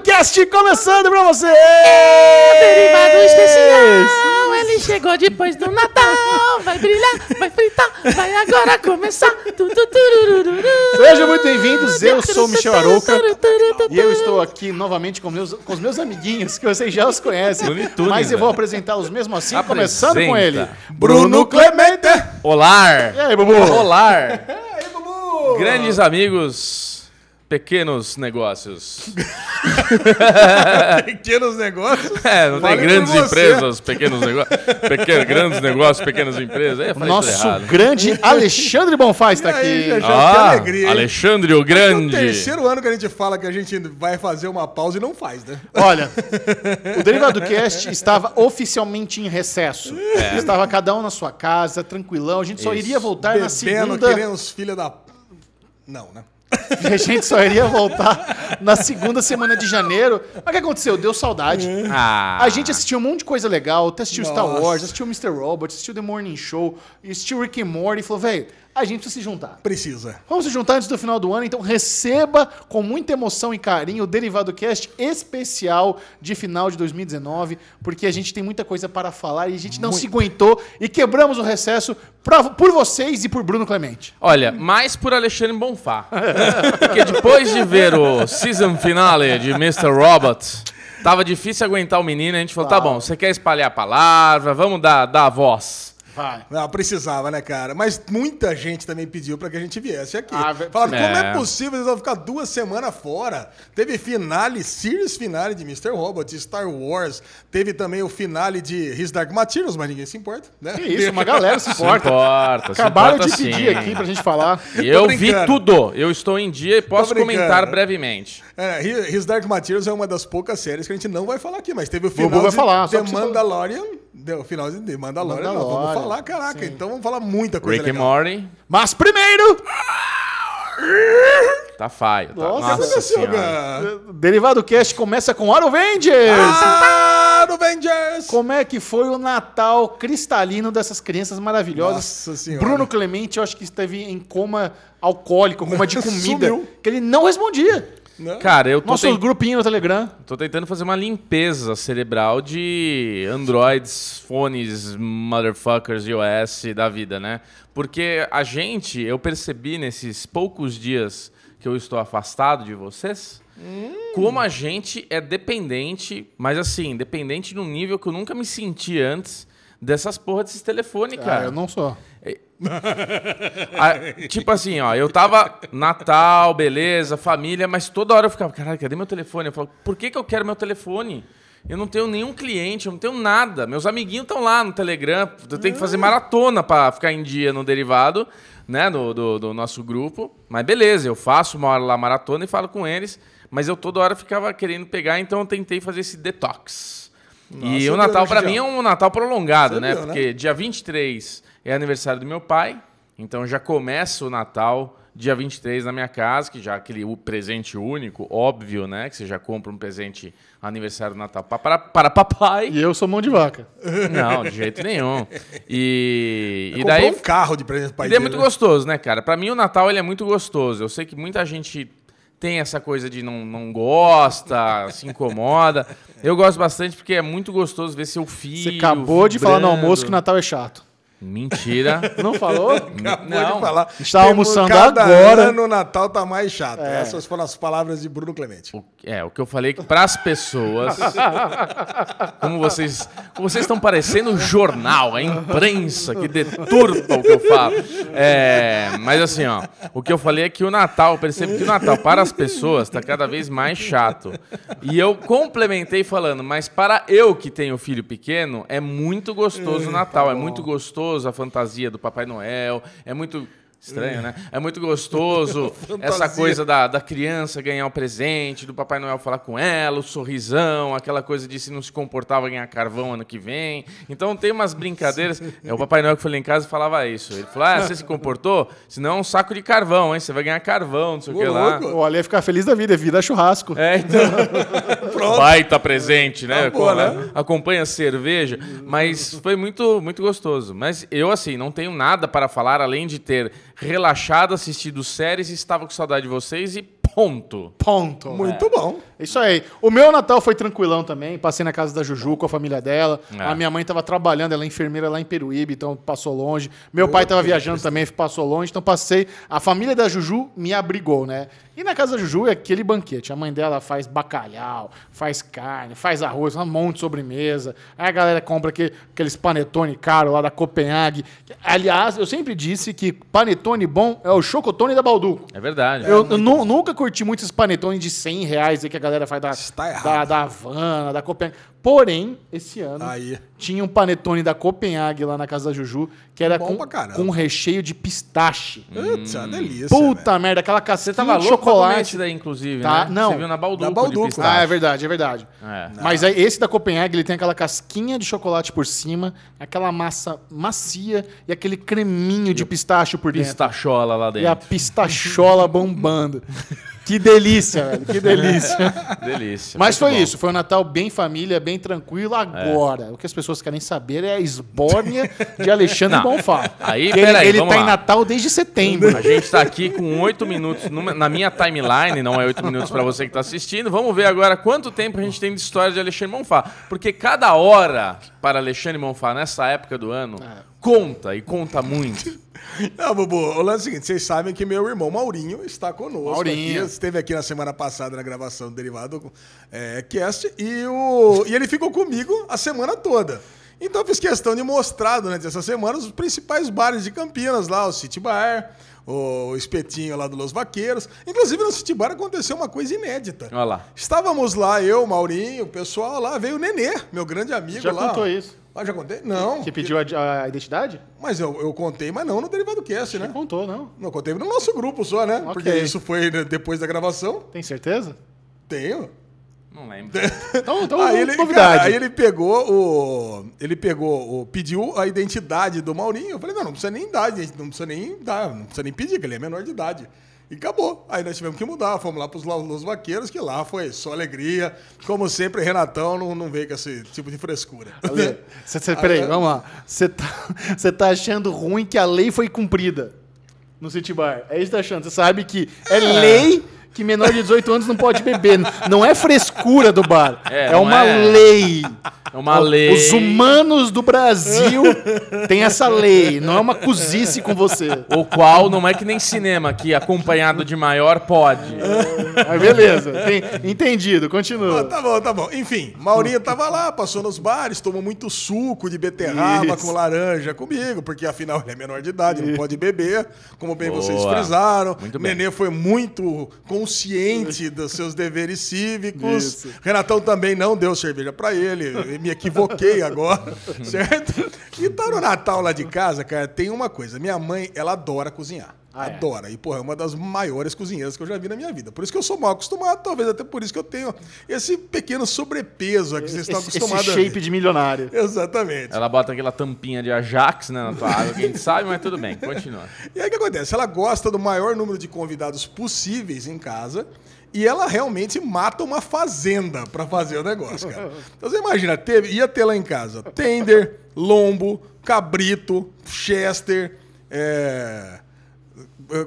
Cast começando pra você! Derivado especial, ele chegou depois do Natal. Vai brilhar, vai fritar, vai agora começar. Tu, tu, turururu. Sejam muito bem-vindos, eu sou o Michel Arouca e eu estou aqui novamente com, meus, com os meus amiguinhos, que vocês já os conhecem, mas eu vou velho. apresentá-los mesmo assim, Apresenta. começando com ele, Bruno Clemente! Olá! E aí, Bubu? Olá! aí, Bubu? Grandes amigos, pequenos negócios. Pequenos negócios. É, não tem Fale por grandes empresas, pequenos negócios. Pequenos, grandes negócios, pequenas empresas. O nosso errado. grande Alexandre Bonfá está aí, aqui. que Ah, alegria? Alexandre o É o Grande. terceiro ano que a gente fala que a gente vai fazer uma pausa e não faz, né? Olha, o Derivado Cast estava oficialmente em recesso. Estava cada um na sua casa, tranquilão. A gente só Isso. iria voltar na Bebendo, segunda. que nem uns filha da... Não, né? A gente só iria voltar na segunda semana de janeiro. Mas o que aconteceu? Deu saudade. Ah. A gente assistiu um monte de coisa legal, até assistiu Star Nossa. Wars, assistiu Mr. Robot, assistiu The Morning Show, assistiu Rick and Morty e falou, velho, a gente precisa se juntar. Precisa. Vamos se juntar antes do final do ano, então receba com muita emoção e carinho o Derivado Cast especial de final de 2019, porque a gente tem muita coisa para falar e a gente não se aguentou e quebramos o recesso pra- por vocês e por Bruno Clemente. Olha, mais por Alexandre Bonfá. Porque depois de ver o season finale de Mr. Robot, tava difícil aguentar o menino. A gente falou, tá bom, você quer espalhar a palavra, vamos dar, dar a voz. Vai. Não, precisava, né, cara? Mas muita gente também pediu pra que a gente viesse aqui. Ah, Falaram, como é É. possível eles vão ficar duas semanas fora? Teve finale, series finale de Mr. Robot, Star Wars. Teve também o finale de His Dark Materials, mas ninguém se importa, né? Que isso, uma galera se Se importa. importa, se Acabaram importa de pedir sim. aqui pra gente falar. E eu vi tudo. Eu estou em dia e posso comentar brevemente. É, His Dark Materials é uma das poucas séries que a gente não vai falar aqui, mas teve o Bubu final vai de falar, só The Mandalorian. Deu o final de The Mandalorian, não, vamos Mandalorian, falar, caraca. Então vamos falar muita coisa Rick and legal. Morty, Mas primeiro, tá faio. Tá. Nossa, Nossa, Aconteceu, senhora. cara. Derivado Cast começa com Aro Avengers. Ah! Como é que foi o Natal cristalino dessas crianças maravilhosas? Nossa Senhora. Bruno Clemente, eu acho que esteve em coma alcoólico, coma de comida, Sumiu. que ele não respondia. Né? Cara, eu tô, Nosso ten- grupinho no Telegram. tô tentando fazer uma limpeza cerebral de androids, fones, motherfuckers, iOS da vida, né? Porque a gente, eu percebi nesses poucos dias que eu estou afastado de vocês, como a gente é dependente, mas assim, dependente num nível que eu nunca me senti antes dessas porra desses telefones, cara. Ah, eu não sou. Ah, tipo assim, ó, eu tava Natal, beleza, família, mas toda hora eu ficava, caralho, cadê meu telefone? Eu falava, por que, que eu quero meu telefone? Eu não tenho nenhum cliente, eu não tenho nada. Meus amiguinhos estão lá no Telegram, eu tenho que fazer maratona pra ficar em dia no derivado, né, do, do, do nosso grupo. Mas beleza, eu faço uma hora lá maratona e falo com eles, mas eu toda hora ficava querendo pegar, então eu tentei fazer esse detox. e Nossa, o Natal Judião. mim é um Natal prolongado, Você né? viu, né? Porque dia 23 é aniversário do meu pai, então já começa o Natal dia 23 na minha casa, que já é aquele o presente único, óbvio, né? Que você já compra um presente aniversário do Natal pa- para, para papai. E eu sou mão de vaca. Não, de jeito nenhum. E, e Comprou daí um carro de presente pra e daí é muito né? gostoso, né, cara? Pra mim o Natal ele é muito gostoso. Eu sei que muita gente tem essa coisa de não, não gosta, se incomoda. Eu gosto bastante porque é muito gostoso ver seu filho. Você acabou de falar no almoço que o Natal é chato. Mentira. Não falou? Acabou Não. de falar. Temos- almoçando cada agora. ano o Natal tá mais chato. É. Essas foram as palavras de Bruno Clemente. O- É, o que eu falei que para as pessoas, como vocês, como vocês estão parecendo o jornal, a imprensa que deturpa o que eu falo. É, mas assim, ó, o que eu falei é que o Natal, eu percebo que o Natal para as pessoas está cada vez mais chato. E eu complementei falando, mas para eu que tenho filho pequeno, é muito gostoso o Natal, é muito gostoso a fantasia do Papai Noel, é muito Estranho, né? É muito gostoso essa coisa da, da criança ganhar o presente, do Papai Noel falar com ela, o sorrisão, aquela coisa de se não se comportar vai ganhar carvão ano que vem. Então tem umas brincadeiras. É o Papai Noel que foi lá em casa falava isso. Ele falou: Ah, você se comportou? Senão é um saco de carvão, hein? Você vai ganhar carvão, não sei o que lá. O Ale ia ficar feliz da vida, é vida churrasco. É, então. Baita presente, né? Tá né? Acompanha- Acompanha a cerveja. Mas foi muito, muito gostoso. Mas eu, assim, não tenho nada para falar além de ter relaxado, assistido séries e estava com saudade de vocês e Ponto. Ponto. Muito bom. Isso aí. O meu Natal foi tranquilão também. Passei na casa da Juju com a família dela. É. A minha mãe tava trabalhando, ela é enfermeira lá em Peruíbe, então passou longe. Meu pai tava viajando também, passou longe. Então passei. A família da Juju me abrigou, né? E na casa da Juju é aquele banquete. A mãe dela faz bacalhau, faz carne, faz arroz, um monte de sobremesa. Aí a galera compra aquele- aqueles panetone caro lá da Copenhague. Aliás, eu sempre disse que panetone bom é o chocotone da Balduco. É verdade. Eu, eu nu- nunca curti muito esses panetones de 100 reais aí que a galera faz da, Está errado. da, da Havana, da Copenhague. Porém, esse ano Aí. tinha um panetone da Copenhague lá na casa da Juju, que era com, com recheio de pistache. Putz, é uma delícia. Puta merda, aquela casquinha tava chocolate. daí, inclusive, Tá, né? não. Você viu na Balduco, Na Balduco. de pistache. Ah, é verdade, é verdade. É. Mas aí, esse da Copenhague, ele tem aquela casquinha de chocolate por cima, aquela massa macia e aquele creminho de pistache por dentro. Pistachola lá E a dentro. pistachola bombando. Que delícia, velho. Que delícia. Delícia. Mas foi bom. isso. Foi um Natal bem família, bem tranquilo. Agora, o que as pessoas querem saber é a esbórnia de Alexandre Não. Bonfá. Aí, ele peraí, ele vamos tá lá. em Natal desde setembro. A gente tá aqui com oito minutos numa- na minha timeline, não é oito minutos pra você que tá assistindo. Vamos ver agora quanto tempo a gente tem de história de Alexandre Monfá. Porque cada hora para Alexandre Monfá nessa época do ano É. conta e conta muito. Não, Bubu, o lance é o seguinte, vocês sabem que meu irmão Maurinho está conosco. Maurinho. Aqui, esteve aqui na semana passada na gravação do Derivado é, Cast e, o, e ele ficou comigo a semana toda. Então eu fiz questão de mostrar durante essa semana os principais bares de Campinas lá, o City Bar, o espetinho lá do Los Vaqueiros. Inclusive no City Bar aconteceu uma coisa inédita. Olha lá. Estávamos lá, eu, Maurinho, o pessoal lá, veio o Nenê, meu grande amigo Já lá. contou isso. Ah, já contei? Não. Que pediu a, a identidade? Mas eu, eu contei, mas não no Derivado Cast, né? Não contou, não. Não, contei no nosso grupo só, né? Ok. Porque isso foi depois da gravação. Tem certeza? Tenho. Não lembro. Então, então aí, ele, novidade. cara, aí ele pegou o. Ele pegou o. pediu a identidade do Maurinho. Eu falei, não, não precisa nem dar, gente. Não precisa nem dar, não precisa nem pedir, que ele é menor de idade. E acabou. Aí nós tivemos que mudar. Fomos lá pros Los Vaqueiros, que lá foi só alegria. Como sempre, Renatão não, não veio com esse tipo de frescura. Ale, cê- cê- peraí, vamos lá. Você tá, cê tá achando ruim que a lei foi cumprida no City Bar. É isso que tá achando. Você sabe que é, lei que menor de 18 anos não pode beber. Não é frescura do bar. É, É, uma é- lei. É uma lei. Os humanos do Brasil têm essa lei. Não é uma cozice com você. O qual não é que nem cinema, que acompanhado de maior pode. Mas beleza. Tem- entendido. Ah, Continua. tá bom, tá bom. Enfim, Maurinho tava lá, passou nos bares, tomou muito suco de beterraba Isso. com laranja comigo, porque afinal ele é menor de idade, não pode beber, como bem vocês Boa. frisaram. Muito bem. Nenê foi muito consciente dos seus deveres cívicos. Isso. Renatão também não deu cerveja pra ele, eu me equivoquei agora, certo? Então no Natal lá de casa, cara, tem uma coisa, minha mãe, ela adora cozinhar. Ah, é? Adora. E, porra, é uma das maiores cozinheiras que eu já vi na minha vida. Por isso que eu sou mal acostumado, talvez até por isso que eu tenho esse pequeno sobrepeso a que vocês estão Esse, esse acostumados a shape de milionário. Exatamente. Ela bota aquela tampinha de Ajax né, na tua água, que a gente sabe, mas tudo bem, continua. E aí o que acontece? Ela gosta do maior número de convidados possíveis em casa e ela realmente mata uma fazenda pra fazer o negócio, cara. Então você imagina, teve, ia ter lá em casa tender, lombo, cabrito, chester, é, é,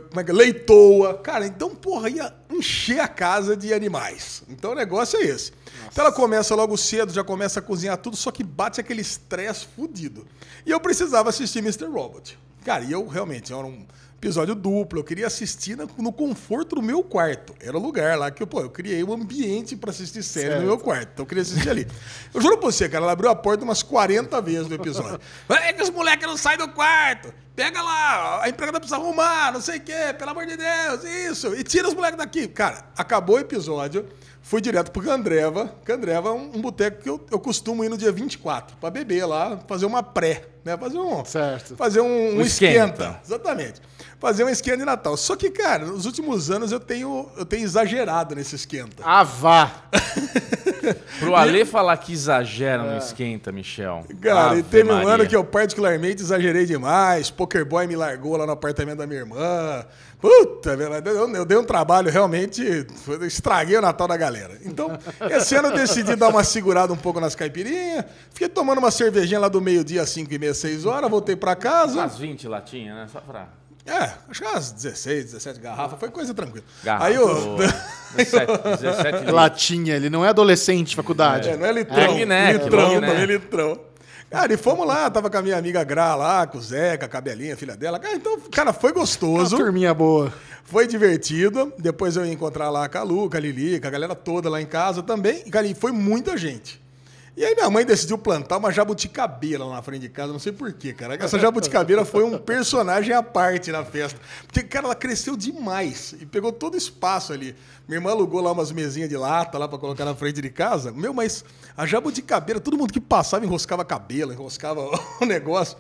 como é que é? leitoa. Cara, então, porra, ia encher a casa de animais. Então o negócio é esse. Então ela começa logo cedo, já começa a cozinhar tudo, só que bate aquele estresse fudido. E eu precisava assistir Mr. Robot. Cara, e eu realmente, era um episódio duplo, eu queria assistir no, no conforto do meu quarto. Era o lugar lá que eu, pô, eu criei um ambiente pra assistir série Certo. no meu quarto. Então eu queria assistir ali. Eu juro pra você, cara, ela abriu a porta umas 40 vezes no episódio. É que os moleques não saem do quarto. Pega lá, a empregada precisa arrumar, não sei o quê, pelo amor de Deus, isso. E tira os moleques daqui. Cara, acabou o episódio, fui direto pro Candreva. Candreva é um, um boteco que eu, eu costumo ir no dia 24, pra beber lá, fazer uma pré, né? Fazer um, Certo. fazer um, um Um esquenta. esquenta. Exatamente. Fazer um esquenta de Natal. Só que, cara, nos últimos anos eu tenho, eu tenho exagerado nesse esquenta. Ah, vá. Pro Ale falar que exagera no esquenta, Michel. Cara, Ave e teve um Maria. ano que eu particularmente exagerei demais. Poker Boy me largou lá no apartamento da minha irmã. Puta, velho, eu, eu dei um trabalho realmente. Estraguei o Natal da galera. Então, esse ano eu decidi dar uma segurada um pouco nas caipirinhas. Fiquei tomando uma cervejinha lá do meio-dia, 5 e meia, 6 horas. Voltei pra casa. Umas 20 latinhas, né? Só pra... É, acho que umas 16, 17 garrafas, foi coisa tranquila. Garrafa, Aí eu. 17, 17 litros. Latinha, ele não é adolescente de faculdade. É, não é litrão. É neck, litrão, também neck. litrão. Cara, e fomos lá, tava com a minha amiga Gra lá, com o Zeca, com a Belinha, filha dela. Cara, então, cara, foi Uma gostoso. turminha boa. Foi divertido. Depois eu ia encontrar lá com a Lu, com a Lili, com a galera toda lá em casa também. E, cara, e foi muita gente. E aí minha mãe decidiu plantar uma jabuticabeira lá na frente de casa, não sei porquê, cara. Essa jabuticabeira foi um personagem à parte na festa. Porque, cara, ela cresceu demais e pegou todo o espaço ali. Minha irmã alugou lá umas mesinhas de lata lá pra colocar na frente de casa. Meu, mas a jabuticabeira, todo mundo que passava enroscava cabelo, enroscava o negócio.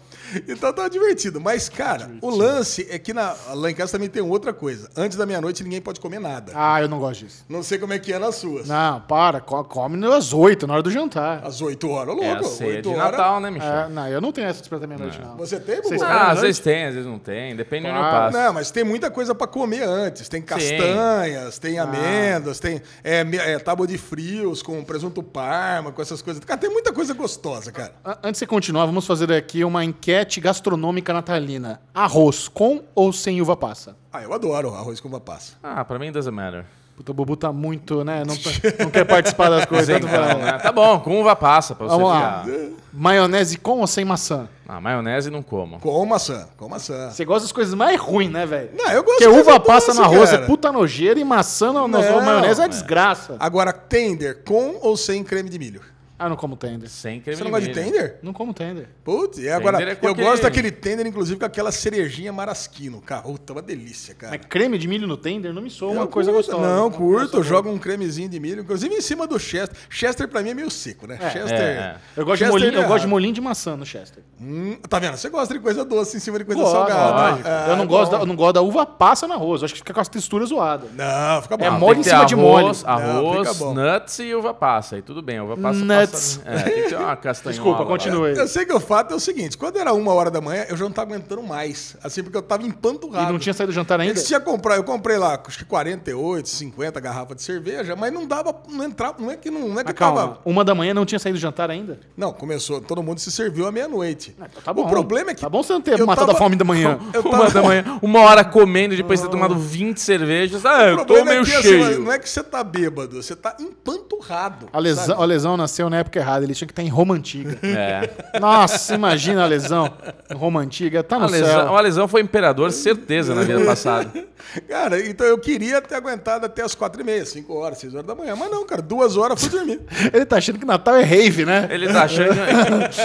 Então tava divertido. Mas, cara, o lance é que na, lá em casa também tem outra coisa. Antes da meia-noite ninguém pode comer nada. Ah, eu não gosto disso. Não sei como é que é nas suas. Não, para. co- Come às oito, na hora do jantar. Às 8 horas, É a louco. ceia 8 de horas. Natal, né, Michel? É, não, eu não tenho essa de esperar meia-noite, não. Você tem, Bubu? Ah, às vezes tem, às vezes não tem. Depende de onde eu Ah, passo. Não, mas tem muita coisa pra comer antes. Tem castanhas, tem amêndoas, tem é, é, tábua de frios com presunto parma, com essas coisas. Cara, tem muita coisa gostosa, cara. Antes de você continuar, vamos fazer aqui uma enquete gastronômica natalina. Arroz com ou sem uva passa? Ah, eu adoro arroz com uva passa. Ah, pra mim doesn't matter. Puta, o Bubu tá muito, né? Não, tá- não quer participar das coisas. Então, faz. né? Tá bom, com uva passa pra você Vamos lá. ficar. Maionese com ou sem maçã? Ah, maionese não como. Com maçã, com maçã. Você gosta das coisas mais ruins, né, velho? Não, eu gosto Porque uva passa doce, no arroz cara. é puta nojeira e maçã na, na Não, maionese é é. desgraça. Agora, tender com ou sem creme de milho? Ah, eu não como tender. Sem creme Você não gosta de milho. tender? Não como tender. Putz, e agora, é com eu gosto daquele tender, inclusive, com aquela cerejinha marasquino. Cara, puta, uma delícia, cara. Mas creme de milho no tender não me soa uma coisa curto, gostosa. Não, curto. Joga um cremezinho de milho, inclusive em cima do Chester. Chester pra mim é meio seco, né? É, Chester. é, é. Eu gosto, de Chester molinho, é eu gosto de raro. molinho de maçã no Chester. Hum, tá vendo? Você gosta de coisa doce em cima de coisa Gosto, salgada. Ah, eu, não bom. gosto da, eu não gosto da uva passa no arroz. Eu acho que fica com as texturas zoadas. Não, fica bom. É molho tem que em cima ter de molho. arroz, Não, Arroz, bom. nuts e uva passa. Aí tudo bem, uva passa Nuts. Passa. É, tem que ter uma castanhola. Desculpa, continue. Eu sei que o fato é o seguinte: quando era uma hora da manhã, eu já não tava aguentando mais. Assim, porque eu tava E empanturrado. não tinha saído do jantar ainda? Eles tinham comprado, eu comprei lá, acho que 48, 50 garrafas de cerveja, mas não dava, não entrava, não é que não, não é que calma, tava. uma da manhã não tinha saído do jantar ainda? Não, começou, todo mundo se serviu à meia-noite. Tá bom. O problema é que Tá bom você não ter matado tava- a fome da manhã. Eu Uma tava- da manhã, uma hora comendo, depois de ter tomado 20 cervejas. Ah, O eu tô problema meio é que, assim, cheio. não é que você tá bêbado, você tá empanturrado. A lesão, a lesão nasceu na época errada, ele tinha que estar em Roma Antiga. É. Nossa, imagina a lesão em Roma Antiga, tá no A lesão, céu. a lesão foi imperador, certeza, na vida passada. Cara, então eu queria ter aguentado até as quatro e meia, cinco horas, seis horas da manhã. Mas não, cara, duas horas eu fui dormir. Ele tá achando que Natal é rave, né? Ele tá, achando,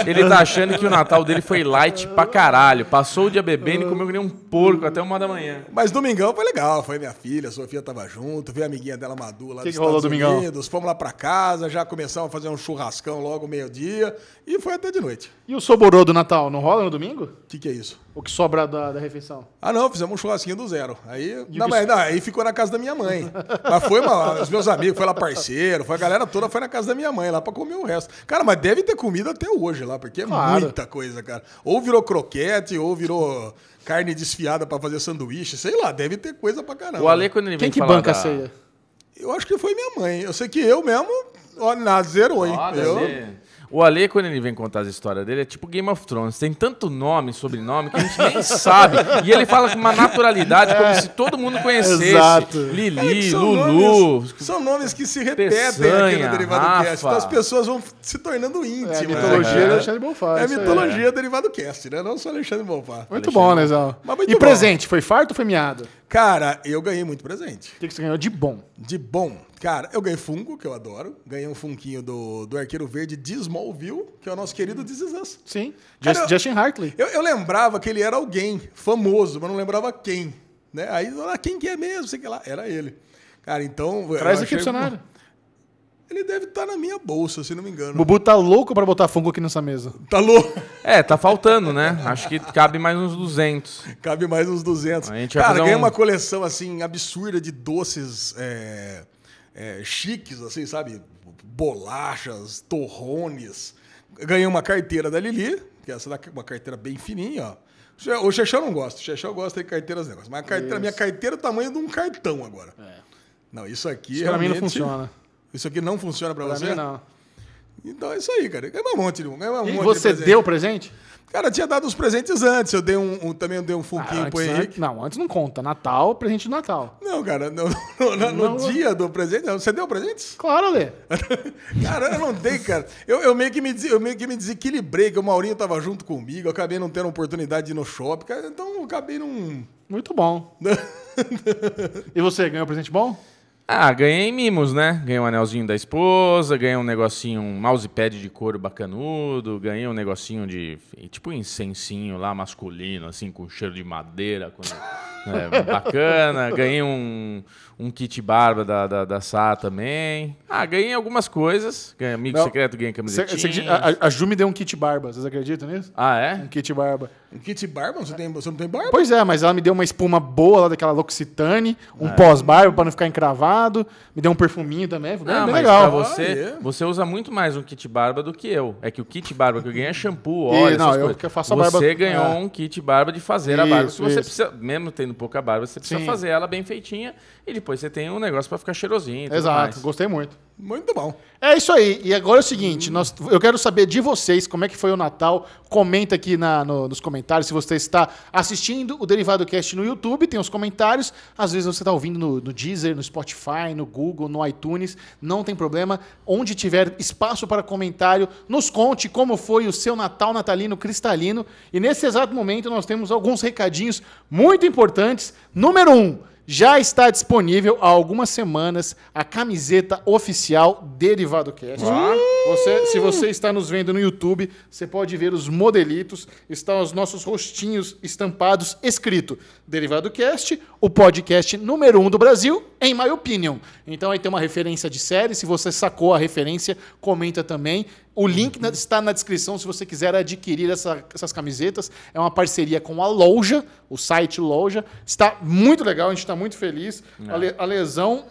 ele tá achando que o Natal dele foi light pra caralho. Passou o dia bebendo e comeu que nem um porco até uma da manhã. Mas domingão foi legal, foi minha filha, a Sofia tava junto, veio a amiguinha dela Madu lá Que dos que rolou Estados domingão? Unidos, fomos lá pra casa, já começamos a fazer um churrascão logo meio-dia e foi até de noite. E o soborô do Natal, não rola no domingo? O que, que é isso? O que sobra da, da refeição? Ah, não, fizemos um churrasquinho do zero. Aí, não, mas, não, aí ficou na casa da minha mãe. mas foi uma, os meus amigos, foi lá parceiro, foi a galera toda, foi na casa da minha mãe lá pra comer o resto. Cara, mas deve ter comida até hoje lá, porque é Claro. muita coisa, cara. Ou virou croquete, ou virou carne desfiada pra fazer sanduíche, sei lá, deve ter coisa pra caramba. O Ale, quando ele Quem vem que falar banca da... a ceia? Eu acho que foi minha mãe. Eu sei que eu mesmo, ó, nada, zerou, hein? Eu-. O Ale, quando ele vem contar as histórias dele, é tipo Game of Thrones. Tem tanto nome, sobrenome, que a gente nem sabe. E ele fala com uma naturalidade, como se todo mundo conhecesse. Exato. Lili, São Lulu. nomes- são nomes que se repetem aqui Peçanha, no Derivado Rafa. Cast. Então as pessoas vão se tornando íntimas. É a mitologia né? do Alexandre Bonfá. É a mitologia Derivado Cast, né? Não só Alexandre Bonfá. Muito bom, né, Zé? E bom. presente, foi farto ou foi miado? Cara, eu ganhei muito presente. O que, que você ganhou de bom? De bom. Cara, eu ganhei Funko, que eu adoro. Ganhei um funquinho do, do Arqueiro Verde de Smallville, que é o nosso querido This Is Us. Sim. Cara, Just- eu- Justin Hartley. Eu, eu lembrava que ele era alguém famoso, mas não lembrava quem. Né? Aí, ah, quem que é mesmo? Sei que lá. Era ele. Cara, então. Traz aqui pro cenário. Ele deve estar na minha bolsa, se não me engano. Bubu tá louco pra botar fungo aqui nessa mesa. Tá louco? É, tá faltando, né? Acho que cabe mais uns 200. Cabe mais uns 200. A gente Cara, ganhei um- uma coleção, assim, absurda de doces é, é, chiques, assim, sabe? Bolachas, torrones. Ganhei uma carteira da Lili, que é essa daqui, uma carteira bem fininha, ó. O Xexão não gosta. O Xexão gosta de carteiras negócios. Mas a carteira, minha carteira é o tamanho de um cartão agora. Não, isso aqui Isso pra mim não realmente- funciona. Isso aqui não funciona pra, Pra você? mim, não. Então é isso aí, cara. Ganhei um monte de um. um E monte de você presente. deu presente? Cara, eu tinha dado uns presentes antes. Eu dei um, um- também dei um funquinho pro antes, Henrique. Não, antes não conta. Natal, presente do Natal. Não, cara, no, no- no- no Não. dia do presente. Você deu presentes? Claro, Lê. Cara, eu não dei, cara. Eu, eu, meio que me, eu meio que me desequilibrei, que o Maurinho tava junto comigo, eu acabei não tendo oportunidade de ir no shopping, cara, então eu acabei num. Muito bom. E você, ganhou presente bom? Ah, ganhei mimos, né? Ganhei um anelzinho da esposa, ganhei um negocinho, um mousepad de couro bacanudo, ganhei um negocinho de. tipo um incensinho lá masculino, assim, com cheiro de madeira. quando- é, bacana. Ganhei um, um kit barba da, da, da Sá também. Ah, ganhei algumas coisas. Ganhei amigo Não. secreto, ganhei Você- camisetinha. você acredita- a, a Ju me deu um kit barba. Vocês acreditam nisso? Ah, Um é? kit barba. Um kit barba? Você, tem, você não tem barba? Pois é, mas ela me deu uma espuma boa lá daquela L'Occitane, um pós-barba pra não ficar encravado, me deu um perfuminho também, foi bem, Não, bem mas legal. pra você, Ah, é? você usa muito mais um kit barba do que eu. É que o kit barba que eu ganhei é shampoo, E, óleo, não, essas eu coisas. que eu faço a você barba- ganhou é. um kit barba de fazer a barba. Isso, Se você isso. precisa, mesmo tendo pouca barba, você precisa Sim. fazer ela bem feitinha e depois você tem um negócio pra ficar cheirosinho. e Exato, mais. gostei muito. Muito bom. É isso aí. E agora é o seguinte, nós- eu quero saber de vocês como é que foi o Natal. Comenta aqui na- no- nos comentários se você está assistindo o Derivado Cast no YouTube, tem os comentários. Às vezes você está ouvindo no, no Deezer, no Spotify, no Google, no iTunes. Não tem problema. Onde tiver espaço para comentário, nos conte como foi o seu Natal natalino cristalino. E nesse exato momento nós temos alguns recadinhos muito importantes. Número um. Já está disponível há algumas semanas a camiseta oficial Derivado Cast. Você, se você está nos vendo no YouTube, você pode ver os modelitos, estão os nossos rostinhos estampados, escrito Derivado Cast, o podcast número um do Brasil, em my opinion. Então aí tem uma referência de série, se você sacou a referência, comenta também. O link na- está na descrição se você quiser adquirir essa- essas camisetas. É uma parceria com a Loja, o site Loja. Está muito legal, a gente está muito feliz. A, Le- a Lesão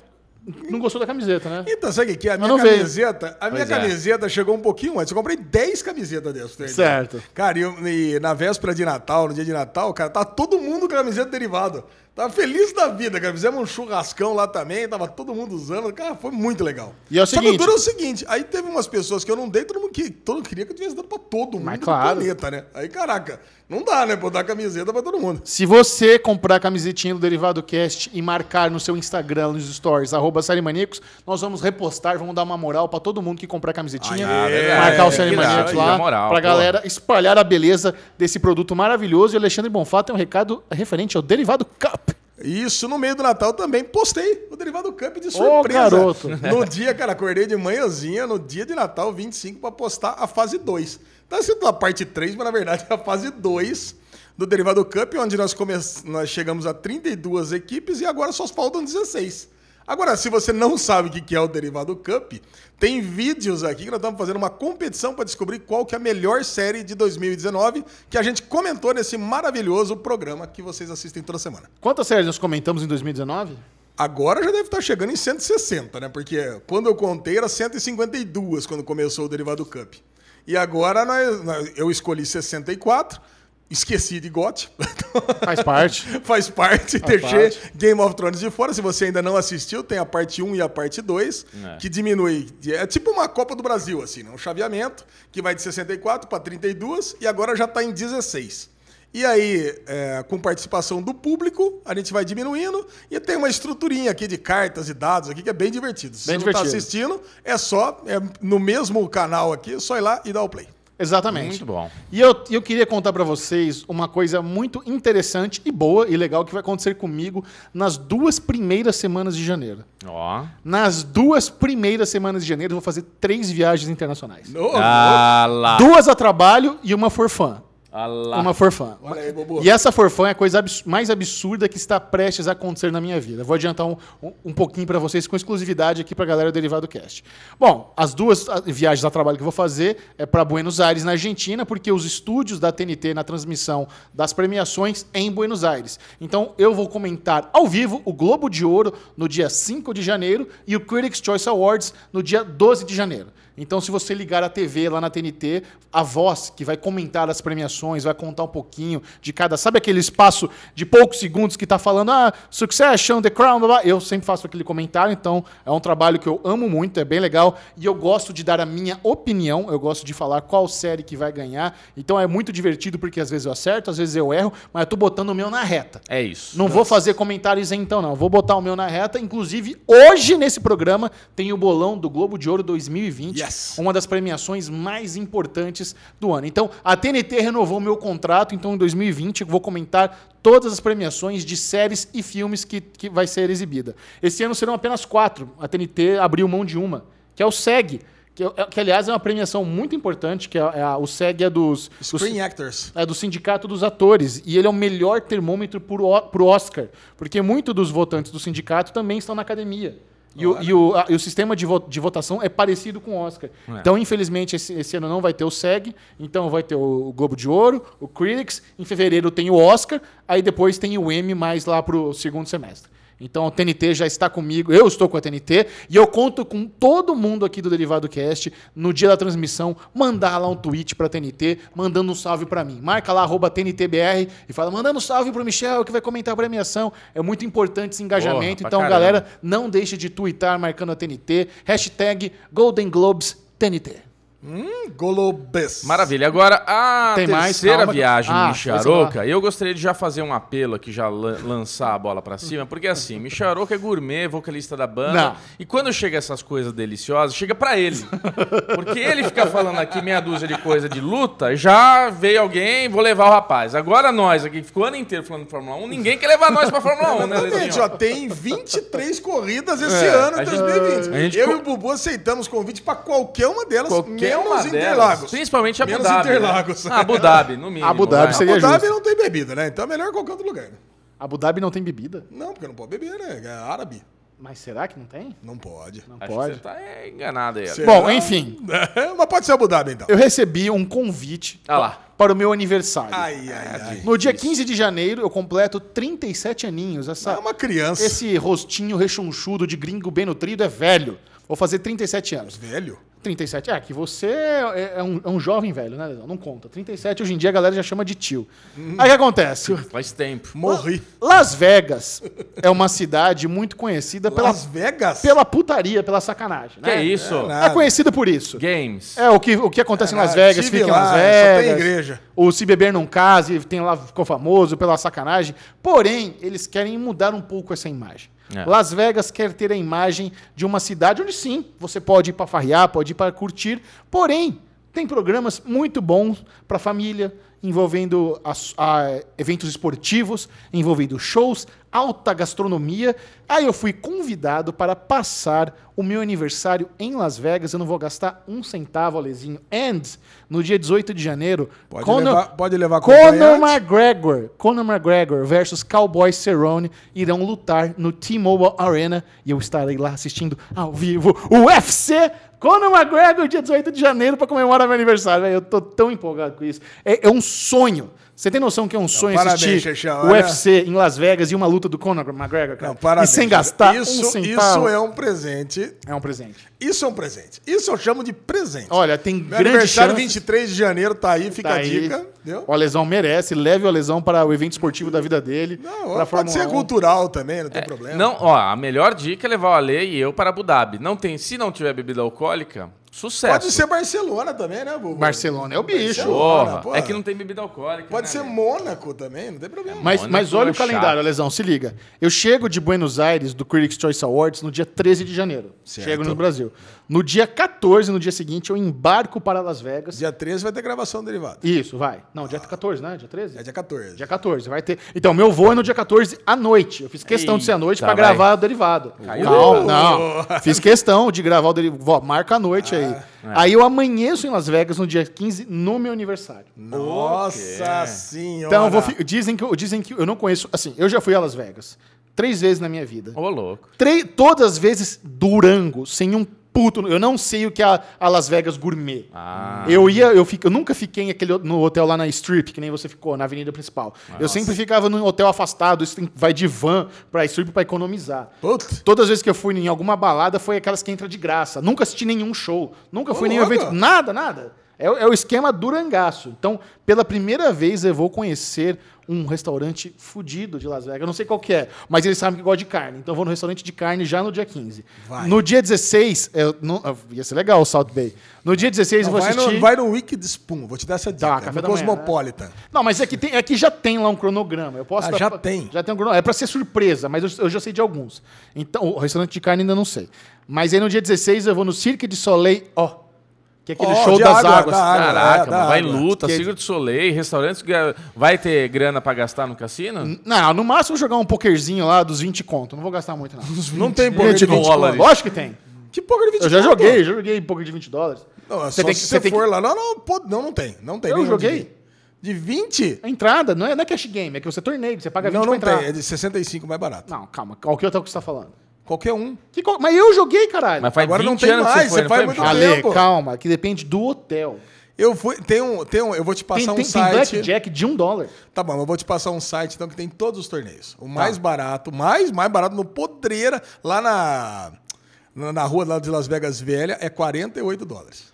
não gostou da camiseta, né? Então, sabe o que é? A minha camiseta, a minha Pois é. camiseta chegou um pouquinho antes. Eu comprei 10 camisetas dessas. tá? Certo. Cara, e, e na véspera de Natal, no dia de Natal, cara, tá todo mundo com camiseta derivada. Tava feliz da vida, cara. Fizemos um churrascão lá também, tava todo mundo usando. Cara, foi muito legal. E é o Só que seguinte- o duro é o seguinte, aí teve umas pessoas que eu não dei, todo mundo, que, todo mundo queria que eu tivesse dado pra todo mundo Mas do claro. planeta, né? Aí, caraca, não dá, né, eu dar camiseta pra todo mundo. Se você comprar a camisetinha do Derivado Cast e marcar no seu Instagram, nos stories, arroba Série Maníacos, nós vamos repostar, vamos dar uma moral pra todo mundo que comprar a camisetinha. Ah, verdade. marcar o É, Série que dá, Maníacos aí, lá, moral, pra pô. galera espalhar a beleza desse produto maravilhoso. E o Alexandre Bonfá tem um recado referente ao Derivado Cup. Isso, no meio do Natal também postei o Derivado Cup de surpresa. garoto. No dia, cara, acordei de manhãzinha, no dia de Natal, 25, pra postar a fase 2. Tá escrito a parte 3, mas na verdade é a fase 2 do Derivado Cup, onde nós, come... nós chegamos a 32 equipes e agora só faltam 16. Agora, se você não sabe o que é o Derivado Cup, tem vídeos aqui que nós estamos fazendo uma competição para descobrir qual que é a melhor série de 2019 que a gente comentou nesse maravilhoso programa que vocês assistem toda semana. Quantas séries nós comentamos em 2019? Agora já deve estar chegando em 160, né? Porque quando eu contei era 152 quando começou o Derivado Cup. E agora nós- eu escolhi 64, esqueci de GOT. Faz parte. Faz parte, Faz deixei parte. Game of Thrones de fora. Se você ainda não assistiu, tem a parte 1 e a parte 2, É. que diminui. É tipo uma Copa do Brasil, assim, né? Um chaveamento que vai de 64 para 32 e agora já está em 16. E aí, é, com participação do público, a gente vai diminuindo e tem uma estruturinha aqui de cartas e dados aqui que é bem divertido. Se Bem você não está assistindo, é só, é no mesmo canal aqui, é só ir lá e dar o play. Exatamente. Muito bom. E eu, eu queria contar pra vocês uma coisa muito interessante e boa e legal que vai acontecer comigo nas duas primeiras semanas de janeiro. Ó. Nas duas primeiras semanas de janeiro, eu vou fazer três viagens internacionais. Ô, Ah lá. Duas a trabalho e uma for fã. Ah lá. Uma for fã. Olha aí, Bobo. E essa for fã é a coisa abs- mais absurda que está prestes a acontecer na minha vida. Vou adiantar um, um, um pouquinho para vocês com exclusividade aqui para a galera do Derivado Cast. Bom, as duas viagens a trabalho que eu vou fazer é para Buenos Aires, na Argentina, porque os estúdios da TNT na transmissão das premiações é em Buenos Aires. Então eu vou comentar ao vivo o Globo de Ouro no dia 5 de janeiro e o Critics' Choice Awards no dia 12 de janeiro. Então, se você ligar a TV lá na TNT, a voz que vai comentar as premiações vai contar um pouquinho de cada. Sabe aquele espaço de poucos segundos que tá falando, ah, Succession, The Crown, blá, blá. Eu sempre faço aquele comentário, então é um trabalho que eu amo muito, é bem legal. E eu gosto de dar a minha opinião, eu gosto de falar qual série que vai ganhar. Então é muito divertido, porque às vezes eu acerto, às vezes eu erro, mas eu tô botando o meu na reta. É isso. Não vou fazer comentários então, não. Vou botar o meu na reta. Inclusive, hoje nesse programa tem o bolão do Globo de Ouro 2020. Yes. Uma das premiações mais importantes do ano. Então, a TNT renovou meu contrato. Então, em 2020, eu vou comentar todas as premiações de séries e filmes que, que vai ser exibida. Esse ano serão apenas quatro. A TNT abriu mão de uma, que é o SEG. Que, é- que, aliás, é uma premiação muito importante, que é, é o SEG é dos... dos Screen Actors. é do Sindicato dos Atores. E ele é o melhor termômetro pro, O- Oscar. Porque muitos dos votantes do sindicato também estão na academia. E, o, e o- a- e o sistema de, vo- de votação é parecido com o Oscar. Então, infelizmente, esse, esse ano não vai ter o SEG. Então, vai ter o Globo de Ouro, o Critics. Em fevereiro tem o Oscar. Aí depois tem o Emmy mais lá pro segundo semestre. Então a TNT já está comigo, eu estou com a TNT e eu conto com todo mundo aqui do Derivado Cast no dia da transmissão mandar lá um tweet para a TNT, mandando um salve para mim. Marca lá arroba TNTBR e fala mandando um salve pro Michel que vai comentar a premiação. É muito importante esse engajamento. Porra, então caramba. galera, não deixe de twittar marcando a TNT. Hashtag Golden Globes TNT. Golobes. Maravilha. Agora, a Tem mais? terceira Calma. viagem Ah, de Micharoca, eu gostaria de já fazer um apelo aqui, já lan- lançar a bola pra cima, porque assim, Micharoca é gourmet, vocalista da banda, Não. e quando chega essas coisas deliciosas, chega pra ele. Porque ele fica falando aqui meia dúzia de coisa de luta, já veio alguém, vou levar o rapaz. Agora nós aqui, que ficou o ano inteiro falando de Fórmula 1, ninguém quer levar nós pra Fórmula 1, né, Lezinho? ó, tem 23 corridas esse É, ano, gente- 2020. a gente Eu e o Bubu aceitamos convite pra qualquer uma delas, Qualquer menos uma Interlagos. delas, principalmente Abu Menos Dhabi. né? Interlagos. Ah, Abu Dhabi, no mínimo. Abu Dhabi vai. seria- Abu Dhabi justo. não tem bebida, né? Então é melhor qualquer outro lugar. Abu Dhabi não tem bebida? Não, porque não pode beber, né? É árabe. Mas será que não tem? Não pode. Não Acho que pode. você tá é, enganado aí. Alex. Bom, enfim, Mas pode ser Abu Dhabi, então. eu recebi um convite Ah lá. para o meu aniversário. Ai, ai, ai. No dia 15 de janeiro, eu completo 37 aninhos. Essa, É uma criança. Esse rostinho rechonchudo de gringo bem nutrido é velho. Vou fazer 37 anos. Velho. 37. É, que você é, é um, é um jovem velho, né, Lesão? Não conta. 37, hoje em dia, a galera já chama de tio. Aí o que acontece? Faz tempo. Morri. Las Vegas é uma cidade muito conhecida pela, Las Vegas? pela putaria, pela sacanagem. Que né? é isso? É. É conhecida por isso. Games. É, o que, o que acontece em Las Vegas, fica em lá, Las só Vegas. tem igreja. O Se Beber Não Case, tem lá, ficou famoso pela sacanagem. Porém, eles querem mudar um pouco essa imagem. É. Las Vegas quer ter a imagem de uma cidade onde sim, você pode ir para farrear, pode ir para curtir. Porém, tem programas muito bons para família, envolvendo as- a- eventos esportivos, envolvendo shows, alta gastronomia. Aí eu fui convidado para passar o meu aniversário em Las Vegas. Eu não vou gastar um centavo, Alezinho. And, no dia 18 de janeiro, Pode levar- pode levar Conor? McGregor, Conor McGregor versus Cowboy Cerrone irão lutar no T-Mobile Arena e eu estarei lá assistindo ao vivo o UFC Conor McGregor, dia 18 de janeiro, para comemorar meu aniversário. Eu tô tão empolgado com isso. É, é um sonho. Você tem noção que é um sonho parabéns, assistir Xexão, o olha- UFC em Las Vegas e uma luta do Conor McGregor, cara? Não, parabéns. e sem gastar isso, um centavo. Isso é um presente. É um presente. Isso é um presente. Isso eu chamo de presente. Olha, tem Meu grande aniversário chance... 23 de janeiro tá aí, fica Tá a aí. dica. Entendeu? O Alesão merece, leve o Alesão para o evento esportivo da vida dele. Não, pra pode Fórmula ser 1. cultural também, não tem problema. Não, ó, a melhor dica é levar o Ale e eu para Abu Dhabi. Não tem, se não tiver bebida alcoólica, sucesso. Pode ser Barcelona também, né, Bubu? Barcelona é o bicho. Porra, é que não tem bebida alcoólica. Pode né, ser? Mônaco também, não tem problema. Mas, Mônaco mas olha é o calendário, chato. Lesão, se liga. Eu chego de Buenos Aires, do Critics' Choice Awards, no dia 13 de janeiro. Certo. Chego no Brasil. No dia 14, no dia seguinte, eu embarco para Las Vegas. Dia 13 vai ter gravação derivada. Isso, vai. Não, dia 14, né? Dia 13? É dia 14. Dia 14, vai ter. Então, meu voo é no dia 14 à noite. Eu fiz questão de ser à noite Eita, para gravar o derivado. Caiu Calma, não. Fiz questão de gravar o derivado. Marca a noite aí. Aí eu amanheço em Las Vegas no dia 15, no meu aniversário. Nossa senhora. Então, vou fi- dizem, que, eu- dizem que eu não conheço. Assim, eu já fui a Las Vegas três vezes na minha vida. Ô, louco. Três, todas as vezes Durango, sem um puto. Eu não sei o que é a, a Las Vegas Gourmet. Ah. Eu ia, eu, fico, eu nunca fiquei naquele, no hotel lá na Strip, que nem você ficou, na avenida principal. Eu sempre ficava num hotel afastado, isso tem- vai de van pra Strip pra economizar. Putz. Todas as vezes que eu fui em alguma balada foi aquelas que entra de graça. Nunca assisti nenhum show. Nunca fui em nenhum evento. Nada, nada. É, o- é o esquema durangaço. Então, pela primeira vez, eu vou conhecer um restaurante fudido de Las Vegas. Eu não sei qual que é, mas eles sabem que gosta de carne. Então, eu vou no restaurante de carne já no dia 15. Vai. No dia 16, eu não- ia ser legal o South Bay. No dia 16, eu Não, vou vai, assistir... no, vai no Wicked Spoon, vou te dar essa dica. Tá, café no da manhã, Cosmopolitan. Não, mas aqui, tem, aqui já tem lá um cronograma. Eu posso Ah, dar- já tem? Já tem um cronograma. É pra ser surpresa, mas eu, eu já sei de alguns. Então, o restaurante de carne ainda não sei. Mas aí no dia 16 eu vou no Cirque de Soleil, ó. Que é aquele Ó, show das água, águas. da água. Caraca, é, mano, vai em água. luta, Que- Sigurd Soleil, restaurantes. gra- Vai ter grana pra gastar no cassino? Não, no máximo jogar um pokerzinho lá dos 20 conto. Não vou gastar muito, não. Não tem poker de 20 dólares. Lógico que tem. Que poker de 20 Eu já joguei, já joguei poker de 20 dólares. Não, é Você só tem se que- você você tem for que- lá. Não, não, pô, não, não tem. Não tem Eu joguei. 20. De 20? A entrada não é, não é cash game, é que você torneio, você paga 20 Não, pra não entrar. tem. É de 65 mais barato. Não, calma. Qual que é o que você tá falando? Qualquer um. Que co- Mas eu joguei, caralho. Mas faz Agora 20 não tem anos que mais, você foi, você não faz foi, muito. Ale, tempo. calma, que depende do hotel. Eu fui. Tem um, tem um. Eu vou te passar Tem, um tem, tem site. blackjack de um dólar. Tá bom, eu vou te passar um site então que tem todos os torneios. O mais barato, mais mais barato no Podreira, lá na, na, na rua lá de Las Vegas Velha, é 48 dólares.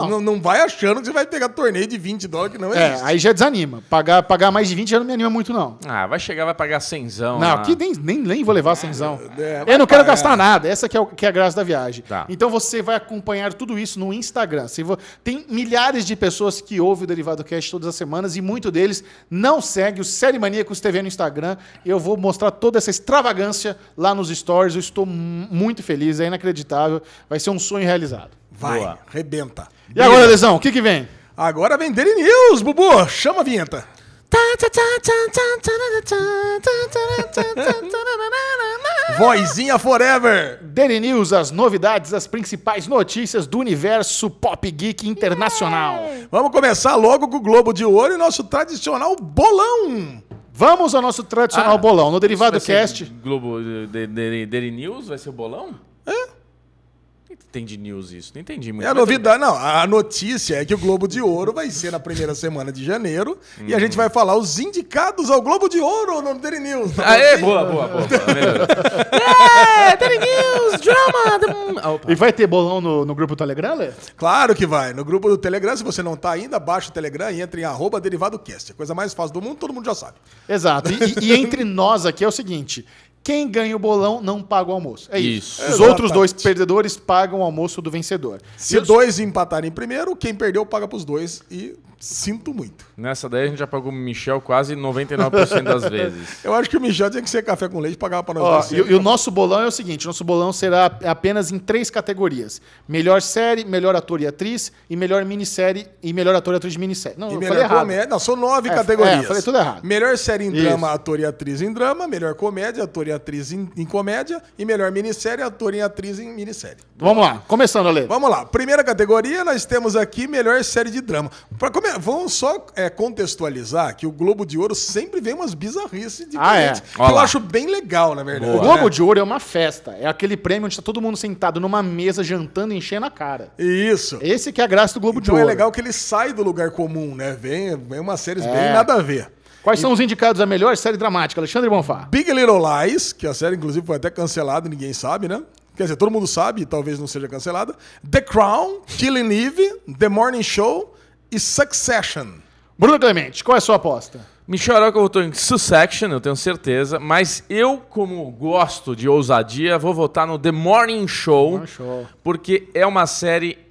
Não. não, não vai achando que você vai pegar torneio de 20 dólares que não É, existe. aí já desanima. Pagar, pagar mais de 20 já não me anima muito, não. Ah, vai chegar, vai pagar cenzão. Não, lá. aqui nem, nem, nem vou levar cenzão. é, vai eu não quero pagar. gastar nada. Essa que é, o- que é a graça da viagem. Tá. Então você vai acompanhar tudo isso no Instagram. Se vo- Tem milhares de pessoas que ouvem o Derivado Cast todas as semanas e muito deles não segue o Série Maníacos TV no Instagram. Eu vou mostrar toda essa extravagância lá nos stories. Eu estou mu- muito feliz, é inacreditável. Vai ser um sonho realizado. Vai, Boa. rebenta. E agora, Lesão, o que, que vem? Agora vem Daily News, Bubu. Chama a vinheta. Vozinha Forever. Daily News, as novidades, as principais notícias do universo pop geek internacional. Vamos começar logo com o Globo de Ouro e nosso tradicional bolão. Vamos ao nosso tradicional Ah, bolão. No Derivado Vai ser Cast. Globo Daily News vai ser o bolão? É. Que tem de news isso? Não entendi muito. É a novidade, não. A notícia é que o Globo de Ouro vai ser na primeira semana de janeiro e a gente vai falar os indicados ao Globo de Ouro no Daily News. tá? Aê, boa, boa, boa. boa. É, Daily News, drama. Ah, opa. E vai ter bolão no, no grupo Telegram, Lê? Claro que vai. No grupo do Telegram, se você não tá ainda, baixa o Telegram e entre em arroba derivadocast. A coisa mais fácil do mundo, todo mundo já sabe. Exato. E, e- e entre nós aqui é o seguinte: quem ganha o bolão não paga o almoço. É isso. Isso. Os Exatamente. outros dois perdedores pagam o almoço do vencedor. Se os- dois empatarem primeiro, quem perdeu paga pros dois e sinto muito. Nessa daí a gente já pagou o Michel quase 99% das vezes. Eu acho que o Michel tinha que ser café com leite e pagava pra nós Ó, dois e, e o nosso bolão é o seguinte: nosso bolão será apenas em três categorias: melhor série, melhor ator e atriz, e melhor minissérie e melhor ator e atriz de minissérie. Não, E eu melhor falei errado. comédia. Não, são nove É, categorias. é, falei tudo errado. Melhor série em Isso. drama, ator e atriz em drama. Melhor comédia, ator e atriz em, em comédia. E melhor minissérie, ator e atriz em minissérie. Vamos lá, começando, Ale. Vamos lá. Primeira categoria, nós temos aqui melhor série de drama. Pra come... Vamos só é, contextualizar que o Globo de Ouro sempre vem umas bizarrices diferentes. Ah, é. Que eu acho bem legal, na verdade. O Boa. Globo né? de Ouro é uma festa. É aquele prêmio onde está todo mundo sentado numa mesa, jantando e enchendo a cara. Isso. Esse que é a graça do Globo de Então é Ouro. legal que ele sai do lugar comum, né? Vem, vem umas séries É. bem nada a ver. Quais são os indicados a melhor série dramática? Alexandre Bonfá. Big Little Lies, que a série inclusive foi até cancelada, ninguém sabe, né? Quer dizer, todo mundo sabe, e talvez não seja cancelada. The Crown, Killing Eve, The Morning Show e Succession. Bruno Clemente, qual é a sua aposta? Michel Aroca votou em Succession, eu tenho certeza. Mas eu, como gosto de ousadia, vou votar no The Morning Show. Morning Show. Porque é uma série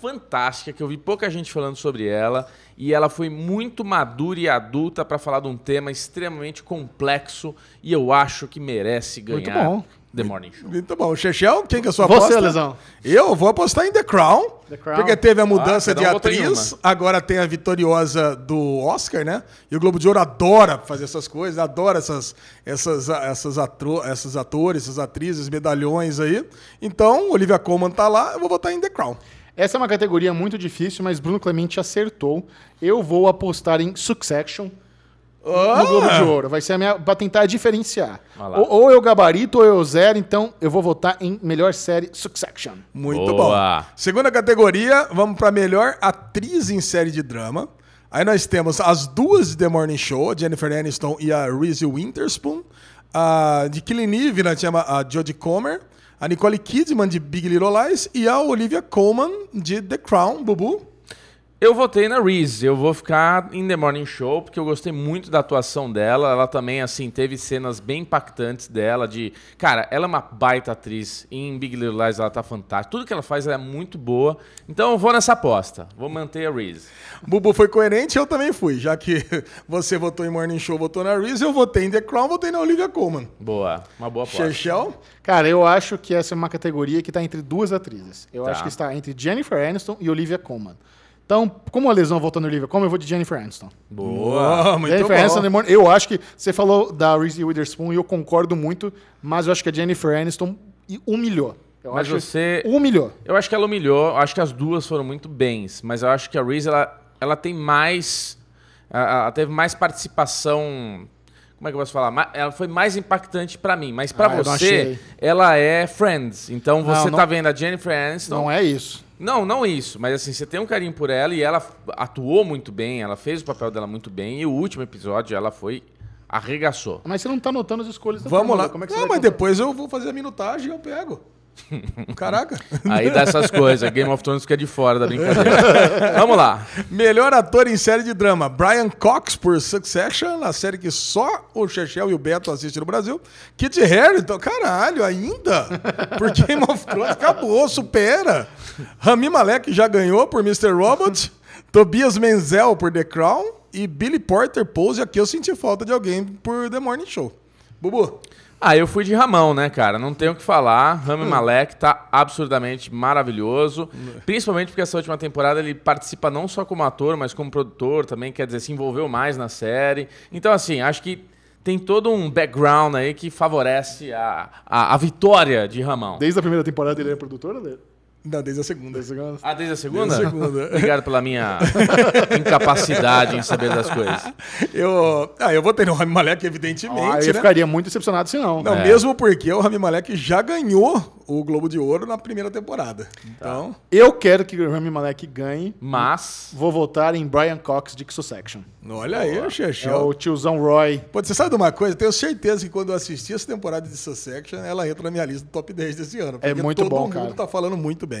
fantástica, que eu vi pouca gente falando sobre ela. E ela foi muito madura e adulta para falar de um tema extremamente complexo. E eu acho que merece ganhar Muito bom. The Morning Show. Muito bom. Chechel, quem que é a sua Você, aposta? Lesão. Eu vou apostar em The Crown, The Crown. porque teve a mudança Ah, de um atriz, agora tem a vitoriosa do Oscar, né? E o Globo de Ouro adora fazer essas coisas, adora essas, essas, essas, atro, esses atores, essas atrizes, medalhões aí. Então, Olivia Colman tá lá, eu vou votar em The Crown. Essa é uma categoria muito difícil, mas Bruno Clemente acertou. Eu vou apostar em Succession no Globo de Ouro. Vai ser a minha. pra tentar diferenciar. Ou, ou eu gabarito ou eu zero, então eu vou votar em melhor série Succession. Muito Boa. bom. Segunda categoria, vamos para melhor atriz em série de drama. Aí nós temos as duas de The Morning Show, a Jennifer Aniston e a Reese Witherspoon. A de Killing Eve, nós tínhamos a Jodie Comer. A Nicole Kidman de Big Little Lies e a Olivia Colman de The Crown, Bubu. Eu votei na Reese. Eu vou ficar em The Morning Show, porque eu gostei muito da atuação dela. Ela também, assim, teve cenas bem impactantes dela. De. Cara, ela é uma baita atriz. Em Big Little Lies ela tá fantástica. Tudo que ela faz ela é muito boa. Então eu vou nessa aposta. Vou manter a Reese. Bubu foi coerente, eu também fui. Já que você votou em Morning Show, votou na Reese, eu votei em The Crown, votei na Olivia Colman. Boa. Uma boa aposta. Chechel? Cara, eu acho que essa é uma categoria que tá entre duas atrizes. Eu Tá. acho que está entre Jennifer Aniston e Olivia Colman. Então, como a lesão voltou no Olivia Colman, eu vou de Jennifer Aniston. Boa. muito Jennifer bom. Aniston, eu acho que você falou da Reese Witherspoon e eu concordo muito, mas eu acho que a Jennifer Aniston humilhou. Eu Mas acho que você- humilhou. Eu acho que ela humilhou, eu acho que as duas foram muito bens, mas eu acho que a Reese ela, ela tem mais. Ela teve mais participação. Como é que eu posso falar? Ela foi mais impactante pra mim, mas pra Ah, não você, ela é Friends. Então Não, você não- tá vendo a Jennifer Aniston. Não é isso. Não, não isso, mas assim, você tem um carinho por ela e ela atuou muito bem, ela fez o papel dela muito bem, e o último episódio ela foi. arregaçou. Mas você não tá notando as escolhas da Vamos lá. Como é que você não, vai mas contar? depois eu vou fazer a minutagem e eu pego. Caraca. Aí dá essas coisas, Game of Thrones fica de fora da brincadeira. Vamos lá. Melhor ator em série de drama, Brian Cox por Succession, a série que só o Chechel e o Beto assistem no Brasil. Kit Harington, caralho, ainda? Por Game of Thrones acabou, supera. Rami Malek já ganhou por Mr. Robot. Tobias Menzel por The Crown. E Billy Porter Pose, aqui eu senti falta de alguém por The Morning Show. Bubu, Ah, eu fui de Ramão, né, cara? Não tenho o que falar. Rami Malek tá absurdamente maravilhoso. Principalmente porque essa última temporada ele participa não só como ator, mas como produtor também. Quer dizer, se envolveu mais na série. Então, assim, acho que tem todo um background aí que favorece a, a, a vitória de Ramão. Desde a primeira temporada ele é produtor, né? Não, desde a segunda. Ah, desde a segunda? Desde a segunda. Obrigado pela minha incapacidade em saber das coisas. Eu, ah, eu votei no Rami Malek, evidentemente. Ah, eu né? ficaria muito decepcionado se não. Não, É. mesmo porque o Rami Malek já ganhou o Globo de Ouro na primeira temporada. Então, Eu quero que o Rami Malek ganhe. Mas. Vou votar em Brian Cox de Succession. olha aí, o É Chechel. o tiozão Roy. Pô, você sabe de uma coisa? Tenho certeza que quando eu assistir essa temporada de Succession, ela entra na minha lista do top 10 desse ano. É muito todo bom, mundo cara. tá falando muito bem.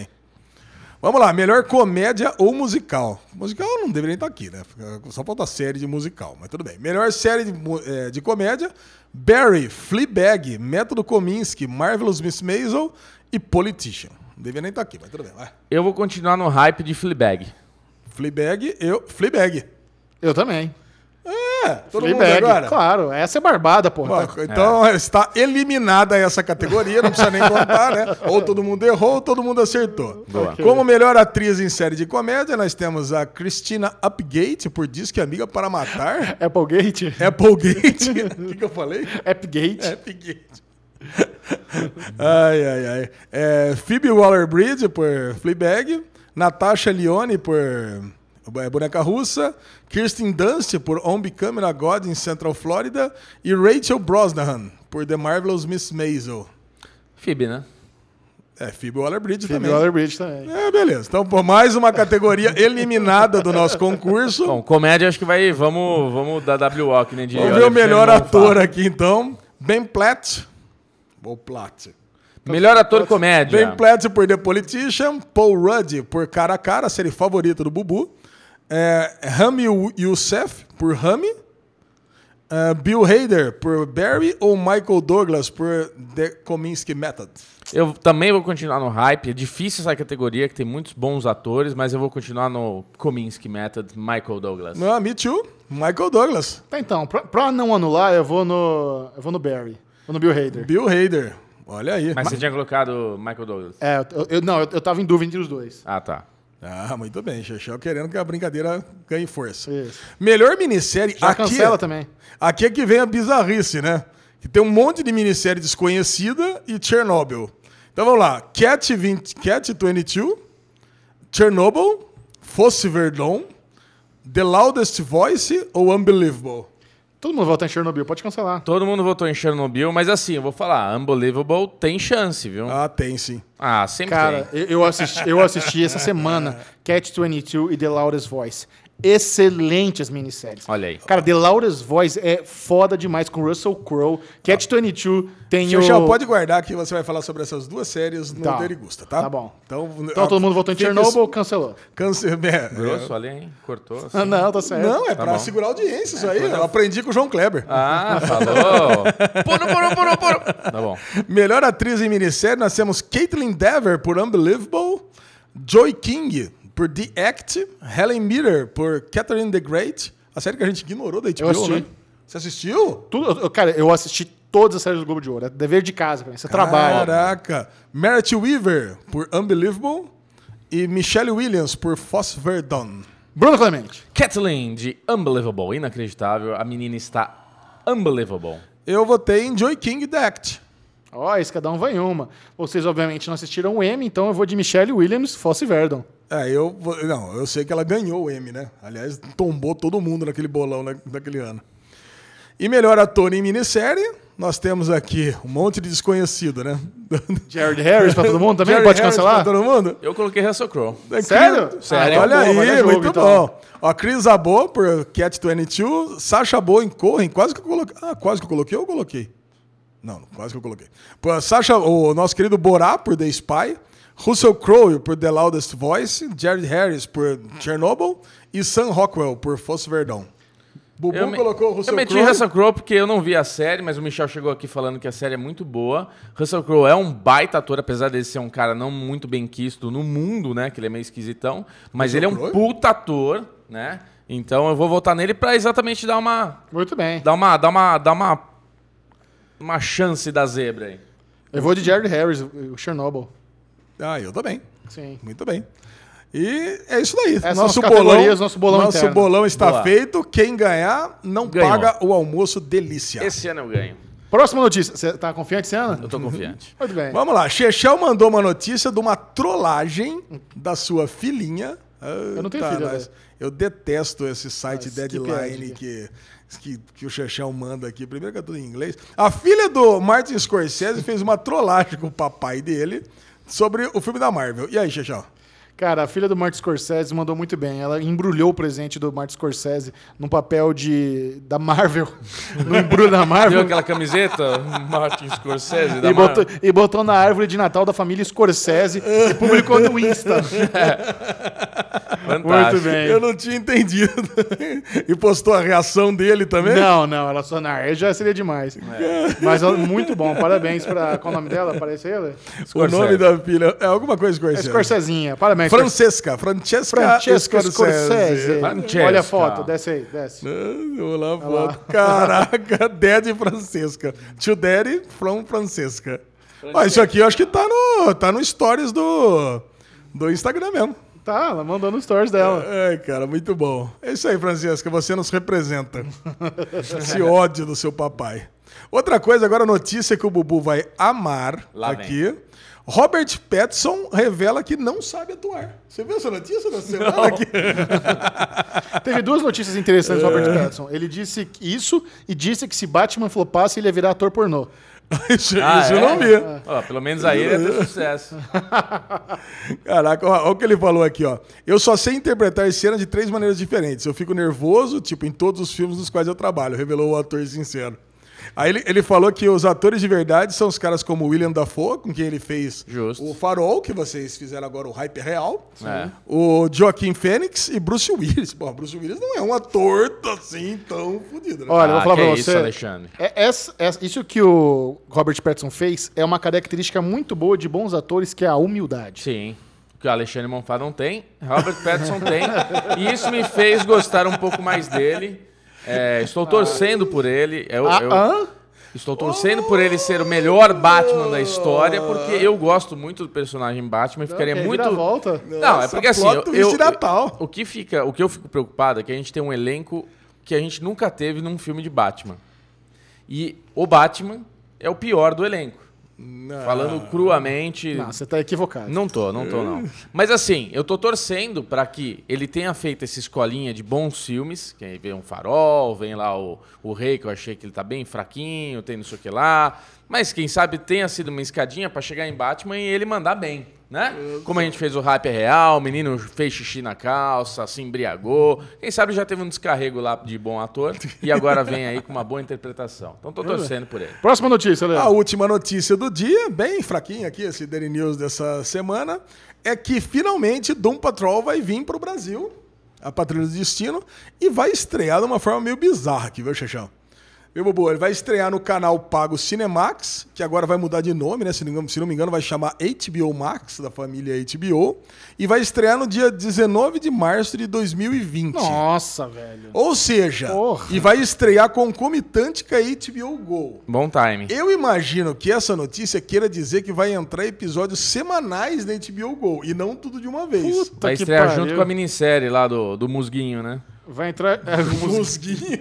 Vamos lá, melhor comédia ou musical? Musical não deveria estar aqui, né? Só falta série de musical, mas tudo bem. Melhor série de, eh, de comédia: Barry, Fleabag, Método Kominsky, Marvelous Miss Maisel e Politician. Não deveria nem estar aqui, mas tudo bem, vai. Eu vou continuar no hype de Fleabag. Fleabag, eu. Fleabag. Eu também. É, todo mundo Fleabag, agora. Claro, essa é barbada. Ó, Tá- Então está eliminada essa categoria, não precisa nem contar, né? Ou todo mundo errou, ou todo mundo acertou. Boa. Como melhor atriz em série de comédia, nós temos a Christina Upgate por Disque Amiga para Matar. Applegate? Applegate. O que, que eu falei? Appgate. Applegate. ai, ai, ai. É, Phoebe Waller-Bridge por Fleabag. Natasha Lyonne por é, Boneca Russa. Kirsten Dunst por On Becoming a God em Central Florida. E Rachel Brosnahan por The Marvelous Miss Maisel. Phoebe, né? É, Phoebe Waller-Bridge Phoebe também. Waller-Bridge também. É, beleza. Então, por mais uma categoria eliminada do nosso concurso. Bom, comédia acho que vai. Vamos, vamos dar WO, que nem de Vamos ver o melhor ator aqui, então. Ben Platt. Ou Platt. Melhor ator comédia. Ben Platt por The Politician, Paul Rudd por Cara a Cara, série favorita do Bubu. É, Rami Youssef por Rami. É, Bill Hader por Barry ou Michael Douglas por The Kominsky Method? Eu também vou continuar no hype. É difícil essa categoria, que tem muitos bons atores, mas eu vou continuar no Kominsky Method, Michael Douglas. Não, me too. Michael Douglas. Tá, então, pra, pra não anular, eu vou no. Eu vou no Barry. Vou no Bill Hader. Bill Hader. Olha aí. Mas você tinha colocado Michael Douglas. É, eu, eu- não, eu, eu tava em dúvida entre os dois. Ah, tá. Ah, muito bem. Chechel querendo que a brincadeira ganhe força. Isso. Melhor minissérie Já aqui. cancela também. Aqui é que vem a bizarrice, né? Que tem um monte de minissérie desconhecida e Chernobyl. Então vamos lá. Cat, 20, Cat 22, Chernobyl, Fosse Verdon, The Loudest Voice ou Unbelievable? Todo mundo volta em Chernobyl, pode cancelar. Todo mundo votou em Chernobyl, mas assim, eu vou falar, Unbelievable tem chance, viu? Ah, tem sim. Ah, sempre Cara, tem. eu, eu assisti, eu assisti essa semana Catch 22 e The Loudest Voice. Excelentes minisséries. Olha aí. Cara, The Laura's Voice é foda demais com Russell Crowe. Catch 22 tem o... Xexel, pode guardar que você vai falar sobre essas duas séries no Tá. Derigusta, tá? Tá bom. Então, Então todo mundo votou em Chernobyl, cancelou. Câncer. É, Grosso ali, hein? Cortou. assim. Ah, não, tá certo. Não, é Tá pra bom. segurar a audiência isso aí. Eu aprendi com o João Kleber. Ah, falou. Poro, poro, poro, poro. Tá bom. Melhor atriz em minissérie, nós temos Caitlin Dever por Unbelievable, Joy King por The Act, Helen Mirren por Catherine the Great, a série que a gente ignorou da HBO, assisti. né? Você assistiu? Tudo, eu- cara, eu assisti todas as séries do Globo de Ouro. É dever de casa, cara. Você trabalha. Caraca. Meredith Weaver por Unbelievable e Michelle Williams por Foss Verdon. Bruno Clemente. Kathleen de Unbelievable, inacreditável. A menina está unbelievable. Eu votei em Joy King The Act. Ó, esse cada um vai em uma. Vocês, obviamente, não assistiram o M, então eu vou de Michelle Williams, Fosse Verdon. É, eu não, eu sei que ela ganhou o M, né? Aliás, tombou todo mundo naquele bolão na- naquele ano. E melhor ator em minissérie, nós temos aqui um monte de desconhecido, né? Jared Harris pra todo mundo também? Jerry Pode Harris cancelar? pra todo mundo? Eu coloquei Russell Crowe. Aqui- Sério? Sério. Ah, Olha boa, vai dar aí, jogo, muito então. bom. Ó, Chris Abo por Cat 22, Sasha Bo em Corren, quase que eu coloquei. Ah, quase que eu coloquei ou eu coloquei? Não, quase que eu coloquei. Sasha, o nosso querido Borá por The Spy, Russell Crowe por The Loudest Voice, Jared Harris por Chernobyl e Sam Rockwell por Foss Verdon. Bubu me- colocou o Russell eu meti Crowe. Russell Crowe porque eu não vi a série, mas o Michel chegou aqui falando que a série é muito boa. Russell Crowe é um baita ator, apesar dele ser um cara não muito bem quisto no mundo, né? Que ele é meio esquisitão. Mas Russell ele é um Crowe? puta ator, né? Então eu vou votar nele pra exatamente dar uma. Muito bem. Dar uma. Dar uma. Dar uma. Uma chance da zebra aí. Eu vou de Jared Harris, o Chernobyl. Ah, eu também. Sim. Muito bem. E é isso daí. Essas nosso bolão, nosso bolão nosso interno. bolão está Boa. feito. Quem ganhar não Ganhou. paga o almoço delícia. Esse ano eu ganho. Próxima notícia. Você tá confiante esse ano? Eu tô confiante. Muito bem. Vamos lá, Chechel mandou uma notícia de uma trollagem da sua filhinha. Eu não tenho filha, velho. Eu detesto esse site que Deadline que, que, que o Chechel manda aqui. Primeiro que é tudo em inglês. A filha do Martin Scorsese fez uma trollagem com o papai dele sobre o filme da Marvel. E aí, Chechel? Cara, a filha do Martin Scorsese mandou muito bem. Ela embrulhou o presente do Martin Scorsese num papel de da Marvel, no embrulho da Viu Marvel. aquela camiseta? Martin Scorsese da E botou, Marvel? e botou na árvore de Natal da família Scorsese e publicou no Insta. Fantástico. Muito bem. Eu não tinha entendido. e postou a reação dele também? Não, não, ela só. Aí já seria demais. É. Mas muito bom, parabéns pra. Qual o nome dela? Aparece ela? O nome da filha é alguma coisa É Scorsese. Scorsesinha. Francesca. Francesca, Francesca Scorsese. Scorsese. Francesca. Olha a foto, desce aí, desce. Ah, Vou lá, foto. Caraca, Daddy Francesca. To Daddy from Francesca. Ó, isso aqui eu acho que tá no, tá no stories do, do Instagram mesmo. Tá, ela mandou no stories dela. Ai, cara, muito bom. É isso aí, Francesca, você nos representa. Esse ódio do seu papai. Outra coisa, agora a notícia que o Bubu vai amar Lá aqui. Robert Pattinson revela que não sabe atuar. Você viu essa notícia da semana aqui? Teve duas notícias interessantes do É. Robert Pattinson. Ele disse isso e disse que se Batman flopasse, ele ia virar ator pornô. isso Ah, isso é? eu não vi. Ó, pelo menos aí ele ia ter sucesso. Caraca, olha o que ele falou aqui, ó. Eu só sei interpretar cena de três maneiras diferentes. Eu fico nervoso, tipo, em todos os filmes nos quais eu trabalho, revelou o ator sincero. Aí ele, ele falou que os atores de verdade são os caras como William Dafoe, com quem ele fez Justo. o Farol, que vocês fizeram agora o Hyper Real. É. O Joaquim Fênix e Bruce Willis. Pô, Bruce Willis não é um ator assim tão fodido, né? Olha, eu vou Ah, falar pra isso, você. Alexandre. É, essa- essa- isso que o Robert Pattinson fez é uma característica muito boa de bons atores, que é a humildade. Sim. Que o Alexandre Monfá não tem, Robert Pattinson tem. E isso me fez gostar um pouco mais dele. É, estou torcendo por ele. Eu, Ah, eu- hã? Estou torcendo por ele ser o melhor Batman da história, porque eu gosto muito do personagem Batman e ficaria Ok, muito. volta. Não, é Nossa, porque assim, eu, eu- Natal. o que fica, o que eu fico preocupado é que a gente tem um elenco que a gente nunca teve num filme de Batman. E o Batman é o pior do elenco. Falando cruamente, Não, você tá equivocado. não tô, não tô, não. Mas assim, eu tô torcendo pra que ele tenha feito essa escolinha de bons filmes, que aí vem um farol, vem lá o, o rei, que eu achei que ele tá bem fraquinho, tem não sei o que lá. Mas quem sabe tenha sido uma escadinha pra chegar em Batman e ele mandar bem. Né? Como a gente fez o hype é real, o menino fez xixi na calça, se embriagou. Quem sabe já teve um descarrego lá de bom ator e agora vem aí com uma boa interpretação. Então tô torcendo por ele. Próxima notícia, Léo. A última notícia do dia, bem fraquinha aqui, esse Daily News dessa semana, é que finalmente Doom Patrol vai vir pro Brasil, a Patrulha do Destino, e vai estrear de uma forma meio bizarra aqui, viu, Xexão? Viu, Bobo? Ele vai estrear no canal pago Cinemax, que agora vai mudar de nome, né? Se não, me engano- se não me engano, vai chamar HBO Max, da família HBO, e vai estrear no dia 19 de março de 2020. Nossa, velho. Ou seja, Porra. e vai estrear concomitante com a HBO Go. Bom time. Eu imagino que essa notícia queira dizer que vai entrar episódios semanais na HBO Go e não tudo de uma vez. Puta Vai que estrear pariu. junto com a minissérie lá do, do Musguinho, né? Vai entrar. É, o mus- Musguinho.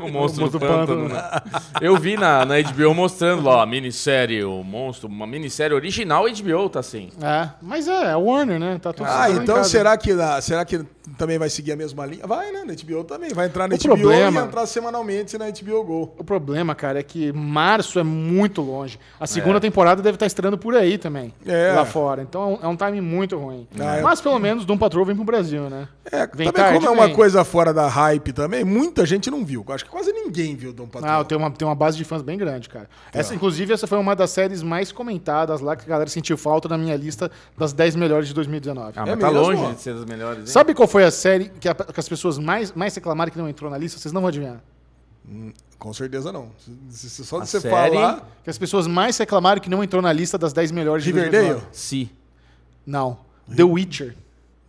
O monstro monstro do do pântano. pântano. né? Eu vi na, na HBO mostrando lá, a minissérie, o monstro, uma minissérie original HBO, tá assim. É, mas é, é Warner, né? Tá tudo Ah, então será que, será que também vai seguir a mesma linha? Vai, né? Na HBO também. Vai entrar na O HBO problema- e entrar semanalmente na HBO Go. O problema, cara, é que março é muito longe. A segunda É. temporada deve estar estreando por aí também. É. Lá fora. Então é um time muito ruim. Ah, é. Mas pelo menos Doom Patrol vem pro Brasil, né? É, Vem também tarde, como é uma vem. coisa fora da hype também, muita gente não viu. Acho que quase ninguém viu Dom Patrol. Ah, tem uma, tem uma base de fãs bem grande, cara. Essa, inclusive, essa foi uma das séries mais comentadas lá, que a galera sentiu falta na minha lista das 10 melhores de 2019. Ah, É mas tá mesmo? longe de ser das melhores, hein? Sabe qual foi a série que, a- que as pessoas mais, mais reclamaram que não entrou na lista? Vocês não vão adivinhar. Com certeza não. Se- se- Só A de você série? falar. Que as pessoas mais reclamaram que não entrou na lista das 10 melhores de Riverdale? 2019. Si. Não. The Witcher.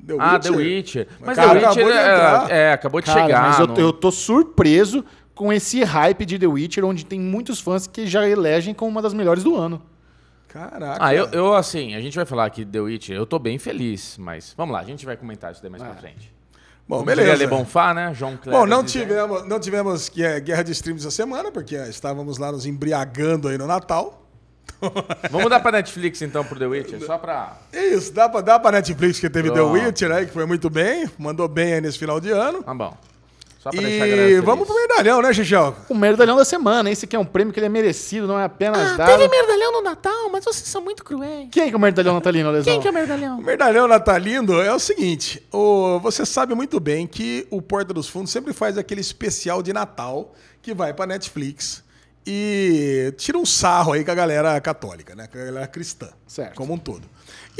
The Ah, The Witcher. Mas Cara, The Witcher acabou de é, entrar. é, acabou de Cara, chegar. mas eu, no- eu tô surpreso com esse hype de The Witcher, onde tem muitos fãs que já elegem como uma das melhores do ano. Caraca. Ah, eu, eu, assim, a gente vai falar aqui de The Witcher, eu tô bem feliz, mas vamos lá, a gente vai comentar isso daí mais pra frente. Bom, beleza. Le Bonfá, né? João Cleber Bom, não tivemos, não tivemos que é, guerra de streams essa semana, porque é, estávamos lá nos embriagando aí no Natal. Vamos dar pra Netflix então pro The Witcher, só pra... Isso, dá pra, dá pra Netflix que teve The Pronto. Witcher aí, que foi muito bem, mandou bem aí nesse final de ano. Tá bom. Só pra deixar a galera E feliz. vamos pro medalhão, né, Xixel? O merdalhão da semana, esse aqui é um prêmio que ele é merecido, não é apenas Ah, dado. teve merdalhão no Natal, mas vocês são muito cruéis. Quem que é o merdalhão natalino, Lesão? Quem que é o merdalhão? O medalhão natalino é o seguinte: o- você sabe muito bem que o Porta dos Fundos sempre faz aquele especial de Natal que vai pra Netflix e tira um sarro aí com a galera católica, né? Com a galera cristã. Certo. Como um todo.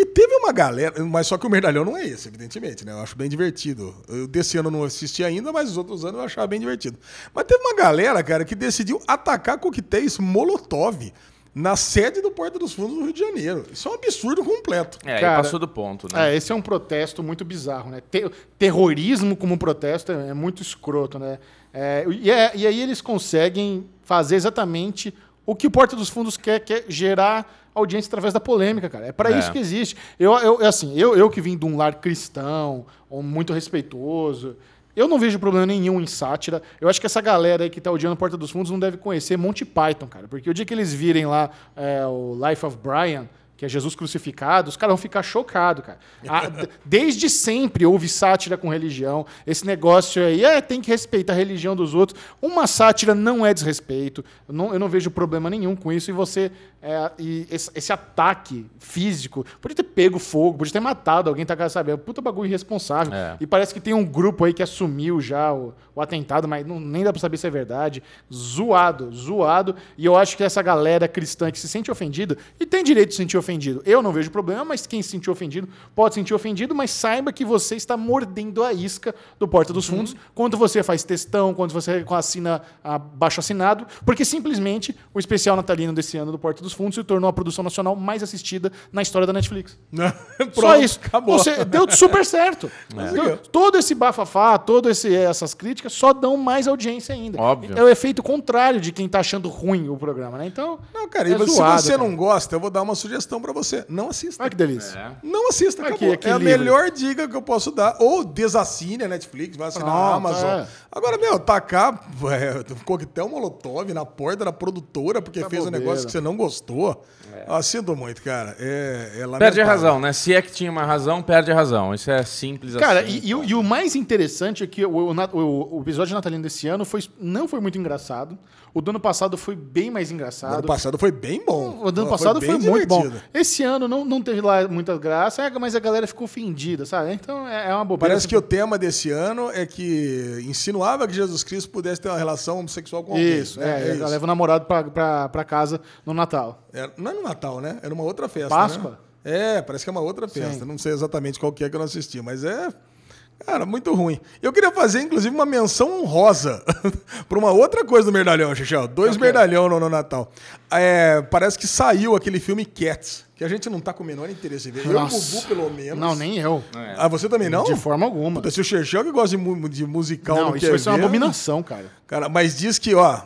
E teve uma galera, mas só que o medalhão não é esse, evidentemente, né? Eu acho bem divertido. Eu desse ano não assisti ainda, mas os outros anos eu achava bem divertido. Mas teve uma galera, cara, que decidiu atacar coquetéis Molotov na sede do Porta dos Fundos do Rio de Janeiro. Isso é um absurdo completo. É, Cara, aí passou do ponto, né? É, esse é um protesto muito bizarro, né? Te- terrorismo como protesto é, é muito escroto, né? É, e, é- e aí eles conseguem fazer exatamente o que o Porta dos Fundos quer, que é gerar audiência através da polêmica, cara. É para É. isso que existe. Eu, eu, assim, eu, eu que vim de um lar cristão, muito respeitoso, eu não vejo problema nenhum em sátira. Eu acho que essa galera aí que tá odiando Porta dos Fundos não deve conhecer Monty Python, cara. Porque o dia que eles virem lá é, o Life of Brian, que é Jesus crucificado, os caras vão ficar chocados, cara. Desde sempre houve sátira com religião. Esse negócio aí, é, tem que respeitar a religião dos outros. Uma sátira não é desrespeito. Eu não, eu não vejo problema nenhum com isso. E você. É, e esse, esse ataque físico podia ter pego fogo, podia ter matado alguém, tá, sabe? É um puta bagulho irresponsável. É. E parece que tem um grupo aí que assumiu já o, o atentado, mas não, nem dá pra saber se é verdade. Zoado, zoado. E eu acho que essa galera cristã que se sente ofendida, e tem direito de se sentir ofendido. Eu não vejo problema, mas quem se sentir ofendido pode se sentir ofendido, mas saiba que você está mordendo a isca do Porta dos Fundos quando você faz textão, quando você assina abaixo assinado, porque simplesmente o especial natalino desse ano do Porta dos Fundos se tornou a produção nacional mais assistida na história da Netflix. Só Pronto, isso. Acabou. Você deu super certo. Deu- todo esse bafafá, todas essas críticas só dão mais audiência ainda. Óbvio. É o efeito contrário de quem tá achando ruim o programa, né? Então. Não, cara, é se zoado, você cara. não gosta, eu vou dar uma sugestão pra você. Não assista. Olha que delícia. É. Não assista, acabou. é a melhor dica que eu posso dar. Ou desassine a Netflix, vai assinar a Pronto, Amazon. é. Agora, meu, tacar é, um coquetel molotov na porta da produtora porque Tá fez um bobeira. negócio que você não gostou gostou. Ah, sinto muito, cara. É, é Perde a razão, né? Se é que tinha uma razão, perde a razão. Isso é simples Cara, assim. e, e o- e o mais interessante é que o, o, o- o episódio natalino desse ano foi, não foi muito engraçado. O do ano passado foi bem mais O engraçado. ano passado foi bem bom. O do ano Foi passado foi, bem muito bom. Esse ano não, não teve lá muita graça, é, mas a galera ficou ofendida, sabe? Então é, é uma bobeira. Parece que o tema desse ano é que insinuava que Jesus Cristo pudesse ter uma relação homossexual com alguém. Isso, né? é, ela leva o namorado pra, pra, pra casa no Natal. É, não é no Natal, né? Era uma outra festa. Páscoa? Né? É, parece que é uma outra festa. Não sei exatamente qual que é que eu não assisti, mas é. Cara, muito ruim. Eu queria fazer, inclusive, uma menção honrosa para uma outra coisa do Merdalhão, Xixel. Dois Merdalhão no, no Natal. É, parece que saiu aquele filme Cats, que a gente não tá com o menor interesse em ver. Eu e o Nossa. Bubu, pelo menos. Não, nem eu. Ah, você também não? De forma alguma. Puta, se o Xerxel que gosta de, mu- de musical Não, não isso vai ser uma abominação, cara. Cara, mas diz que, ó,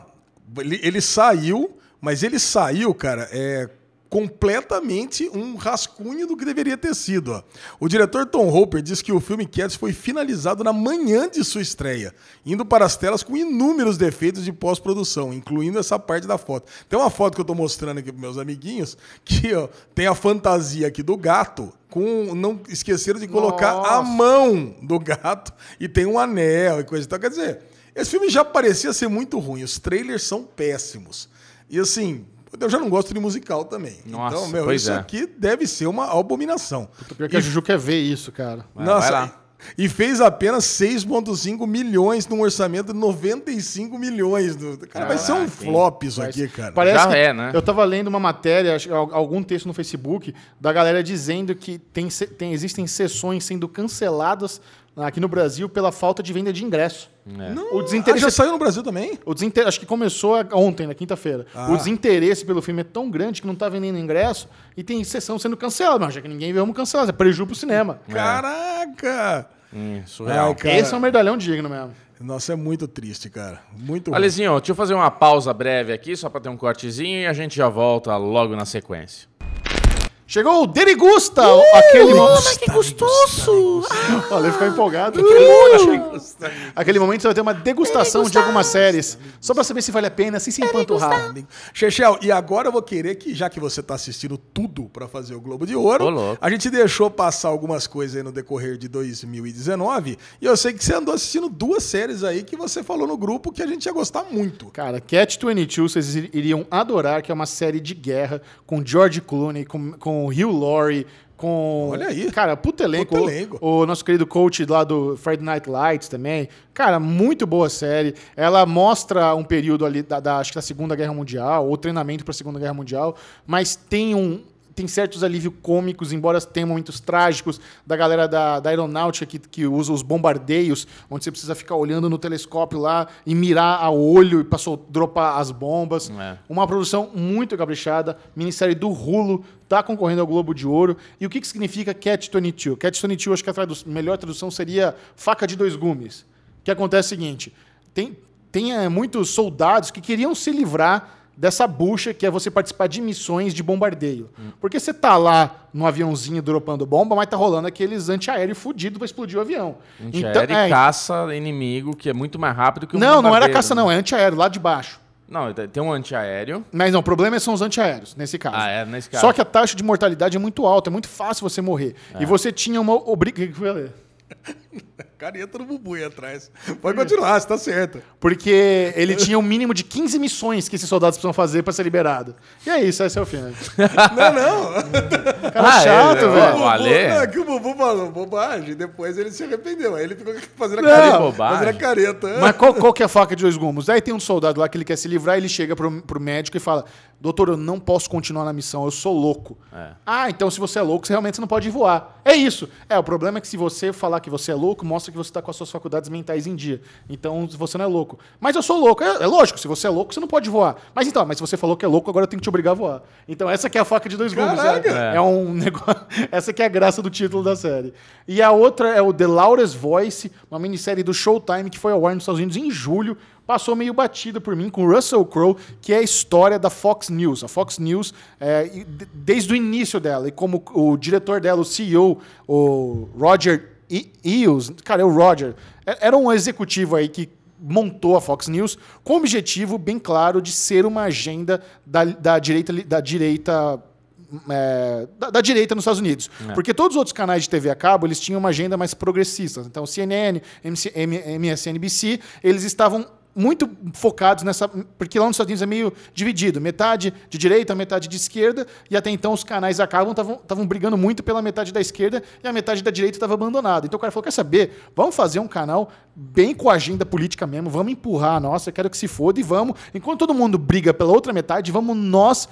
ele, ele saiu, mas ele saiu, cara, é completamente um rascunho do que deveria ter sido. Ó. O diretor Tom Hopper diz que o filme Cats foi finalizado na manhã de sua estreia, indo para as telas com inúmeros defeitos de pós-produção, incluindo essa parte da foto. Tem uma foto que eu tô mostrando aqui para meus amiguinhos, que ó, tem a fantasia aqui do gato, com não esqueceram de colocar a Nossa. mão do gato e tem um anel e coisa e tal. Quer dizer, esse filme já parecia ser muito ruim. Os trailers são péssimos. E assim, eu já não gosto de musical também. Nossa, então, meu, pois isso é. aqui deve ser uma abominação. Pior que a Juju quer ver isso, cara. Vai, vai lá. E fez apenas 6,5 milhões num orçamento de 95 milhões. do- Cara, vai ser um Caraca, flop isso aqui, cara. Parece Já que é, né? Eu tava lendo uma matéria, algum texto no Facebook, da galera dizendo que tem, tem- existem sessões sendo canceladas aqui no Brasil pela falta de venda de ingresso. Não, O ah, desinteresse. já saiu no Brasil também? O desinter... Acho que começou a- ontem, na quinta-feira. Ah. O desinteresse pelo filme é tão grande que não tá vendendo ingresso e tem sessão sendo cancelada. Mas já que ninguém vê, vamos cancelar. É prejuízo pro cinema. Caraca! Hum, surreal. Cara. Esse é um merdalhão digno mesmo. Nossa, é muito triste, cara. Muito ruim. Alezinho, deixa eu fazer uma pausa breve aqui, só pra ter um cortezinho, e a gente já volta logo na sequência. Chegou o Derigusta! aquele momento. Mas que gostoso! Olha, ele ficou empolgado. Aquele momento você vai ter uma degustação de algumas séries. Só pra saber se vale a pena, sem se empanturrar. Chechel, e agora eu vou querer que, já que você tá assistindo tudo pra fazer o Globo de Ouro, a gente deixou passar algumas coisas aí no decorrer de 2019, e eu sei que você andou assistindo duas séries aí que você falou no grupo que a gente ia gostar muito. Cara, Cat 22 vocês ir- iriam adorar, que é uma série de guerra com George Clooney, com, com Hugh Laurie, com. Olha aí. Cara, puta elenco. Puta elenco. O, o nosso querido coach lá do Friday Night Lights também. Cara, muito boa série. Ela mostra um período ali da, da- acho que da Segunda Guerra Mundial, ou treinamento para a Segunda Guerra Mundial, mas tem um. Tem certos alívios cômicos, embora tenha momentos trágicos da galera da, da aeronáutica que, que usa os bombardeios, onde você precisa ficar olhando no telescópio lá e mirar a olho para dropar as bombas. É. Uma produção muito caprichada, minissérie do Hulu, tá concorrendo ao Globo de Ouro. E o que, que significa Cat 22? Cat 22, acho que a tradu- melhor tradução seria faca de dois gumes. O que acontece é o seguinte: tem, tem eh, muitos soldados que queriam se livrar dessa bucha que é você participar de missões de bombardeio. Porque você tá lá no aviãozinho dropando bomba, mas tá rolando aqueles antiaéreos fudidos pra explodir o avião. Antiaéreo é, e caça inimigo, que é muito mais rápido que o Não, não era caça, né? não, é antiaéreo, lá de baixo. Não, tem um antiaéreo. Mas não, o problema são os antiaéreos, nesse caso. Ah, é, nesse caso. Só que a taxa de mortalidade é muito alta, é muito fácil você morrer. É. E você tinha uma obrigação. Careta do Bubu aí atrás. Pode continuar, você tá certo. Porque ele tinha um mínimo de 15 missões que esses soldados precisam fazer pra ser liberado. E é isso, esse é o filme. Não, não. Cara Ah, é, chato, é, velho. O Ale- Não, é que o Bubu falou bobagem, depois ele se arrependeu. Aí ele ficou fazendo a careta. Fazendo a careta. Mas qual, qual que é a faca de dois gumes? Aí tem um soldado lá que ele quer se livrar, ele chega pro, pro médico e fala: Doutor, eu não posso continuar na missão, eu sou louco. É. Ah, então se você é louco, você realmente não pode voar. É isso. É, o problema é que se você falar que você é louco, mostra que você está com as suas faculdades mentais em dia. Então você não é louco. Mas eu sou louco. É, é lógico, se você é louco, você não pode voar. Mas então, mas se você falou que é louco, agora eu tenho que te obrigar a voar. Então essa que é a faca de dois gumes. É, é um negócio. Essa que é a graça do título da série. E a outra é o The Loudest Voice, uma minissérie do Showtime que foi ao ar nos Estados Unidos em julho. Passou meio batida por mim com Russell Crowe, que é a história da Fox News. A Fox News, é, de- desde o início dela, e como o diretor dela, o CEO, o Roger Eels, cara, é o Roger, é- era um executivo aí que montou a Fox News com o objetivo bem claro de ser uma agenda da, da direita, da direita é, da, da direita nos Estados Unidos. Porque todos os outros canais de TV a cabo, eles tinham uma agenda mais progressista. Então, CNN, MC, MSNBC, eles estavam muito focados nessa. Porque lá nos Estados Unidos é meio dividido metade de direita, metade de esquerda, e até então os canais acabam estavam brigando muito pela metade da esquerda e a metade da direita estava abandonada. Então o cara falou: quer saber? Vamos fazer um canal bem com a agenda política mesmo, vamos empurrar a nossa, quero que se foda e vamos. Enquanto todo mundo briga pela outra metade, vamos nós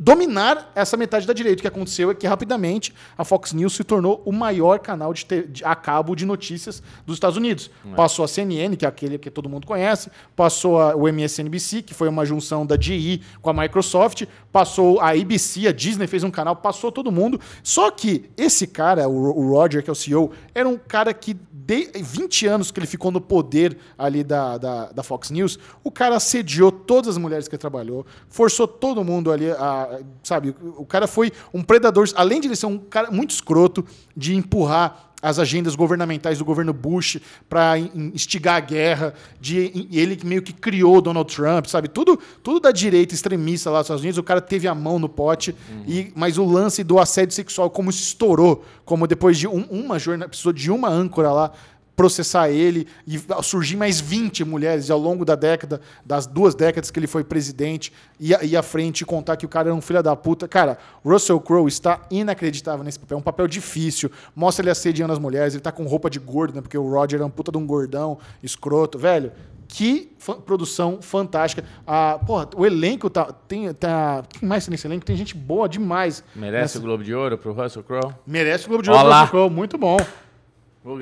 dominar essa metade da direita. O que aconteceu é que rapidamente a Fox News se tornou o maior canal de, de a cabo de notícias dos Estados Unidos. É. Passou a CNN, que é aquele que todo mundo conhece, passou a, o MSNBC, que foi uma junção da GE com a Microsoft, passou a ABC, a Disney fez um canal, passou todo mundo. Só que esse cara, o, o Roger, que é o CEO, era um cara que de 20 anos que ele ficou no poder ali da, da, da, Fox News, o cara assediou todas as mulheres que ele trabalhou, forçou todo mundo ali a. Sabe, o cara foi um predador, além de ele ser um cara muito escroto, de empurrar as agendas governamentais do governo Bush para instigar a guerra, de ele meio que criou Donald Trump, sabe? Tudo, tudo da direita extremista lá nos Estados Unidos, o cara teve a mão no pote, uhum. e, mas o lance do assédio sexual, como isso estourou, como depois de um, uma jornada, precisou de uma âncora lá processar ele e surgir mais 20 mulheres e ao longo da década, das duas décadas que ele foi presidente, ir, ir à frente e contar que o cara era um filho da puta. Cara, Russell Crowe está inacreditável nesse papel. É um papel difícil. Mostra ele assediando as mulheres, ele tá com roupa de gordo, né? Porque o Roger é um puta de um gordão, escroto. Velho, que produção fantástica. Ah, porra, o elenco tá. Tem, tá, quem mais tem nesse elenco? Tem gente boa demais. Merece nessa... o Globo de Ouro pro Russell Crowe? Merece o Globo de Ouro pro Russell Crowe, muito bom.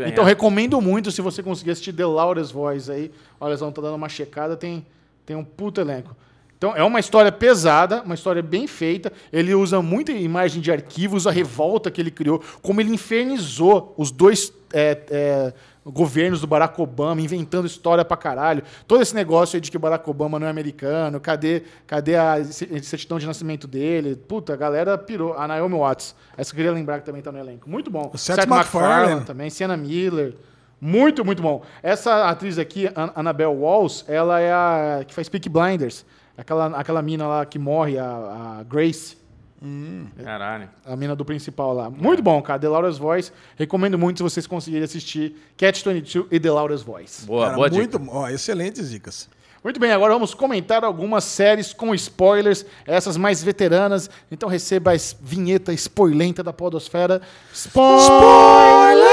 Então recomendo muito se você conseguir assistir The Laura's Voice aí. Olha, eles vão tá dando uma checada, tem, tem um puto elenco. Então é uma história pesada, uma história bem feita. Ele usa muita imagem de arquivos, a revolta que ele criou, como ele infernizou os dois é, é, governos do Barack Obama, inventando história pra caralho. Todo esse negócio aí de que o Barack Obama não é americano, cadê, cadê a certidão de nascimento dele? Puta, a galera pirou. A Naomi Watts, essa eu queria lembrar que também tá no elenco. Muito bom. O Seth, Seth MacFarlane também, Sienna Miller. Muito, muito bom. Essa atriz aqui, Annabelle Walls, ela é a que faz Peak Blinders. Aquela, aquela mina lá que morre, a, a Grace. Hum, Caralho. A mina do principal lá. Muito bom, cara. The Laura's Voice. Recomendo muito se vocês conseguirem assistir Catch 22 e The Laura's Voice. Boa, cara, boa muito, dica. Ó, excelentes dicas. Muito bem, agora vamos comentar algumas séries com spoilers, essas mais veteranas. Então receba a vinheta spoilenta da Podosfera. Spoilers!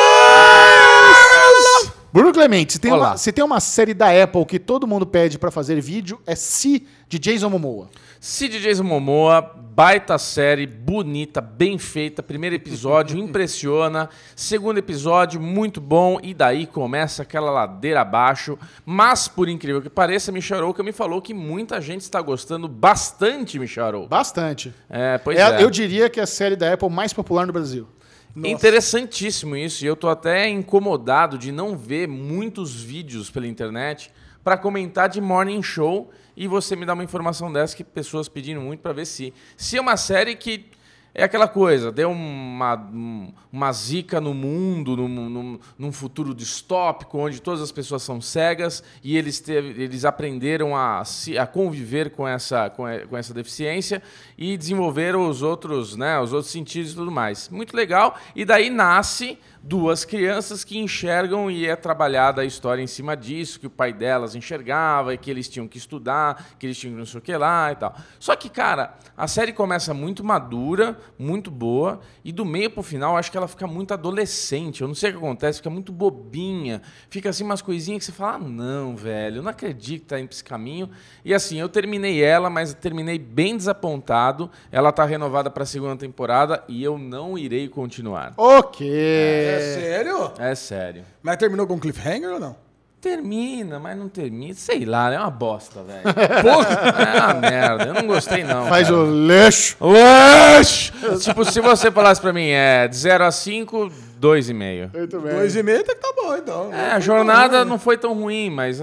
Bruno Clemente, se tem, uma, se tem uma série da Apple que todo mundo pede para fazer vídeo, é Si, de Jason Momoa. Si, de Jason Momoa, baita série, bonita, bem feita. Primeiro episódio impressiona. Segundo episódio, muito bom. E daí começa aquela ladeira abaixo. Mas, por incrível que pareça, Michel que me falou que muita gente está gostando bastante, Michel Bastante. É, pois é, é. Eu diria que é a série da Apple mais popular no Brasil. Nossa. Interessantíssimo isso. E eu tô até incomodado de não ver muitos vídeos pela internet para comentar de Morning Show e você me dá uma informação dessa que pessoas pedindo muito para ver se se é uma série que é aquela coisa, deu uma, uma zica no mundo, num, num, num, futuro distópico, onde todas as pessoas são cegas e eles, teve, eles aprenderam a, a conviver com essa, com, essa deficiência e desenvolveram os outros, né, os outros sentidos e tudo mais. Muito legal. E daí nasce duas crianças que enxergam e é trabalhada a história em cima disso, que o pai delas enxergava e que eles tinham que estudar, que eles tinham que não sei o que lá e tal. Só que, cara, a série começa muito madura, muito boa, e do meio pro final acho que ela fica muito adolescente. Eu não sei o que acontece, fica muito bobinha. Fica assim umas coisinhas que você fala: ah, não, velho, eu não acredito que tá indo pra esse caminho. E assim, eu terminei ela, mas terminei bem desapontado. Ela tá renovada pra segunda temporada e eu não irei continuar. Ok. É, é sério? É sério. Mas terminou com cliffhanger ou não? Termina, mas não termina. Sei lá, é uma bosta, velho. Porra! É uma merda. Eu não gostei, não. Faz cara. o lixo. Lixo! tipo, se você falasse pra mim, é de 0 a 5, 2,5. 2,5 tá que tá bom, então. É, a jornada não foi tão ruim, mas.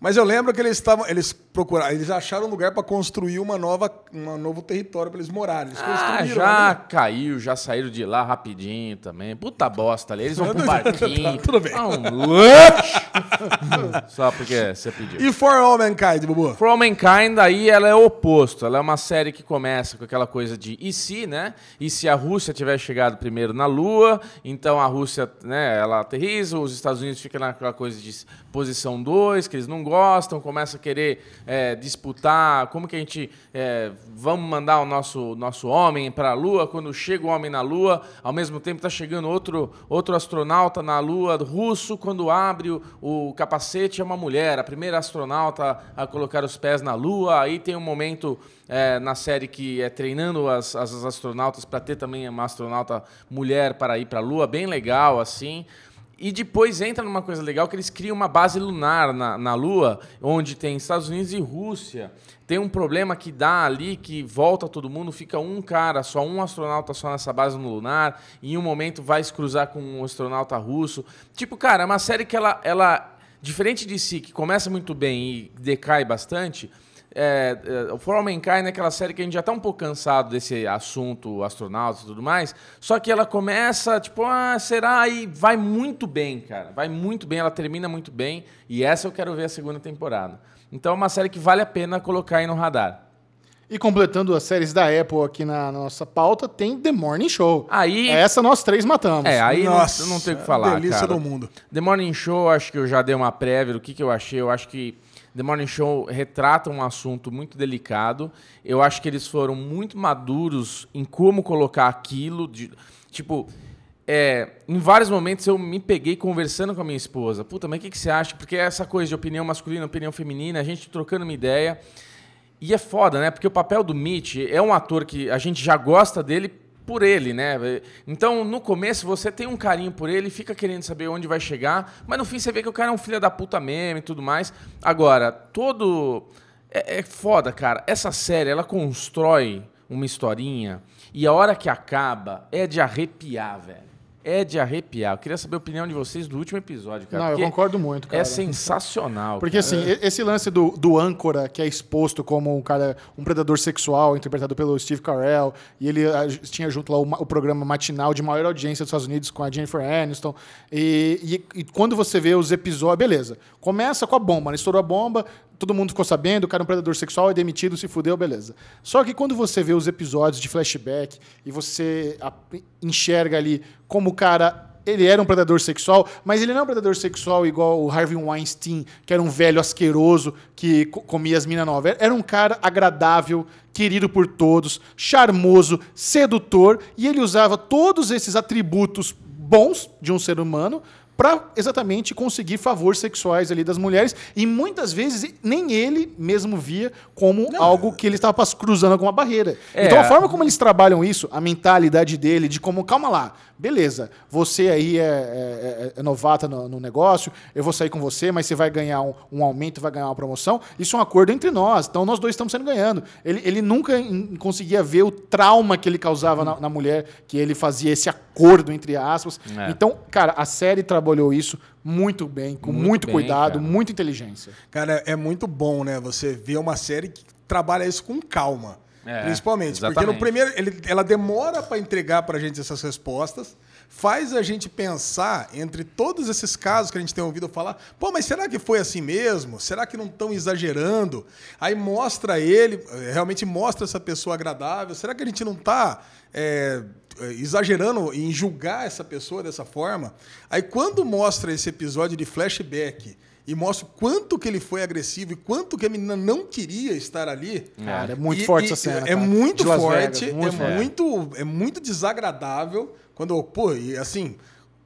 Mas eu lembro que eles estavam, eles procuraram, eles acharam um lugar para construir uma nova, um novo território para eles morarem. Eles ah, já ali. caiu, já saíram de lá rapidinho também. Puta bosta ali, eles vão pro barquinho. tá, tudo bem. Ah, um Só porque você pediu. E For All Mankind, Bubu? For All Mankind, aí ela é o oposto. Ela é uma série que começa com aquela coisa de e se, né? E se a Rússia tiver chegado primeiro na Lua, então a Rússia, né, ela aterriza, os Estados Unidos ficam naquela coisa de posição 2, que eles não gostam, começam a querer é, disputar como que a gente é, vamos mandar o nosso, nosso homem para a Lua. Quando chega o homem na Lua, ao mesmo tempo está chegando outro, outro astronauta na Lua russo. Quando abre o, o capacete, é uma mulher, a primeira astronauta a colocar os pés na Lua. Aí tem um momento é, na série que é treinando as, as astronautas para ter também uma astronauta mulher para ir para a Lua, bem legal assim. E depois entra numa coisa legal que eles criam uma base lunar na, na Lua, onde tem Estados Unidos e Rússia. Tem um problema que dá ali, que volta todo mundo, fica um cara, só um astronauta só nessa base no lunar, e em um momento vai se cruzar com um astronauta russo. Tipo, cara, é uma série que ela, ela diferente de si, que começa muito bem e decai bastante, é, é, o For All Mankind é aquela série que a gente já está um pouco cansado desse assunto astronautas e tudo mais, só que ela começa, tipo, ah, será? E vai muito bem, cara. Vai muito bem, ela termina muito bem, e essa eu quero ver a segunda temporada. Então é uma série que vale a pena colocar aí no radar. E completando as séries da Apple aqui na nossa pauta, tem The Morning Show. Aí- Essa nós três matamos. É, aí não- Nossa, não, tem o que falar, delícia cara. do mundo. The Morning Show, acho que eu já dei uma prévia do que, que eu achei. Eu acho que The Morning Show retrata um assunto muito delicado. Eu acho que eles foram muito maduros em como colocar aquilo. de- tipo, é, em vários momentos eu me peguei conversando com a minha esposa. Puta, mas o que, que você acha? Porque é essa coisa de opinião masculina, opinião feminina, a gente trocando uma ideia. E é foda, né? Porque o papel do Mitch é um ator que a gente já gosta dele por ele, né? Então, no começo, você tem um carinho por ele, fica querendo saber onde vai chegar, mas no fim você vê que o cara é um filho da puta mesmo e tudo mais. Agora, todo. É, é foda, cara. Essa série, ela constrói uma historinha e a hora que acaba é de arrepiar, velho. É de arrepiar. Eu queria saber a opinião de vocês do último episódio, cara. Não, eu concordo muito, cara. É sensacional. Porque cara. assim, esse lance do, do âncora, que é exposto como um cara, um predador sexual, interpretado pelo Steve Carell, e ele ah, tinha junto lá o, o programa matinal de maior audiência dos Estados Unidos com a Jennifer Aniston. E, e- e quando você vê os episódios, beleza. Começa com a bomba, né? Estourou a bomba, todo mundo ficou sabendo, o cara é um predador sexual, é demitido, se fudeu, beleza. Só que quando você vê os episódios de flashback e você enxerga ali como o cara ele era um predador sexual, mas ele não é um predador sexual igual o Harvey Weinstein, que era um velho asqueroso que co- comia as minas novas. Era um cara agradável, querido por todos, charmoso, sedutor, e ele usava todos esses atributos bons de um ser humano para exatamente conseguir favores sexuais ali das mulheres e muitas vezes nem ele mesmo via como algo que ele estava cruzando alguma barreira. É. Então a forma como eles trabalham isso, a mentalidade dele de como calma lá, beleza, você aí é, é- é- é novata no, no negócio, eu vou sair com você, mas você vai ganhar um, um aumento, vai ganhar uma promoção. Isso é um acordo entre nós, então nós dois estamos sendo ganhando. Ele, ele nunca em- conseguia ver o trauma que ele causava na, na mulher, que ele fazia esse acordo entre aspas. É. Então, cara, a série trabalhou isso muito bem, com Muito muito, bem, cuidado, cara. muita inteligência. Cara, é muito bom, né? Você ver uma série que trabalha isso com calma. É, principalmente. Porque exatamente. no primeiro, ele- ela demora para entregar pra gente essas respostas, faz a gente pensar entre todos esses casos que a gente tem ouvido falar, pô, mas será que foi assim mesmo? Será que não estão exagerando? Aí mostra ele, eh, realmente mostra essa pessoa agradável. Será que a gente não tá é, é, exagerando em julgar essa pessoa dessa forma? Aí quando mostra esse episódio de flashback e mostra o quanto que ele foi agressivo e quanto que a menina não queria estar ali. Cara, é muito E- forte e- essa cena. É cara. muito Las forte, Vegas, muito é, forte. muito, é muito desagradável quando, pô, e assim,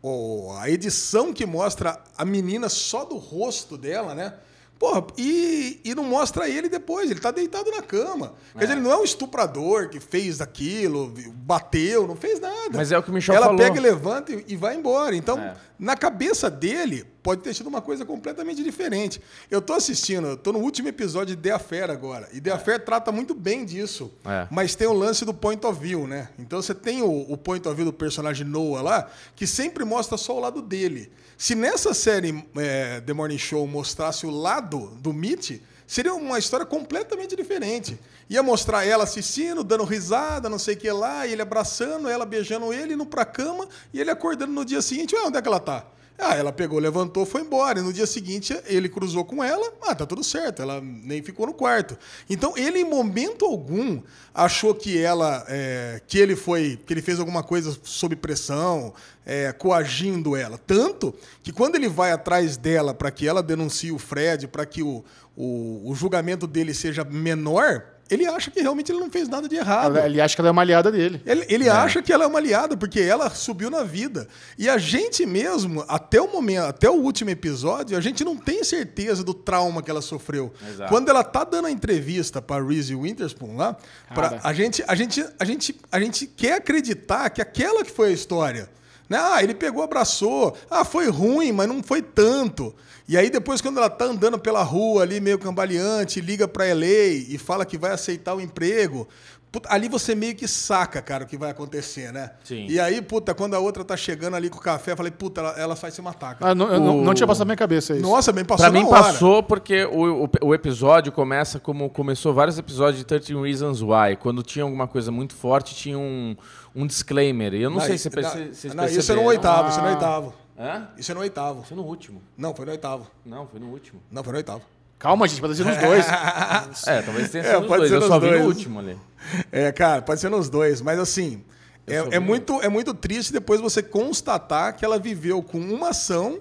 o- a edição que mostra a menina só do rosto dela, né? Porra, e, e não mostra ele depois, ele tá deitado na cama. Quer dizer, ele não é um estuprador que fez aquilo, bateu, não fez nada. Mas é o que o Michel Ela falou. pega e levanta e, e vai embora. Então, É. na cabeça dele, pode ter sido uma coisa completamente diferente. Eu tô assistindo, eu tô no último episódio de The Affair agora. E The Affair trata muito bem disso. É. Mas tem o lance do point of view, né? Então você tem o, o point of view do personagem Noah lá, que sempre mostra só o lado dele. Se nessa série é, The Morning Show mostrasse o lado do Mitch, seria uma história completamente diferente. Ia mostrar ela assistindo, dando risada, não sei o que lá, ele abraçando, ela beijando ele, indo pra cama, e ele acordando no dia seguinte, ué, onde é que ela tá? Ah, ela pegou, levantou, foi embora. E no dia seguinte ele cruzou com ela. Ah, tá tudo certo. Ela nem ficou no quarto. Então ele, em momento algum, achou que ela, é, que ele foi, que ele fez alguma coisa sob pressão, é, coagindo ela. Tanto que quando ele vai atrás dela para que ela denuncie o Fred, para que o, o, o julgamento dele seja menor, ele acha que realmente ele não fez nada de errado. Ele acha que ela é uma aliada dele. Ele, ele acha que ela é uma aliada, porque ela subiu na vida. E a gente mesmo, até o momento, até o último episódio, a gente não tem certeza do trauma que ela sofreu. Exato. Quando ela tá dando a entrevista para Reese Witherspoon lá, pra, a, gente, a, gente, a, gente, a gente quer acreditar que aquela que foi a história. Né? Ah, ele pegou, abraçou. Ah, foi ruim, mas não foi tanto. E aí depois, quando ela tá andando pela rua ali, meio cambaleante, liga pra LA e fala que vai aceitar o emprego. puta, ali você meio que saca, cara, o que vai acontecer, né? Sim. E aí, puta, quando a outra tá chegando ali com o café, eu falei, puta, ela, ela vai se matar, cara. Ah, não, eu não, O- não tinha passado na minha cabeça isso. Nossa, bem passou Pra mim na hora. passou porque o, o, o episódio começa como começou vários episódios de 13 Reasons Why. Quando tinha alguma coisa muito forte, tinha um, um disclaimer. E eu não, sei se você perce- não, não, Isso é no oitavo, isso é no Ah. oitavo. Hã? Isso é no oitavo. Foi no último. Não, foi no oitavo. Não, foi no último. Não, foi no oitavo. Calma, gente, pode ser nos dois. É, talvez tenha É, sido os pode dois. ser Eu nos só vi dois. no último ali. É, cara, pode ser nos dois, mas assim, é, é vi. muito, é muito triste depois você constatar que ela viveu com uma ação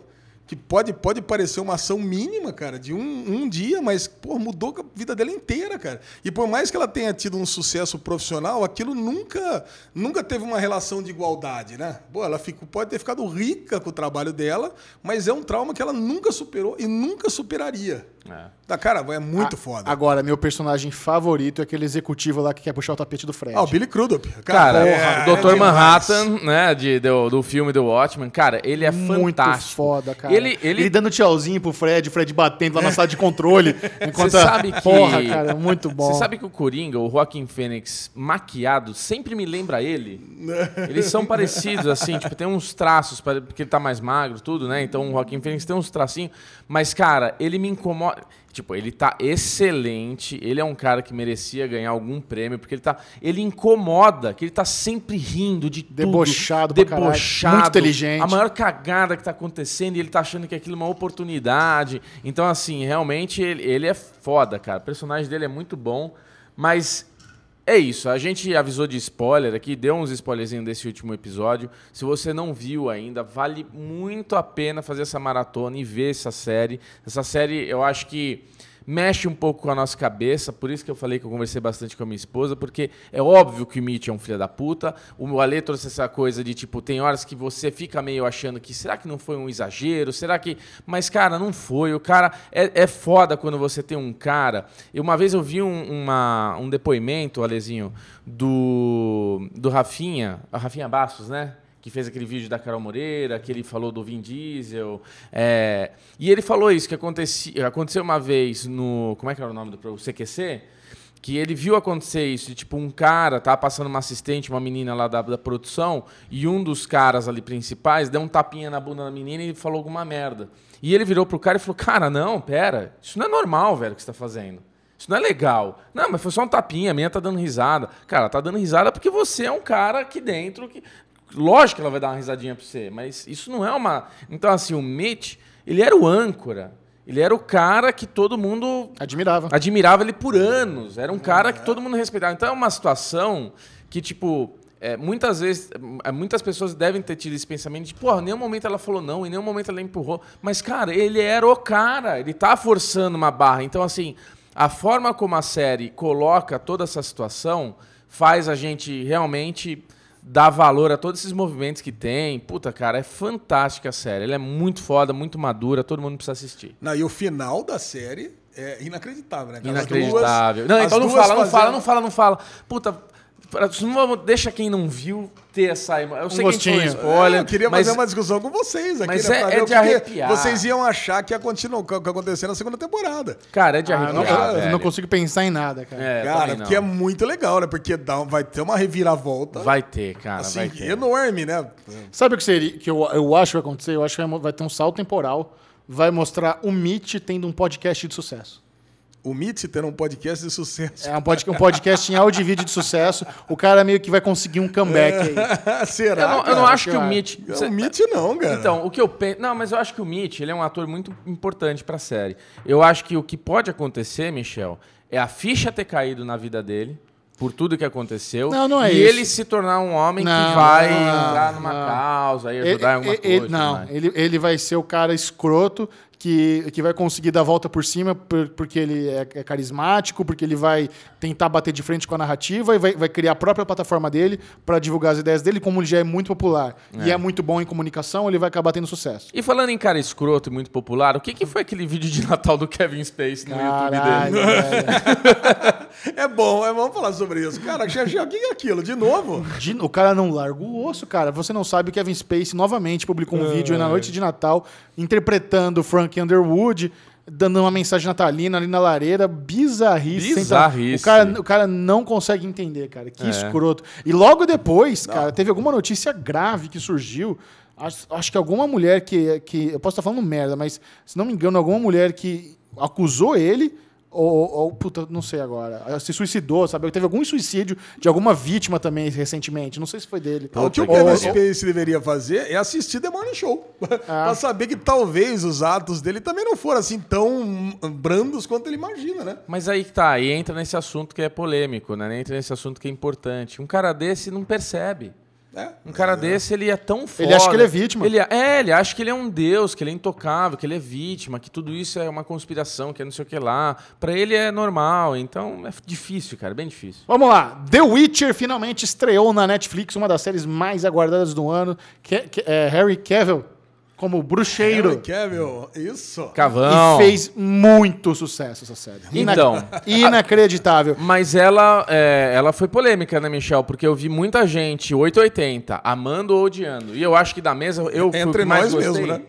que pode, pode parecer uma ação mínima, cara, de um, um dia, mas pô, mudou a vida dela inteira, cara. E por mais que ela tenha tido um sucesso profissional, aquilo nunca, nunca teve uma relação de igualdade, né? Pô, ela ficou, pode ter ficado rica com o trabalho dela, mas é um trauma que ela nunca superou e nunca superaria. É. Tá, cara, é muito A- foda. Agora, meu personagem favorito é aquele executivo lá que quer puxar o tapete do Fred. Ah, o Billy Crudup. Cara, é, o Dr. é demais. Manhattan, né, de, do, do filme The Watchmen, cara, ele é muito fantástico. foda, cara. Ele, ele, dando tchauzinho pro Fred, o Fred batendo lá na sala de controle. enquanto Você sabe que- Porra, cara, muito bom. Você sabe que o Coringa, o Joaquin Phoenix maquiado, sempre me lembra ele? Eles são parecidos, assim, tipo, tem uns traços, porque ele tá mais magro, tudo, né? Então o Joaquin Phoenix tem uns tracinhos. Mas, cara, ele me incomoda. Tipo, ele tá excelente. Ele é um cara que merecia ganhar algum prêmio, porque ele tá. Ele incomoda, que ele tá sempre rindo de tudo. Debochado caralho. Debochado. Muito inteligente. A maior cagada que tá acontecendo e ele tá achando que aquilo é uma oportunidade. Então, assim, realmente ele, ele é foda, cara. O personagem dele é muito bom, mas é isso. A gente avisou de spoiler aqui, deu uns spoilerzinhos desse último episódio. Se você não viu ainda, vale muito a pena fazer essa maratona e ver essa série. Essa série, eu acho que mexe um pouco com a nossa cabeça, por isso que eu falei que eu conversei bastante com a minha esposa, porque é óbvio que o Mitch é um filho da puta. O Ale trouxe essa coisa de tipo, tem horas que você fica meio achando que será que não foi um exagero? Será que. Mas, cara, não foi. O cara é, é foda quando você tem um cara. E uma vez eu vi um, uma- um depoimento, Alezinho, do, do Rafinha, Rafinha Bastos, né? Que fez aquele vídeo da Carol Moreira, que ele falou do Vin Diesel. é, e ele falou isso, que acontecia, aconteceu uma vez no. Como é que era o nome do CQC? Que ele viu acontecer isso, de, tipo, um cara tava passando uma assistente, uma menina lá da, da produção, e um dos caras ali principais deu um tapinha na bunda da menina e falou alguma merda. E ele virou pro cara e falou: Cara, não, pera, isso não é normal, velho, o que você tá fazendo. Isso não é legal. Não, mas foi só um tapinha, a menina tá dando risada. Cara, tá dando risada porque você é um cara aqui dentro que. Lógico que ela vai dar uma risadinha pra você, mas isso não é uma. Então, assim, o Mitch, ele era o âncora. Ele era o cara que todo mundo Admirava. admirava ele por anos. Era um cara que todo mundo respeitava. Então é uma situação que, tipo, é, muitas vezes, é, muitas pessoas devem ter tido esse pensamento de, porra, em nenhum momento ela falou não, em nenhum momento ela empurrou. Mas, cara, ele era o cara, ele tá forçando uma barra. Então, assim, a forma como a série coloca toda essa situação faz a gente realmente dar valor a todos esses movimentos que tem. Puta, cara, é fantástica a série. Ela é muito foda, muito madura, todo mundo precisa assistir. Não, e o final da série é inacreditável, né? Inacreditável. duas- não, então não fala, não fazendo- fala, não fala, não fala. Puta, pra- não deixa quem não viu ter essa emo- Eu sei gente falou gostinho. spoiler, É, eu queria mas fazer uma discussão com vocês aqui, mas né? é- é de arrepiar. Vocês iam achar que ia continuar o que acontecer na segunda temporada. cara, é de Ah, arrepiar, eu não, eu não consigo pensar em nada, cara. É, cara, porque é muito legal, né? Porque dá, vai ter uma reviravolta Vai ter, cara, assim, vai ter. enorme, né? Sabe o que seria que eu, eu acho que vai acontecer? Eu acho que vai ter um salto temporal. Vai mostrar o Mitch tendo um podcast de sucesso. O Mitch ter um podcast de sucesso. É um, pod- um podcast em áudio e vídeo de sucesso. O cara meio que vai conseguir um comeback aí. Será? Eu não, eu não acho que o? Mitch. Não, o Mitch não, cara. Então, o que eu penso. Não, mas eu acho que o Mitch ele é um ator muito importante pra série. Eu acho que o que pode acontecer, Michel, é a ficha ter caído na vida dele. Por tudo que aconteceu. Não, não é e isso. ele se tornar um homem Não, que vai não, entrar numa não. causa e Ele, ajudar em alguma ele- coisa. não, ele, ele vai ser o cara escroto que, que vai conseguir dar a volta por cima por- porque ele é, é carismático, porque ele vai tentar bater de frente com a narrativa e vai, vai criar a própria plataforma dele para divulgar as ideias dele, como ele já é muito popular e é muito bom em comunicação, ele vai acabar tendo sucesso. E falando em cara escroto e muito popular, o que, que foi aquele vídeo de Natal do Kevin Space no YouTube Caralho, dele? velho. É bom, é bom falar sobre isso. Cara, o que é aquilo? De novo? De- o cara não larga o osso, cara. Você não sabe, o Kevin Spacey novamente publicou um vídeo aí na noite de Natal interpretando Frank Underwood, dando uma mensagem natalina ali na lareira, bizarrice. Bizarrice. O cara, o cara não consegue entender, cara. Que É. escroto. E logo depois, cara, teve alguma notícia grave que surgiu. Acho, acho que alguma mulher que, que. Eu posso estar falando merda, mas se não me engano, alguma mulher que acusou ele. Ou, ou, puta, não sei agora. Se suicidou, sabe? Teve algum suicídio de alguma vítima também recentemente. Não sei se foi dele. o que o Ou- Kevin ou- Space deveria fazer é assistir The Morning Show. pra saber que talvez os atos dele também não foram assim tão brandos quanto ele imagina, né? Mas aí que tá, aí entra nesse assunto que é polêmico, né? Entra nesse assunto que é importante. Um cara desse não percebe. É. Um cara desse, ele é tão foda. Ele acha que ele é vítima. Ele, é, ele acha que ele é um deus, que ele é intocável, que ele é vítima, que tudo isso é uma conspiração, que é não sei o que lá. Pra ele é normal, então é difícil, cara, bem difícil. Vamos lá. The Witcher finalmente estreou na Netflix, uma das séries mais aguardadas do ano. Que, que- é, Harry Cavill como bruxeiro. Henry Cavill, isso. Cavão. E fez muito sucesso essa série. Então. Inacreditável. Mas ela, é, ela foi polêmica, né, Michel? Porque eu vi muita gente, 880, amando ou odiando. E eu acho que da mesa, eu fui o Entre mais nós gostei. mesmo, né?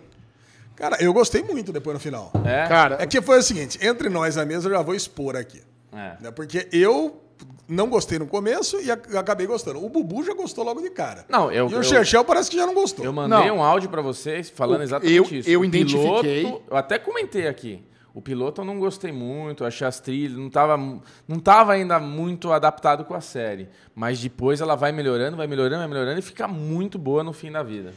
Cara, eu gostei muito depois no final. É? Cara, É que foi o seguinte, entre nós a mesa eu já vou expor aqui. É. Né? Porque eu não gostei no começo e ac- acabei gostando. O Bubu já gostou logo de cara. Não, eu- E o Chechel parece que já não gostou. Eu mandei Não. um áudio pra vocês falando O- exatamente eu- isso. eu O identifiquei. Piloto, eu até comentei aqui. O piloto eu não gostei muito, achei as trilhas, não tava, não tava ainda muito adaptado com a série. Mas depois ela vai melhorando, vai melhorando, vai melhorando e fica muito boa no fim da vida.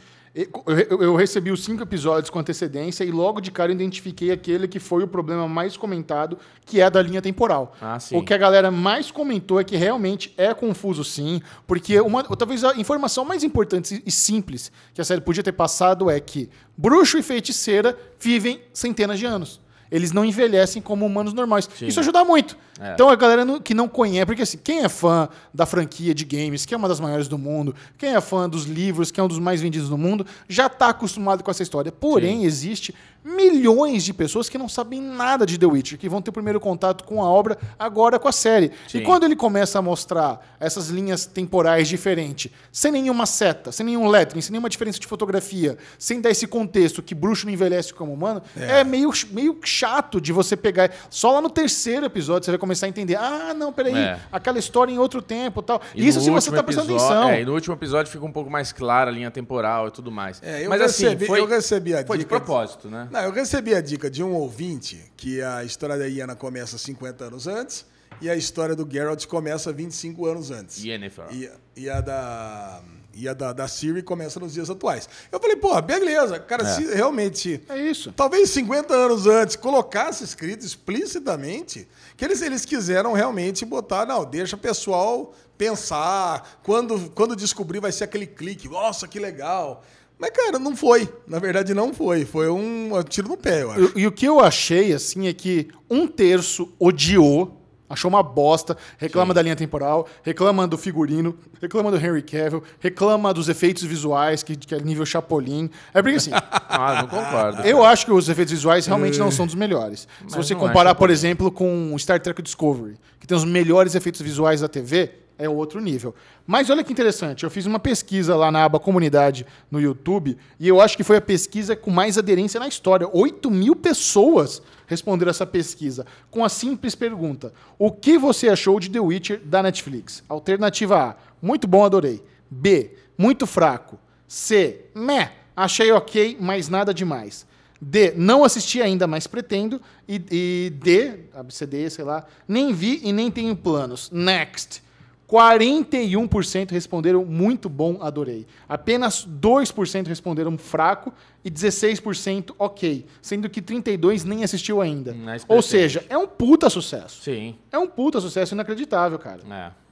Eu, recebi os cinco episódios com antecedência e logo de cara eu identifiquei aquele que foi o problema mais comentado, que é da linha temporal. Ah. O que a galera mais comentou é que realmente é confuso, sim, porque uma, talvez a informação mais importante e simples que a série podia ter passado é que bruxo e feiticeira vivem centenas de anos. Eles não envelhecem como humanos normais. Sim. Isso ajuda muito. É. Então a galera não- que não conhece, porque assim, quem é fã da franquia de games, que é uma das maiores do mundo, quem é fã dos livros, que é um dos mais vendidos do mundo, já está acostumado com essa história. Porém, existe milhões de pessoas que não sabem nada de The Witcher, que vão ter o primeiro contato com a obra agora com a série. Sim. E quando ele começa a mostrar essas linhas temporais diferentes, sem nenhuma seta, sem nenhum lettering, sem nenhuma diferença de fotografia, sem dar esse contexto que bruxo não envelhece como humano, é, meio, meio chato de você pegar. Só lá no terceiro episódio você vai começar a entender. Ah, não, peraí, É. aquela história em outro tempo tal. E Isso se você último tá prestando episódio- atenção. É, e no último episódio fica um pouco mais clara a linha temporal e tudo mais. É, eu Mas recebi- assim, foi, eu recebi a foi de dica- propósito, né? Não, eu recebi a dica de um ouvinte que a história da Iana começa 50 anos antes e a história do Geralt começa 25 anos antes. Yennefer. E, e a da. E a da, da Siri começa nos dias atuais. Eu falei, pô, beleza, cara, É. se realmente. É isso. Talvez 50 anos antes colocasse escrito explicitamente que eles, eles quiseram realmente botar, não, deixa o pessoal pensar, quando, quando descobrir vai ser aquele clique, nossa, que legal. Mas, cara, não foi. Na verdade, não foi. Foi um tiro no pé, eu acho. E, e o que eu achei, assim, é que um terço odiou, achou uma bosta, reclama da linha temporal, reclama do figurino, reclama do Henry Cavill, reclama dos efeitos visuais, que, que é nível Chapolin. É porque, assim, Ah, não concordo. eu acho que os efeitos visuais realmente não são dos melhores. Se Mas você não é comparar, por Chapolin. exemplo, com Star Trek Discovery, que tem os melhores efeitos visuais da TV, é outro nível. Mas olha que interessante, eu fiz uma pesquisa lá na aba comunidade no YouTube e eu acho que foi a pesquisa com mais aderência na história. 8 mil pessoas responderam essa pesquisa com a simples pergunta: O que você achou de The Witcher da Netflix? Alternativa A: Muito bom, adorei. B: Muito fraco. C: Meh, achei ok, mas nada demais. D. Não assisti ainda, mas pretendo. E, e D. ABCD, sei lá. Nem vi e nem tenho planos. Next. 41% responderam muito bom, adorei. Apenas 2% responderam fraco e 16% ok. Sendo que 32% nem assistiu ainda. Mas Ou pretende. seja, é um puta sucesso. Sim. É um puta sucesso inacreditável, cara. É.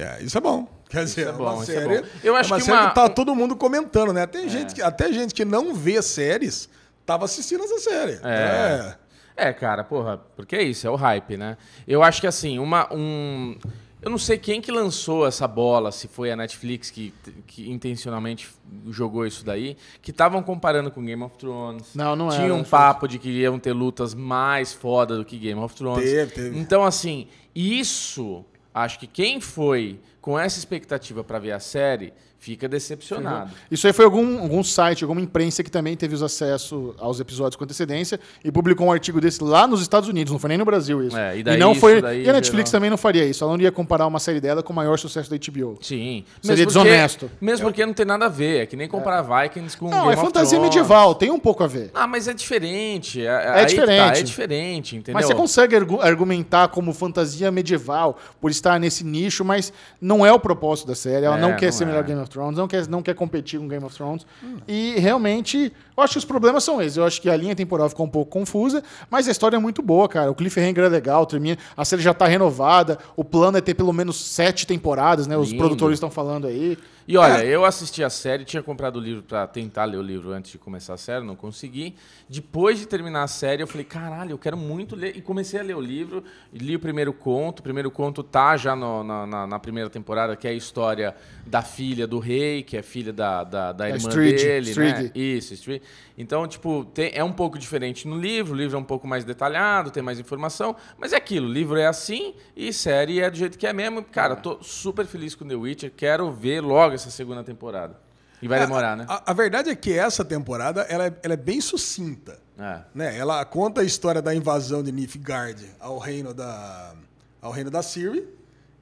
É, isso é bom. Quer dizer, é é bom, uma isso é série. bom. Eu acho é uma que série uma- que tá todo mundo comentando, né? Até, gente, que, até gente que não vê séries tava assistindo essa série. É. É, cara, porra, porque é isso, é o hype, né? Eu acho que assim, uma. Um... Eu não sei quem que lançou essa bola, se foi a Netflix que, que intencionalmente jogou isso daí, que estavam comparando com Game of Thrones. Não, não Tinha era, um papo de que iam ter lutas mais foda do que Game of Thrones. Teve, teve. Então, assim, isso, acho que quem foi com essa expectativa pra ver a série fica decepcionado. Isso aí foi algum, algum site, alguma imprensa que também teve os acessos aos episódios com antecedência e publicou um artigo desse lá nos Estados Unidos, não foi nem no Brasil isso. É, e daí não isso foi. daí e a Netflix gerou- também não faria isso. Ela não ia comparar uma série dela com o maior sucesso da HBO. Sim. Seria porque- desonesto. Mesmo porque não tem nada a ver. É que nem comparar Vikings com Não, Game é fantasia medieval, tem um pouco a ver. Ah, mas é diferente. É, que diferente. tá, é diferente, entendeu? Mas você consegue argu- argumentar como fantasia medieval por estar nesse nicho, mas não é o propósito da série. Ela É, não quer não ser é. melhor Game of Thrones, não quer, não quer competir com Game of Thrones. E realmente, eu acho que os problemas são esses. Eu acho que a linha temporal ficou um pouco confusa, mas a história é muito boa, cara. O cliffhanger é legal, termina, a série já tá renovada. O plano é ter pelo menos sete temporadas, né? Os Lindo. produtores estão falando aí. E olha, eu assisti a série, tinha comprado o livro pra tentar ler o livro antes de começar a série, não consegui. Depois de terminar a série, eu falei, caralho, eu quero muito ler. E comecei a ler o livro, li o primeiro conto. O primeiro conto tá já no- na, na- na primeira temporada, que é a história da filha do rei, que é filha da, da, da irmã Stride, dele, Stride. né? Isso, Stride. Então, tipo, tem- é um pouco diferente no livro, o livro é um pouco mais detalhado, tem mais informação, mas é aquilo, o livro é assim e série é do jeito que é mesmo. Cara, tô super feliz com The Witcher, quero ver logo essa segunda temporada. E vai demorar, né? A, a verdade é que essa temporada ela é, ela é bem sucinta. É. Né? Ela conta a história da invasão de Nilfgaard ao reino da, ao reino da Ciri.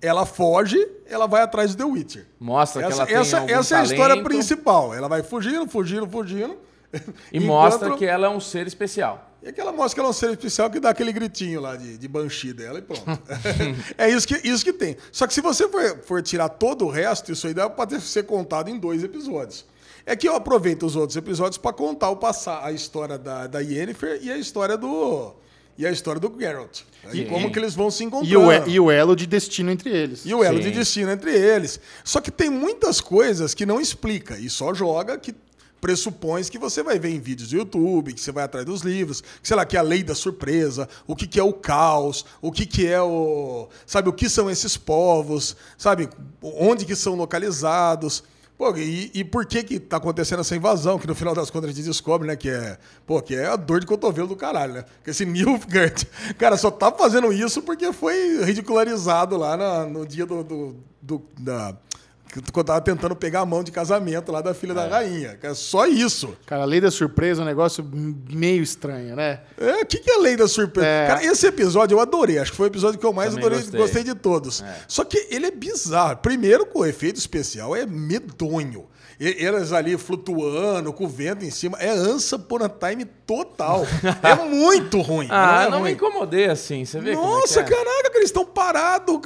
Ela foge, ela vai atrás do The Witcher. Mostra que essa ela tem essa, algum essa é a história principal. Ela vai fugindo, fugindo, fugindo. E mostra que ela é um ser especial. E aquela mostra que ela é um ser especial que dá aquele gritinho lá de, de Banshee dela e pronto. é isso que, isso que tem. Só que se você for, for tirar todo o resto, isso aí dá pra ter- ser contado em dois episódios. É que eu aproveito os outros episódios pra contar o passar, a história da, da Yennefer e a história do. E a história do Geralt. E Sim. como que eles vão se encontrando. E o, e- e o elo de destino entre eles. E o elo Sim. de destino entre eles. Só que tem muitas coisas que não explica e só joga que pressupõe que você vai ver em vídeos do YouTube, que você vai atrás dos livros, que, sei lá, que é a lei da surpresa, o que, que é o caos, o que, que é o. Sabe, o que são esses povos, sabe, onde que são localizados. Pô, e, e por que que tá acontecendo essa invasão? Que no final das contas a gente descobre, né, que é, pô, que é a dor de cotovelo do caralho, né? Que esse Nilfgaard, cara, só tá fazendo isso porque foi ridicularizado lá na- no dia do, do, do- da quando tava tentando pegar a mão de casamento lá da filha da rainha. Cara, só isso. Cara, a lei da surpresa é um negócio meio estranho, né? É, o que, que é a lei da surpresa? É. Cara, esse episódio eu adorei. Acho que foi o episódio que eu mais Também adorei, gostei. gostei. de todos. Só que ele é bizarro. Primeiro, que o efeito especial é medonho. E- Eles ali flutuando, com o vento em cima. É Ansa Upon a Time total. é muito ruim. Ah, é não me ruim. incomodei assim, você vê como é que Nossa, é? caraca, cara, eles estão parados.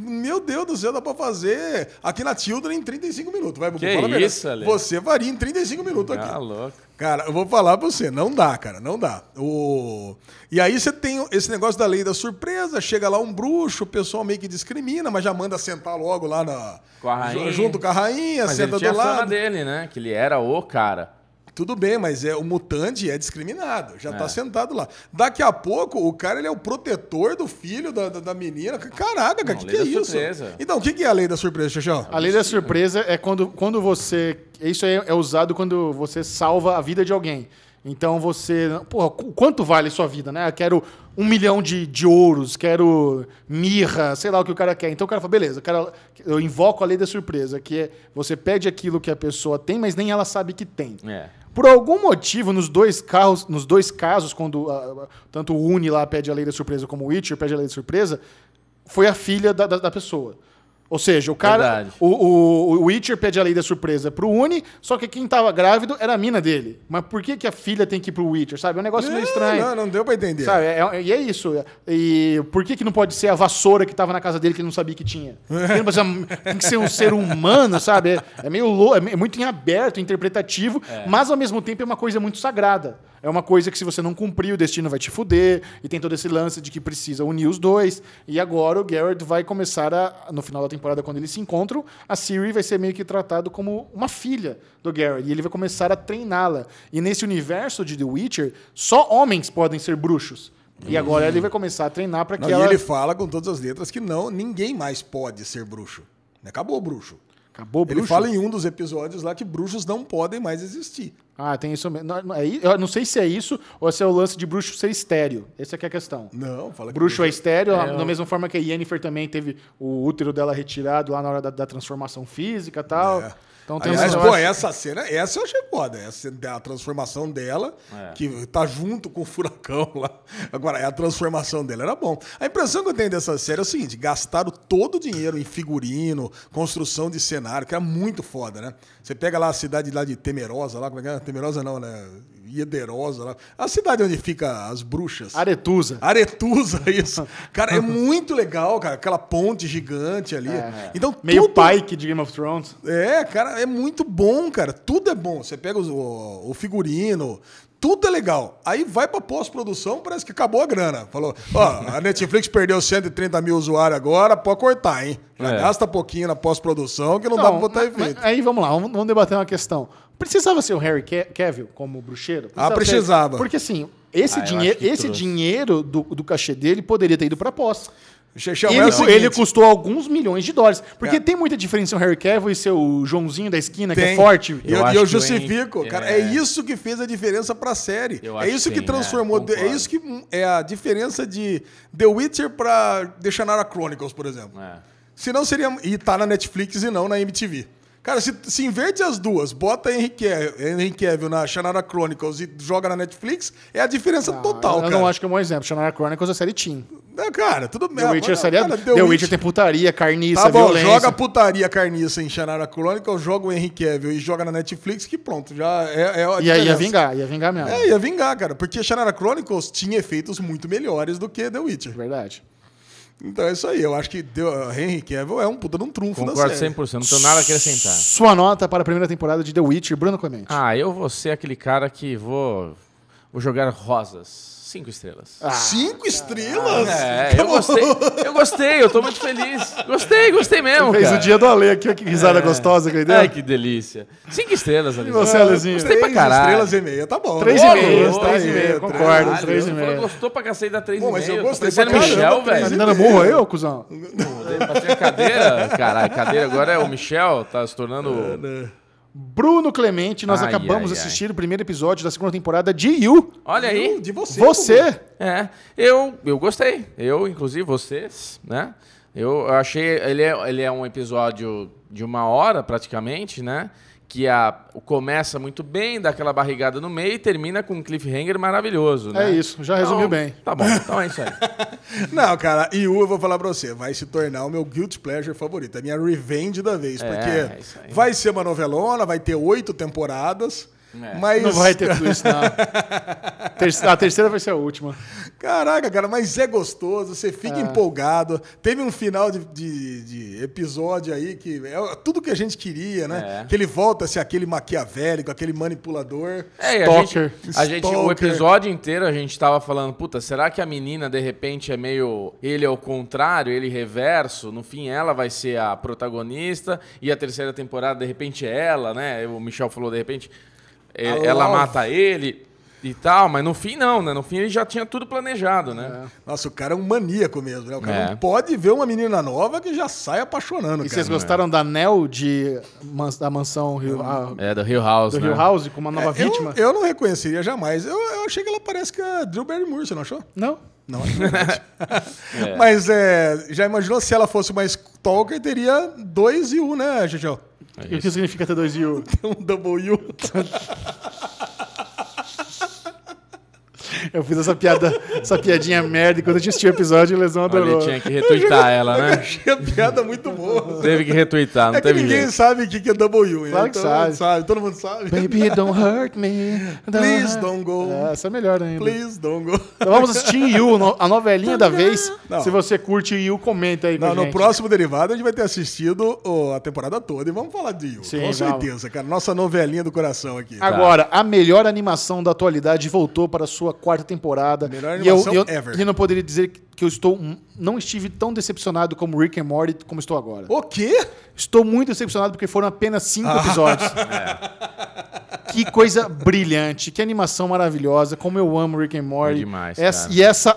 Meu Deus do céu, dá pra fazer aqui na Children em 35 minutos. Vai, Que fala isso? Você varia em 35 minutos aqui. Ah, louco. Cara, eu vou falar pra você, não dá, cara, não dá. O... E aí você tem esse negócio da lei da surpresa, chega lá um bruxo, o pessoal meio que discrimina, mas já manda sentar logo lá na... Com a rainha. junto com a rainha, Mas senta ele tinha do a lado. dele, né? Que ele era o cara. Tudo bem, mas é o mutante é discriminado, já tá sentado lá. Daqui a pouco, o cara ele é o protetor do filho da, da, da menina. Caraca, cara, o que, que é isso? surpresa. Então, o que, que é a lei da surpresa, Xaxão? A lei da surpresa é quando, quando você. Isso aí é usado quando você salva a vida de alguém. Então você. Porra, qu- quanto vale sua vida, né? Eu quero um milhão de, de ouros, quero mirra, sei lá o que o cara quer. Então o cara fala, beleza, eu, quero- eu invoco a lei da surpresa, que é você pede aquilo que a pessoa tem, mas nem ela sabe que tem. É. Por algum motivo, nos dois, carros, nos dois casos, quando ah, tanto o Uni lá pede a lei da surpresa como o Witcher pede a lei da surpresa, foi a filha da, da, da pessoa. Ou seja, o cara. O, o, o Witcher pede a lei da surpresa pro Uni, só que quem tava grávido era a mina dele. Mas por que, que a filha tem que ir pro Witcher, sabe? É um negócio meio estranho. Não, não deu pra entender. Sabe? É- é- e é isso. E por que, que não pode ser a vassoura que tava na casa dele que ele não sabia que tinha? Não tem que ser um ser humano, sabe? É, é meio louco, é me- muito em aberto, interpretativo, mas ao mesmo tempo é uma coisa muito sagrada. É uma coisa que se você não cumprir, o destino vai te fuder. E tem todo esse lance de que precisa unir os dois. E agora o Garrett vai começar a, no final da temporada, quando eles se encontram, a Siri vai ser meio que tratado como uma filha do Garrett. E ele vai começar a treiná-la. E nesse universo de The Witcher, só homens podem ser bruxos. E agora ele vai começar a treinar para que Não, ela. E ele fala com todas as letras que não, ninguém mais pode ser bruxo. Acabou o bruxo. Acabou bruxo. Ele fala em um dos episódios lá que bruxos não podem mais existir. Ah, tem isso mesmo. Não, não, é Eu não sei se é isso ou se é o lance de bruxo ser estéreo. Essa que é a questão. Não, fala que Bruxo é estéreo, da mesma forma que a Yennefer também teve o útero dela retirado lá na hora da, da transformação física e tal. É. Então tem Aliás, pô, negócio- essa cena, essa eu achei foda. Essa, a transformação dela, É. que tá junto com o furacão lá. Agora, a transformação dela era bom. A impressão que eu tenho dessa série é o seguinte: gastaram todo o dinheiro em figurino, construção de cenário, que era muito foda, né? Você pega lá a cidade lá de Temerosa, lá, como é que é? Temerosa não, né? Iederosa lá. A cidade onde fica as bruxas. Aretusa. Aretusa, isso. Cara, é muito legal, cara. Aquela ponte gigante ali. Então, É. Meio tudo... Pike de Game of Thrones. É, cara, é muito bom, cara. Tudo é bom. Você pega o, o figurino, tudo é legal. Aí vai pra pós-produção, parece que acabou a grana. Falou, ó, a Netflix perdeu 130 mil usuários agora, pode cortar, hein? Já É. gasta pouquinho na pós-produção que não, dá pra botar mas- efeito. mas aí vamos lá, vamos, vamos debater uma questão. Precisava ser o Harry Ca- Cavill como bruxeiro? Ah, ser- precisava. Porque assim, esse, Ah, dinheiro, esse trouxe. dinheiro do, do cachê dele poderia ter ido pra pós. Ele, é ele custou alguns milhões de dólares. Porque É. tem muita diferença o Harry Cavill e seu Joãozinho da esquina, que Tem. é forte. E eu, Eu eu que justifico, cara. É. é. isso que fez a diferença pra série. Eu é isso que que transformou. é, é isso que é a diferença de The Witcher pra The Shannara Chronicles, por exemplo. É. Senão seria. E tá na Netflix e não na MTV. Cara, se, se inverte as duas, bota Henry Cavill, Henry Cavill na Shannara Chronicles e joga na Netflix, é a diferença total, eu cara. não acho que é um bom exemplo. Shannara Chronicles é série Teen. Não, cara, tudo bem. The Witcher é cara, adulta. The Witcher tem putaria, carniça, Tá bom, violência. joga putaria carniça em Shannara Chronicles, joga o Henry Cavill e joga na Netflix, que pronto, já é, é a E aí ia vingar, ia vingar mesmo. É, ia vingar, cara. Porque Shannara Chronicles tinha efeitos muito melhores do que The Witcher. Verdade. Então é isso aí. Eu acho que deu, Henry Cavill é um puta de um trunfo da Concordo série. 100%, não tenho nada a acrescentar. Sua nota para a primeira temporada de The Witcher, Bruno Clemente. Ah, eu vou ser aquele cara que vou, vou jogar rosas. Cinco estrelas. Cinco estrelas? É, eu gostei, eu gostei, eu tô muito feliz. Gostei, gostei mesmo, Fez cara. o dia do Ale aqui, olha que risada gostosa que ele deu. Ai, que delícia. Cinco estrelas, ali. E você, Alezinho? Gostei pra Três caralho. estrelas e meia, tá bom. Três né? e meia, três e meia, três. concordo, três e você falou meia. gostou pra cacete da 3,5. Bom, mas eu gostei parecendo pra Michel, caramba, velho. três Tá e me dando meia. burro aí, ô cuzão? Passei a cadeira. Caralho, cadeira agora é o Michel, tá se tornando. Bruno Clemente, nós Ai, acabamos de ai, ai. assistir o primeiro episódio da segunda temporada de You. Olha aí. De você. Você. É, eu, eu gostei. Eu, inclusive, vocês, né? Eu achei. Ele é, ele é um episódio de uma hora, praticamente, né? Que a, começa muito bem, dá aquela barrigada no meio e termina com um cliffhanger maravilhoso, né? É isso, já resumiu bem. Tá bom, então é isso aí. Não, cara, Yu, eu vou falar pra você, vai se tornar o meu guilt pleasure favorito, a minha revenge da vez, É, porque é vai ser uma novelona, vai ter oito temporadas, É. mas... Não vai ter tudo isso, não. A terceira vai ser a última. Caraca, cara, mas é gostoso, você É. fica empolgado. Teve um final de, de- de episódio aí que é tudo que a gente queria, né? É. Que ele volta a ser aquele maquiavélico, aquele manipulador. É, a gente, a gente, o episódio inteiro a gente tava falando, puta, será que a menina de repente é meio. Ele é o contrário, ele reverso? No fim, ela vai ser a protagonista e a terceira temporada, de repente, é ela, né? O Michel falou, de repente, é- ela mata ele e tal, mas no fim não, né? No fim ele já tinha tudo planejado, né? Nossa, o cara é um maníaco mesmo, né? O cara É. não pode ver uma menina nova que já sai apaixonando, E cara. vocês gostaram da Nell de, da mansão Hill, a- É, do Hill House, do né? Hill House com uma nova É, eu, vítima? eu não reconheceria jamais. Eu, eu achei que ela parece que a Drew Barrymore, você não achou? Não. Não, que Mas é, já imaginou se ela fosse uma Stalker, teria dois e um, né, Gegel? E o que significa ter dois U? Um double U. Eu fiz essa piada, essa piadinha merda e quando a gente assistiu o episódio, o Lesão adorou. ele tinha que retweetar ela, Eu né? achei a piada muito boa. Teve que retweetar, não É que teve ninguém jeito. sabe o que que é W, né? Claro que Todo mundo sabe. Todo mundo sabe. Baby, don't hurt me. Please hurt- don't go. É, essa é melhor ainda. Please don't go. Então vamos assistir Yu, no- a novelinha da vez. Não. Se você curte Yu, comenta aí Não, no gente. próximo derivado a gente vai ter assistido a temporada toda e vamos falar de Yu. Sim, Com vamos. certeza, cara. Nossa novelinha do coração aqui. Agora, a melhor animação da atualidade voltou para a sua quarta temporada. Melhor e eu, eu, ever. e eu não poderia dizer que eu estou não estive tão decepcionado como Rick and Morty como estou agora. O quê? Estou muito decepcionado porque foram apenas cinco Ah. episódios. Que coisa brilhante, que animação maravilhosa, como eu amo Rick and Morty. É demais, Essa- e essa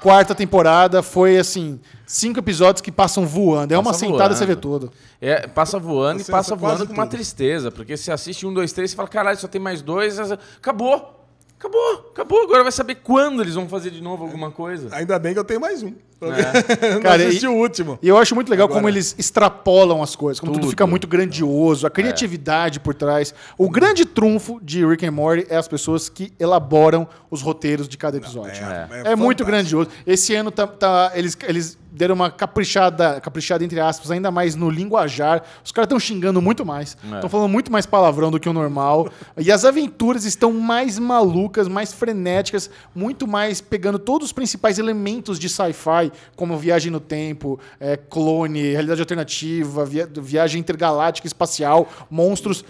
quarta temporada foi assim, cinco episódios que passam voando. É uma Passa sentada você vê voando. tudo. É, passa voando Você e passa voando com uma tudo. tristeza, porque você assiste um, dois, três e fala, caralho, só tem mais dois. Acabou. Acabou, acabou. Agora vai saber quando eles vão fazer de novo alguma coisa. Ainda bem que eu tenho mais um. É. Não Cara, assisti e- o último. E eu acho muito legal Agora- como eles extrapolam as coisas, como tudo, Tudo. fica muito grandioso, a criatividade por trás. O grande trunfo de Rick and Morty é as pessoas que elaboram os roteiros de cada episódio. É. É, muito fantástico. grandioso. Esse ano tá, tá- eles, eles deram uma caprichada, caprichada, entre aspas, ainda mais no linguajar. Os caras estão xingando muito mais. É. Estão falando muito mais palavrão do que o normal. e as aventuras estão mais malucas, mais frenéticas, muito mais pegando todos os principais elementos de sci-fi, como viagem no tempo, é, clone, realidade alternativa, via- viagem intergaláctica, espacial, monstros,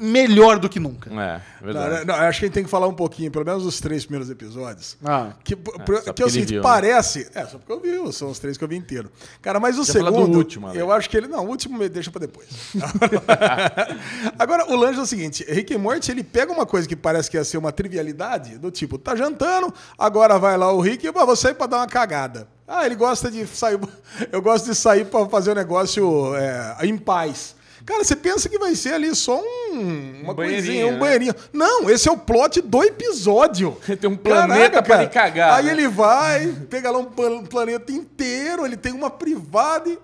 melhor do que nunca. É, Não, verdade. não, acho que a gente tem que falar um pouquinho, pelo menos os três primeiros episódios. Ah. Que, por- só que é o seguinte, viu, né? parece. É, só porque eu vi, são os três que eu vi inteiro. Cara, mas o Você fala segundo. do último, eu acho que ele. Não, o último me deixa pra depois. Agora, o lance é o seguinte: Rick and Morty, ele pega uma coisa que parece que ia ser uma trivialidade, do tipo, tá jantando, agora vai lá o Rick e "Ah, vou sair pra dar uma cagada. Ah, ele gosta de sair. Eu gosto de sair pra fazer o negócio é, em paz. Cara, você pensa que vai ser ali só um, uma banheirinho, coisinha, um né? banheirinho. Não, esse é o plot do episódio. Tem um planeta pra ele cagar, Aí né? ele vai, pega lá um plan- planeta inteiro, ele tem uma privada e.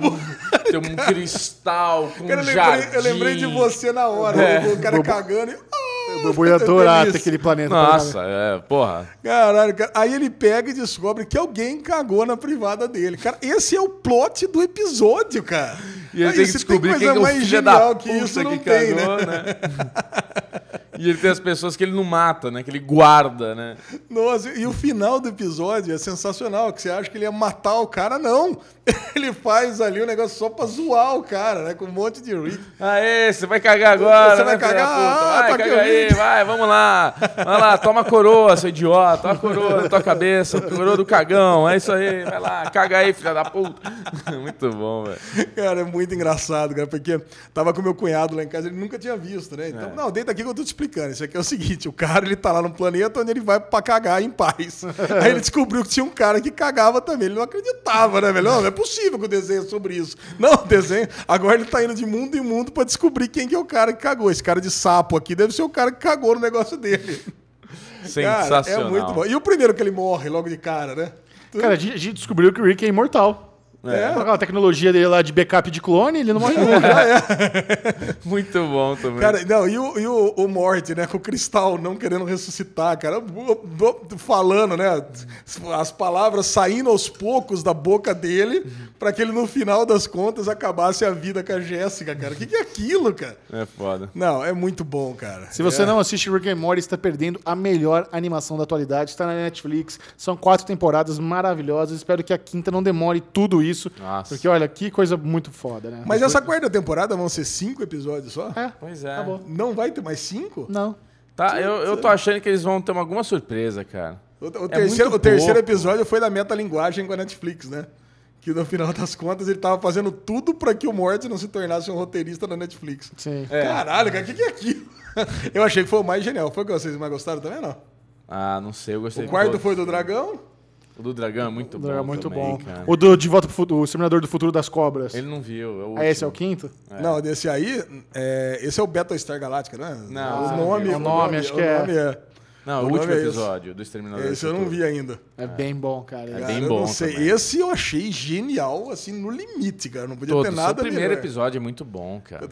Bom. Tem um cristal com Cara, eu, um lembrei, jardim. eu lembrei de você na hora. É. O cara cagando e. Ah, O Bubu ia adorar ter aquele planeta. Nossa, é, porra. Caralho, cara. Aí ele pega e descobre que alguém cagou na privada dele. Cara, esse é o plot do episódio, cara. E ele Aí tem que descobrir coisa quem que é o mais filho da genial puta que isso não que tem, cagou, né? né? E ele tem as pessoas que ele não mata, né? Que ele guarda, né? Nossa, e o final do episódio é sensacional, que você acha que ele ia matar o cara, não. Ele faz ali um negócio só pra zoar o cara, né? Com um monte de Rick. Aê, você vai cagar agora, Você vai né, da cagar? Ah, Vai, tá caga o aí, vai, vamos lá. Vai lá, toma a coroa, seu idiota. Toma a coroa na tua cabeça, coroa do cagão. É isso aí, vai lá, caga aí, filha da puta. Muito bom, velho. Cara, é muito engraçado, cara, porque tava com meu cunhado lá em casa, ele nunca tinha visto, né? É. Então, não, deita aqui que eu tô te explicando. Isso aqui é o seguinte, o cara, ele tá lá no planeta onde ele vai pra cagar em paz. Aí ele descobriu que tinha um cara que cagava também. Ele não acreditava, né, velho? Não, não é possível que o desenho é sobre isso. Não, o desenho... Agora ele tá indo de mundo em mundo pra descobrir quem que é o cara que cagou. Esse cara de sapo aqui deve ser o cara que cagou no negócio dele. Sensacional. Cara, é muito bom. E o primeiro que ele morre logo de cara, né? Cara, a gente descobriu que o Rick é imortal. É. A tecnologia dele lá de backup de clone, ele não morre nunca. Muito bom também. Cara, não, e o, e o, o Morty, né, com o cristal não querendo ressuscitar, cara, falando, né, as palavras saindo aos poucos da boca dele pra que ele no final das contas acabasse a vida com a Jéssica, cara. O que, que é aquilo, cara? É foda. Não, é muito bom, cara. Se você É. não assiste Rick and Morty, está perdendo a melhor animação da atualidade. Está na Netflix. São quatro temporadas maravilhosas. Espero que a quinta não demore tudo isso. Nossa. Porque, olha, que coisa muito foda, né? Mas essa quarta temporada vão ser cinco episódios só? É, Pois é. acabou. Não vai ter mais cinco? Não. Tá, eu, eu tô achando que eles vão ter alguma surpresa, cara. O, o É terceiro, o terceiro episódio foi da metalinguagem com a Netflix, né? Que no final das contas ele tava fazendo tudo pra que o Morty não se tornasse um roteirista da Netflix. Sim. É. Caralho, cara, o que, que é aquilo? Eu achei que foi o mais genial. Foi o que vocês mais gostaram também, não? Ah, não sei, eu gostei O quarto foi do dragão? O do dragão é muito bom. É muito também, bom. Cara. O do De Volta pro Futuro, o Exterminador do Futuro das Cobras. Ele não viu. Ah, esse é o quinto? Não, desse aí, é, esse é o Battlestar Galactica, né? Não, o nome, não viu. O nome, acho o que é. nome é. Não, o, nome último é episódio do Exterminador do Esse eu não vi ainda. É bem bom, cara. É bem Cara, eu bom não sei. também. Esse eu achei genial, assim, no limite, cara. Não podia Todos. ter O nada primeiro melhor. episódio é muito bom, cara.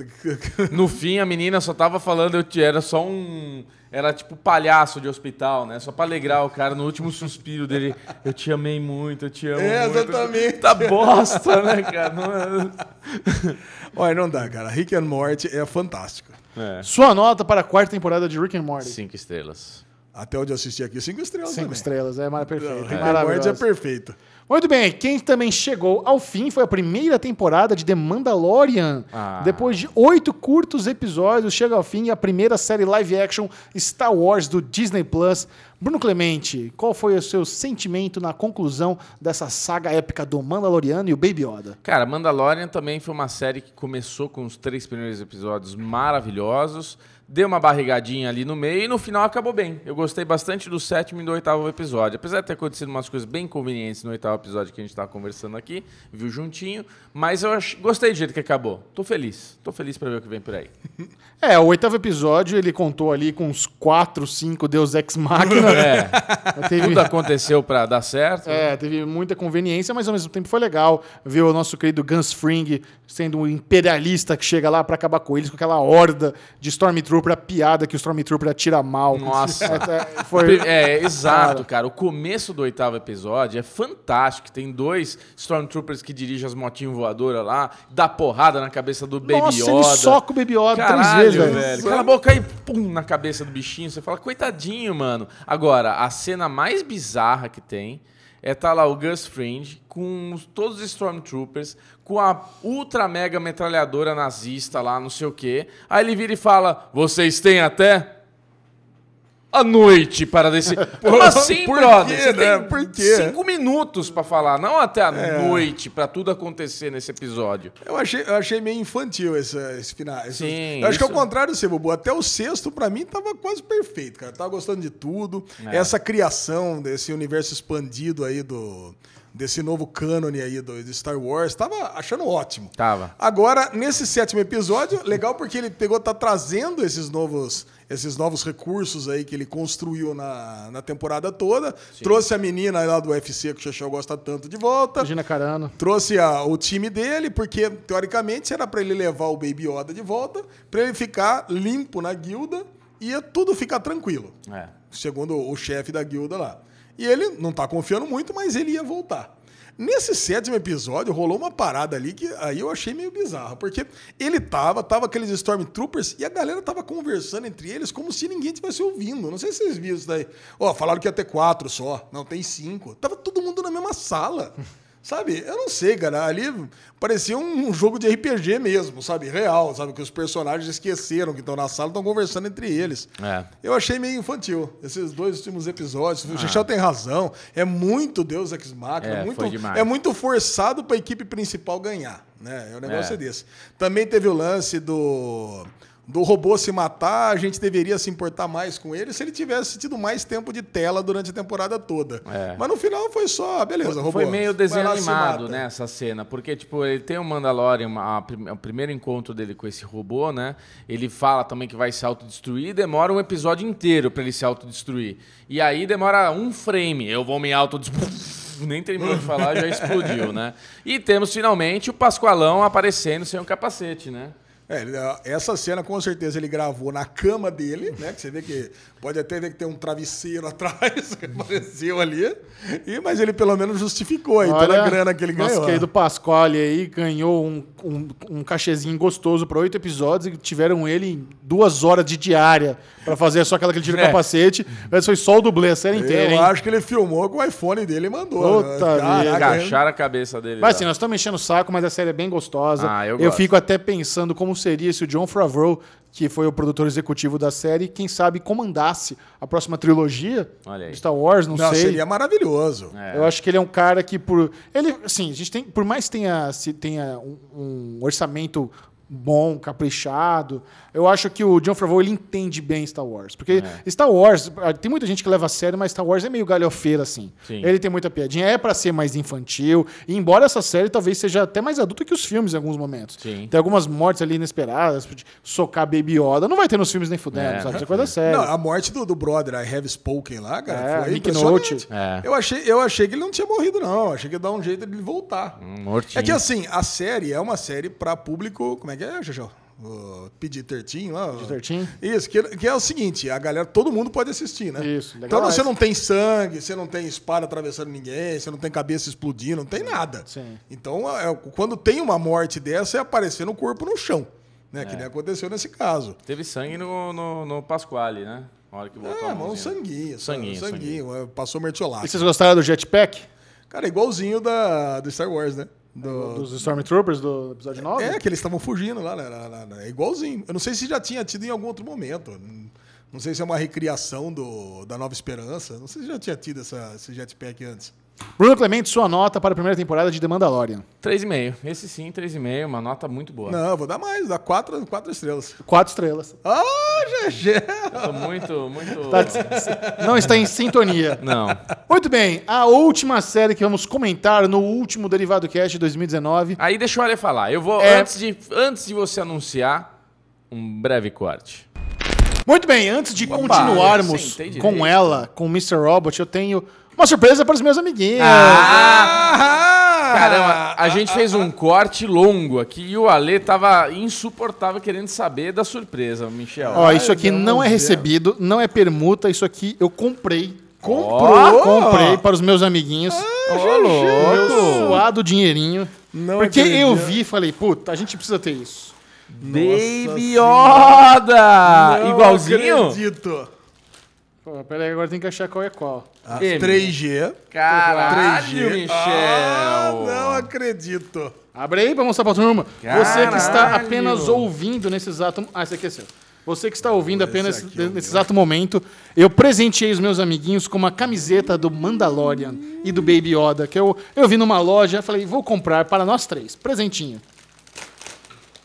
No fim, a menina só tava falando, eu te- era só um. Era tipo palhaço de hospital, né? Só pra alegrar o cara no último suspiro dele. Eu te amei muito, eu te amo É, muito. exatamente. Tá bosta, né, cara? Não é- Olha, não dá, cara. Rick and Morty é fantástico. É. Sua nota para a quarta temporada de Rick and Morty. Cinco estrelas. Até onde eu assisti aqui, cinco estrelas Cinco também. estrelas, é mar- perfeito. Rick and Morty Maravilhoso. é perfeito. Muito bem, quem também chegou ao fim foi a primeira temporada de The Mandalorian. Ah. Depois de oito curtos episódios, chega ao fim a primeira série live action Star Wars do Disney Plus. Bruno Clemente, qual foi o seu sentimento na conclusão dessa saga épica do Mandaloriano e o Baby Yoda? Cara, Mandalorian também foi uma série que começou com os três primeiros episódios maravilhosos, deu uma barrigadinha ali no meio e no final acabou bem. Eu gostei bastante do sétimo e do oitavo episódio. Apesar de ter acontecido umas coisas bem convenientes no oitavo episódio que a gente tava conversando aqui, viu juntinho, mas eu gostei do jeito que acabou. Tô feliz. Tô feliz pra ver o que vem por aí. É, o oitavo episódio ele contou ali com uns quatro, cinco Deus Ex Machina. É, teve, tudo aconteceu pra dar certo. É, teve muita conveniência, mas ao mesmo tempo foi legal ver o nosso querido Gus Fring sendo um imperialista que chega lá pra acabar com eles, com aquela horda de Stormtrooper, a piada que o Stormtrooper atira mal. Nossa. É, foi... É, exato, cara. O começo do oitavo episódio é fantástico. Tem dois Stormtroopers que dirigem as motinhas voadoras lá, dá porrada na cabeça do Baby Nossa, Yoda. ele soca o Baby Yoda Caralho, três vezes, velho. velho. Cala a boca aí, pum, na cabeça do bichinho. Você fala, coitadinho, mano. Agora, a cena mais bizarra que tem é tá lá o Gus Fring com os- todos os Stormtroopers, com a ultra mega metralhadora nazista lá, não sei o quê. Aí ele vira e fala: Vocês têm até. A noite para decidir. Como assim, Por brother? quê, Você né? tem Por quê? cinco minutos pra falar, não até a noite pra tudo acontecer nesse episódio. Eu achei, eu achei meio infantil esse, esse final. esse- Sim, eu acho que ao isso- contrário do seu, Bubu. Até o sexto, pra mim, tava quase perfeito, cara. Tava gostando de tudo. É. Essa criação desse universo expandido aí do. Desse novo cânone aí do, de Star Wars, tava achando ótimo. Tava. Agora, nesse sétimo episódio, legal porque ele pegou, tá trazendo esses novos, esses novos recursos aí que ele construiu na, na temporada toda. Trouxe a menina lá do UFC que o Xaxão gosta tanto de volta. Gina Carano. Trouxe a- o time dele, porque teoricamente era pra ele levar o Baby Yoda de volta, pra ele ficar limpo na guilda e ia tudo ficar tranquilo, É. segundo o chefe da guilda lá. E ele não tá confiando muito, mas ele ia voltar. Nesse sétimo episódio, rolou uma parada ali que aí eu achei meio bizarro, porque ele tava, tava aqueles Stormtroopers e a galera tava conversando entre eles como se ninguém tivesse ouvindo. Não sei se vocês viram isso daí. Ó, falaram que ia ter quatro só. Não, tem cinco. Tava todo mundo na mesma sala. Sabe? Eu não sei, cara. Ali parecia um jogo de RPG mesmo, sabe? Real, sabe? Que os personagens esqueceram que estão na sala e estão conversando entre eles. É. Eu achei meio infantil. Esses dois últimos episódios. O Chechel tem razão. É muito Deus Ex Machina. É, muito, foi demais. é muito forçado para a equipe principal ganhar. Né? O negócio é. É. desse. Também teve o lance do. Do robô se matar, a gente deveria se importar mais com ele se ele tivesse tido mais tempo de tela durante a temporada toda. É. Mas no final foi só, ah, beleza, robô. Foi meio desenho vai lá, se animado, mata. né, essa cena. Porque, tipo, ele tem o Mandalorian, a prim- o primeiro encontro dele com esse robô, né? Ele fala também que vai se autodestruir, demora um episódio inteiro pra ele se autodestruir. E aí demora um frame. Eu vou me autodestruir. Nem terminou de falar, já explodiu, né? E temos finalmente o Pascoalão aparecendo sem o capacete, né? É, essa cena com certeza ele gravou na cama dele, né? Que você vê que pode até ver que tem um travesseiro atrás que apareceu ali. E, mas ele pelo menos justificou aí toda a grana que ele Nosso ganhou. querido Pasquale aí ganhou um, um, um cachezinho gostoso para oito episódios e tiveram ele em duas horas de diária para fazer só aquela que ele tira o É. capacete. Mas foi só o dublê a série inteira, Eu hein? acho que ele filmou com o iPhone dele e mandou. Puta Caraca. Agacharam a cabeça dele. Mas lá. assim, nós estamos enchendo o saco, mas a série é bem gostosa. Ah, eu eu gosto. fico até pensando como seria se o John Favreau, que foi o produtor executivo da série, quem sabe comandasse a próxima trilogia de Star Wars, não, Não, sei. seria maravilhoso. É. Eu acho que ele é um cara que por ele, assim, a gente tem, por mais que tenha se tenha um, um orçamento bom, caprichado. Eu acho que o John Favreau ele entende bem Star Wars. Porque Star Wars, tem muita gente que leva a sério, mas Star Wars é meio galhofeira, assim. Sim. Ele tem muita piadinha, é pra ser mais infantil. E embora essa série talvez seja até mais adulta que os filmes em alguns momentos. Sim. Tem algumas mortes ali inesperadas, de socar Baby Yoda. Não vai ter nos filmes nem fudendo, É. sabe? Isso é coisa séria. Não, a morte do, do brother, I Have Spoken lá, cara, É, foi impressionante. É. Eu, achei, eu achei que ele não tinha morrido, não. Achei que ia dar um jeito de ele voltar. Um mortinho. É que assim, a série é uma série pra público. Como é que é, Jojo? O PG-13 lá? PG-13? Isso, que, que é o seguinte: a galera, todo mundo pode assistir, né? Isso, Então legalize. você não tem sangue, você não tem espada atravessando ninguém, você não tem cabeça explodindo, não tem nada. Sim. Então, é, quando tem uma morte dessa, é aparecer no corpo no chão. Né? É. Que nem aconteceu nesse caso. Teve sangue no, no, no Pasquale, né? Na hora que voltou É, a mãozinha. sanguinho. Sanguinho, sanguinho. é, Passou mertiolate. E vocês gostaram do jetpack? Cara, é igualzinho da, do Star Wars, né? Do- Dos Stormtroopers do episódio 9? É, que eles estavam fugindo lá, né? É igualzinho. Eu não sei se já tinha tido em algum outro momento. Não sei se é uma recriação do, da Nova Esperança. Não sei se já tinha tido essa, esse jetpack antes. Bruno Clemente, sua nota para a primeira temporada de The Mandalorian. 3,5. Esse sim, 3,5. Uma nota muito boa. Não, eu vou dar mais, dá quatro, quatro estrelas. Quatro estrelas. Ah, GG! Tô muito, muito... Tá- Não está em sintonia. Não. Muito bem, a última série que vamos comentar no último Derivado Cast de 2019. Aí deixa o Ale falar. Eu vou, É. antes, de, antes de você anunciar, um breve corte. Muito bem, antes de Opa, continuarmos com ela, com o Mr. Robot, eu tenho uma surpresa para os meus amiguinhos. Ah! Caramba, a gente fez um corte longo aqui e o Ale tava insuportável querendo saber da surpresa, Michel. Ó, isso aqui não é recebido, não é permuta, isso aqui eu comprei. Comprou? Comprei para os meus amiguinhos. Ô, Meu louco! suado dinheirinho. Não porque eu vi e falei, puta, a gente precisa ter isso. Baby Yoda! Não Igualzinho? acredito. Pô, peraí, agora tem que achar qual é qual. Ah, M. 3G. Caralho, 3G. Michel! Ah, não acredito. Abre aí pra mostrar pra turma. Você que está Caralho. apenas ouvindo nesse exato... Ah, esse aqui é seu. Você que está ouvindo apenas esse aqui é nesse exato momento, eu presenteei os meus amiguinhos com uma camiseta do Mandalorian e do Baby Yoda, que eu, eu vi numa loja, falei, vou comprar para nós três. Presentinho.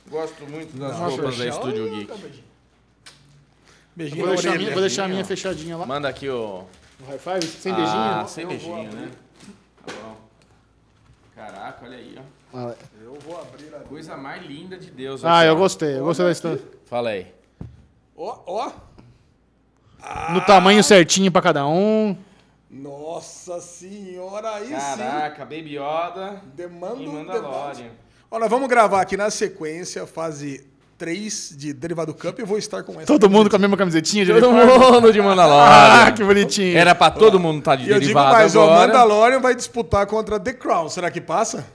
Gosto muito das roupas da Estúdio Geek. Beijinho Vou na deixar, a minha, vou deixar a minha fechadinha lá. Manda aqui o... No high five, sem Ah, beijinho. sem beijinho, né? Tá bom. Caraca, olha aí, ó. Ah, Coisa mais linda de Deus. Ah, aqui, eu gostei. Eu gostei da história. Fala aí. Ó, ó. No tamanho certinho pra cada um. Nossa senhora, aí sim. Caraca, Baby Yoda Demando, e Mandalorian. Ó, nós vamos gravar aqui na sequência, fase 3 de Derivado Cup e eu vou estar com essa. Todo mundo com a mesma camisetinha de Todo uniforme. mundo de Ah, Mandalorian. que bonitinho. Era pra todo mundo estar de E eu digo derivado mais, ó, agora. Mandalorian vai disputar contra The Crown. Será que passa?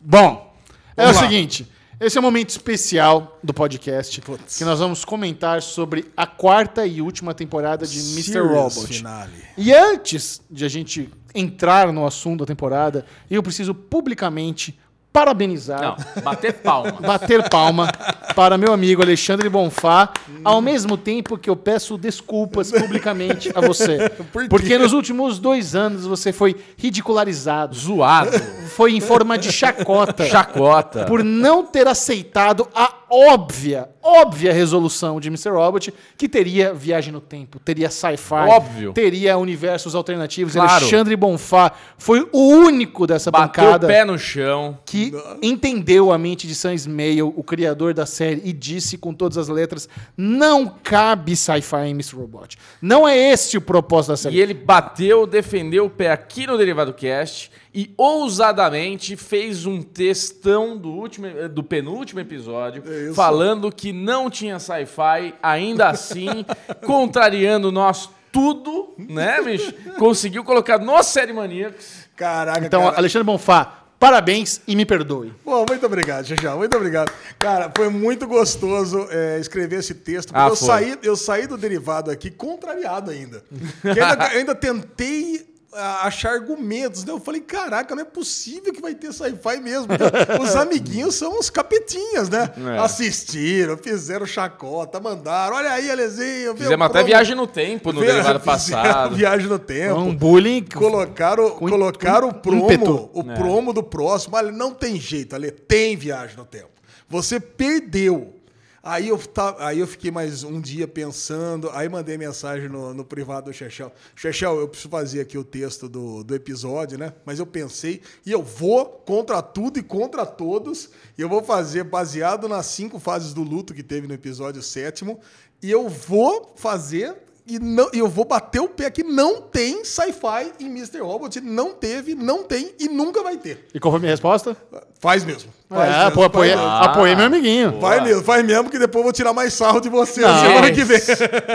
Bom, é Vamos o lá. seguinte. Esse é um momento especial do podcast Putz. que nós vamos comentar sobre a quarta e última temporada de Mr. Serious Robot. Finale. E antes de a gente entrar no assunto da temporada, eu preciso publicamente parabenizar, Não, bater palma. bater palma para meu amigo Alexandre Bonfá, ao mesmo tempo que eu peço desculpas publicamente a você. Por quê? Porque nos últimos dois anos você foi ridicularizado, Zoado. foi em forma de chacota. Chacota. por não ter aceitado a óbvia, óbvia resolução de Mr. Robot, que teria viagem no tempo, teria sci-fi, Óbvio. teria universos alternativos. Claro. Alexandre Bonfá foi o único dessa Bateu bancada o pé no chão. que entendeu a mente de Sam Ismail, o criador da série, e disse com todas as letras: não cabe sci-fi em Mr. Robot. Não é esse o propósito da série. E ele bateu, defendeu o pé aqui no Derivado Cast e ousadamente fez um textão do, último, do penúltimo episódio Isso. falando que não tinha sci-fi, ainda assim, contrariando nós tudo, né, bicho? Conseguiu colocar no Série Maníacos. Caraca, Então, cara. Alexandre Bonfá, parabéns e me perdoe. Bom, muito obrigado, Xixão. Muito obrigado. Cara, foi muito gostoso é, escrever esse texto. porque Ah, eu, foi. saí, eu saí do derivado aqui contrariado ainda. Porque ainda- ainda tentei achar argumentos, né? Eu falei, caraca, não é possível que vai ter sci-fi mesmo. Porque os amiguinhos são os capetinhas, né? É. Assistiram, fizeram chacota, mandaram. Olha aí, Alezinho. Fizemos o até viagem no tempo no Vê- derivado passado. Viagem no tempo. Um bullying. Colocaram, com- colocaram o com promo, ímpeto. o É. promo do próximo. Olha, não tem jeito, Ale, tem viagem no tempo. Você perdeu. Aí eu, aí eu fiquei mais um dia pensando, aí mandei mensagem no, no privado do Chechel. Chechel, eu preciso fazer aqui o texto do, do episódio, né? Mas eu pensei, e eu vou contra tudo e contra todos, e eu vou fazer baseado nas cinco fases do luto que teve no episódio sétimo, e eu vou fazer e não, e eu vou bater o pé que não tem sci-fi em Mr. Robot, não teve, não tem e nunca vai ter. E qual foi a minha resposta? Faz mesmo. Faz é, mesmo, pô, apoiei, faz mesmo. Apoiei meu amiguinho. Vai mesmo, faz mesmo, que depois eu vou tirar mais sarro de você Não. semana que vem.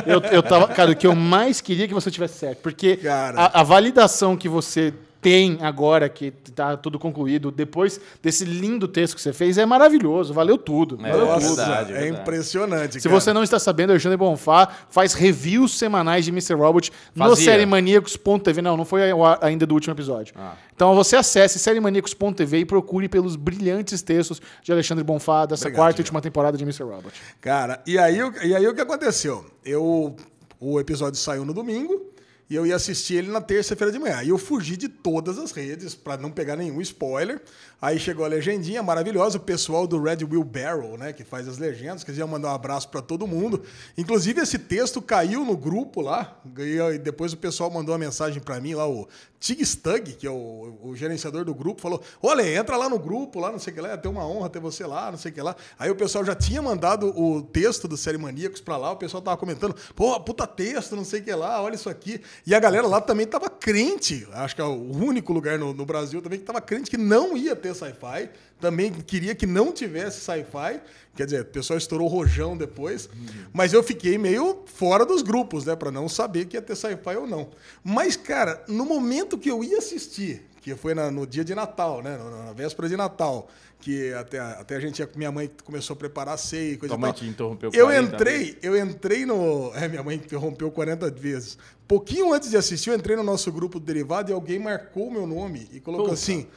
Eu, eu tava. Cara, o que eu mais queria é que você tivesse certo. Porque Cara. a, a validação que você tem agora, que tá tudo concluído, depois desse lindo texto que você fez, é maravilhoso. Valeu tudo. É, valeu Nossa, tudo. verdade, é verdade. impressionante. Se cara. você não está sabendo, o Alexandre Bonfá faz reviews semanais de Mr. Robot no Fazia. sériemaníacos.tv. Não, não foi ainda do último episódio. Ah. Então você acesse sériemaníacos.tv e procure pelos brilhantes textos de Alexandre Bonfá dessa Obrigado, quarta e última temporada de Mr. Robot. Cara, e aí, o- e aí o que aconteceu? Eu, o episódio saiu no domingo e eu ia assistir ele na terça-feira de manhã. E eu fugi de todas as redes para não pegar nenhum spoiler. Aí chegou a legendinha maravilhosa, o pessoal do Red Wheel Barrel, né, que faz as legendas, que iam mandar um abraço para todo mundo. Inclusive esse texto caiu no grupo lá, e depois o pessoal mandou uma mensagem para mim lá, o Tig Stug, que é o, o gerenciador do grupo, falou: Olha, entra lá no grupo, lá, não sei o que lá, é ter uma honra ter você lá, não sei o que lá. Aí o pessoal já tinha mandado o texto do Série Maníacos pra lá, o pessoal tava comentando: Pô, puta texto, não sei o que lá, olha isso aqui. E a galera lá também tava crente, acho que é o único lugar no, no Brasil também que tava crente que não ia ter sci-fi, também queria que não tivesse sci-fi. Quer dizer, o pessoal estourou rojão depois, mas eu fiquei meio fora dos grupos, né, Pra não saber que ia ter sci-fi ou não. Mas, cara, no momento que eu ia assistir, que foi na- no dia de Natal, né, na, na véspera de Natal, que até, até a gente, minha mãe começou a preparar ceia e coisa Tua mãe te interrompeu Eu 40 entrei, eu entrei no. É, minha mãe interrompeu 40 vezes. Pouquinho antes de assistir, eu entrei no nosso grupo do derivado e alguém marcou o meu nome e colocou Puta. assim: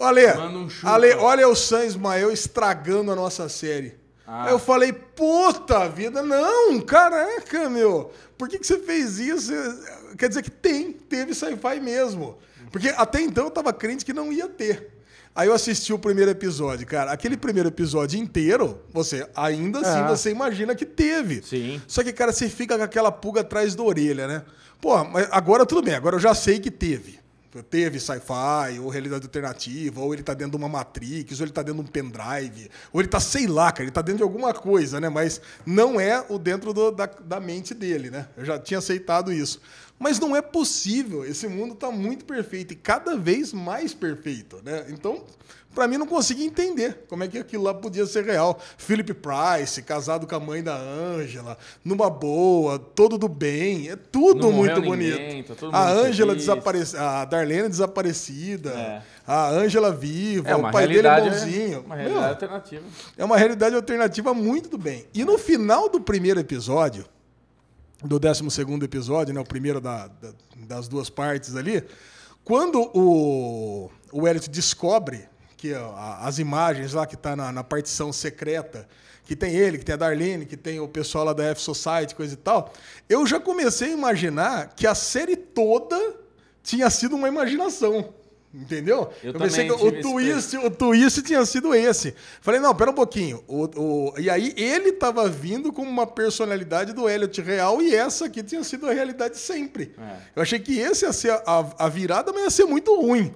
Ale, Manda um. Ale, olha o San Ismael estragando a nossa série. Ah. Aí eu falei, puta vida, não, caraca, meu. Por que, que você fez isso? Quer dizer que tem, teve sci-fi mesmo. Porque até então eu tava crente que não ia ter. Aí eu assisti o primeiro episódio, cara. Aquele primeiro episódio inteiro, você ainda assim É. você imagina que teve. Sim. Só que, cara, você fica com aquela pulga atrás da orelha, né? Pô, mas agora tudo bem, agora eu já sei que teve. Teve sci-fi, ou realidade alternativa, ou ele tá dentro de uma Matrix, ou ele tá dentro de um pendrive, ou ele tá, sei lá, cara, ele tá dentro de alguma coisa, né? Mas não é o dentro do- da, da mente dele, né? Eu já tinha aceitado isso. Mas não é possível, esse mundo tá muito perfeito e cada vez mais perfeito, né? Então, pra mim, não consegui entender como é que aquilo lá podia ser real. Philip Price, casado com a mãe da Ângela, numa boa, todo do bem, é tudo Não muito ninguém, bonito. tá todo a Ângela desaparecida, a Darlene desaparecida, É. a Ângela viva, É o uma pai dele é bonzinho. uma Meu, realidade alternativa. é uma realidade alternativa muito do bem. E no final do primeiro episódio, do 12 episódio, né, o primeiro da- da- das duas partes ali, quando o, o Elliot descobre que as imagens lá que tá na, na partição secreta, que tem ele, que tem a Darlene, que tem o pessoal lá da F Society, coisa e tal, eu já comecei a imaginar que a série toda tinha sido uma imaginação. Entendeu? Eu pensei também que o twist, o twist tinha sido esse. Falei, não, pera um pouquinho. O, o- e aí ele tava vindo como uma personalidade do Elliot real e essa aqui tinha sido a realidade sempre. É. Eu achei que esse ia ser a, a virada, mas ia ser muito ruim.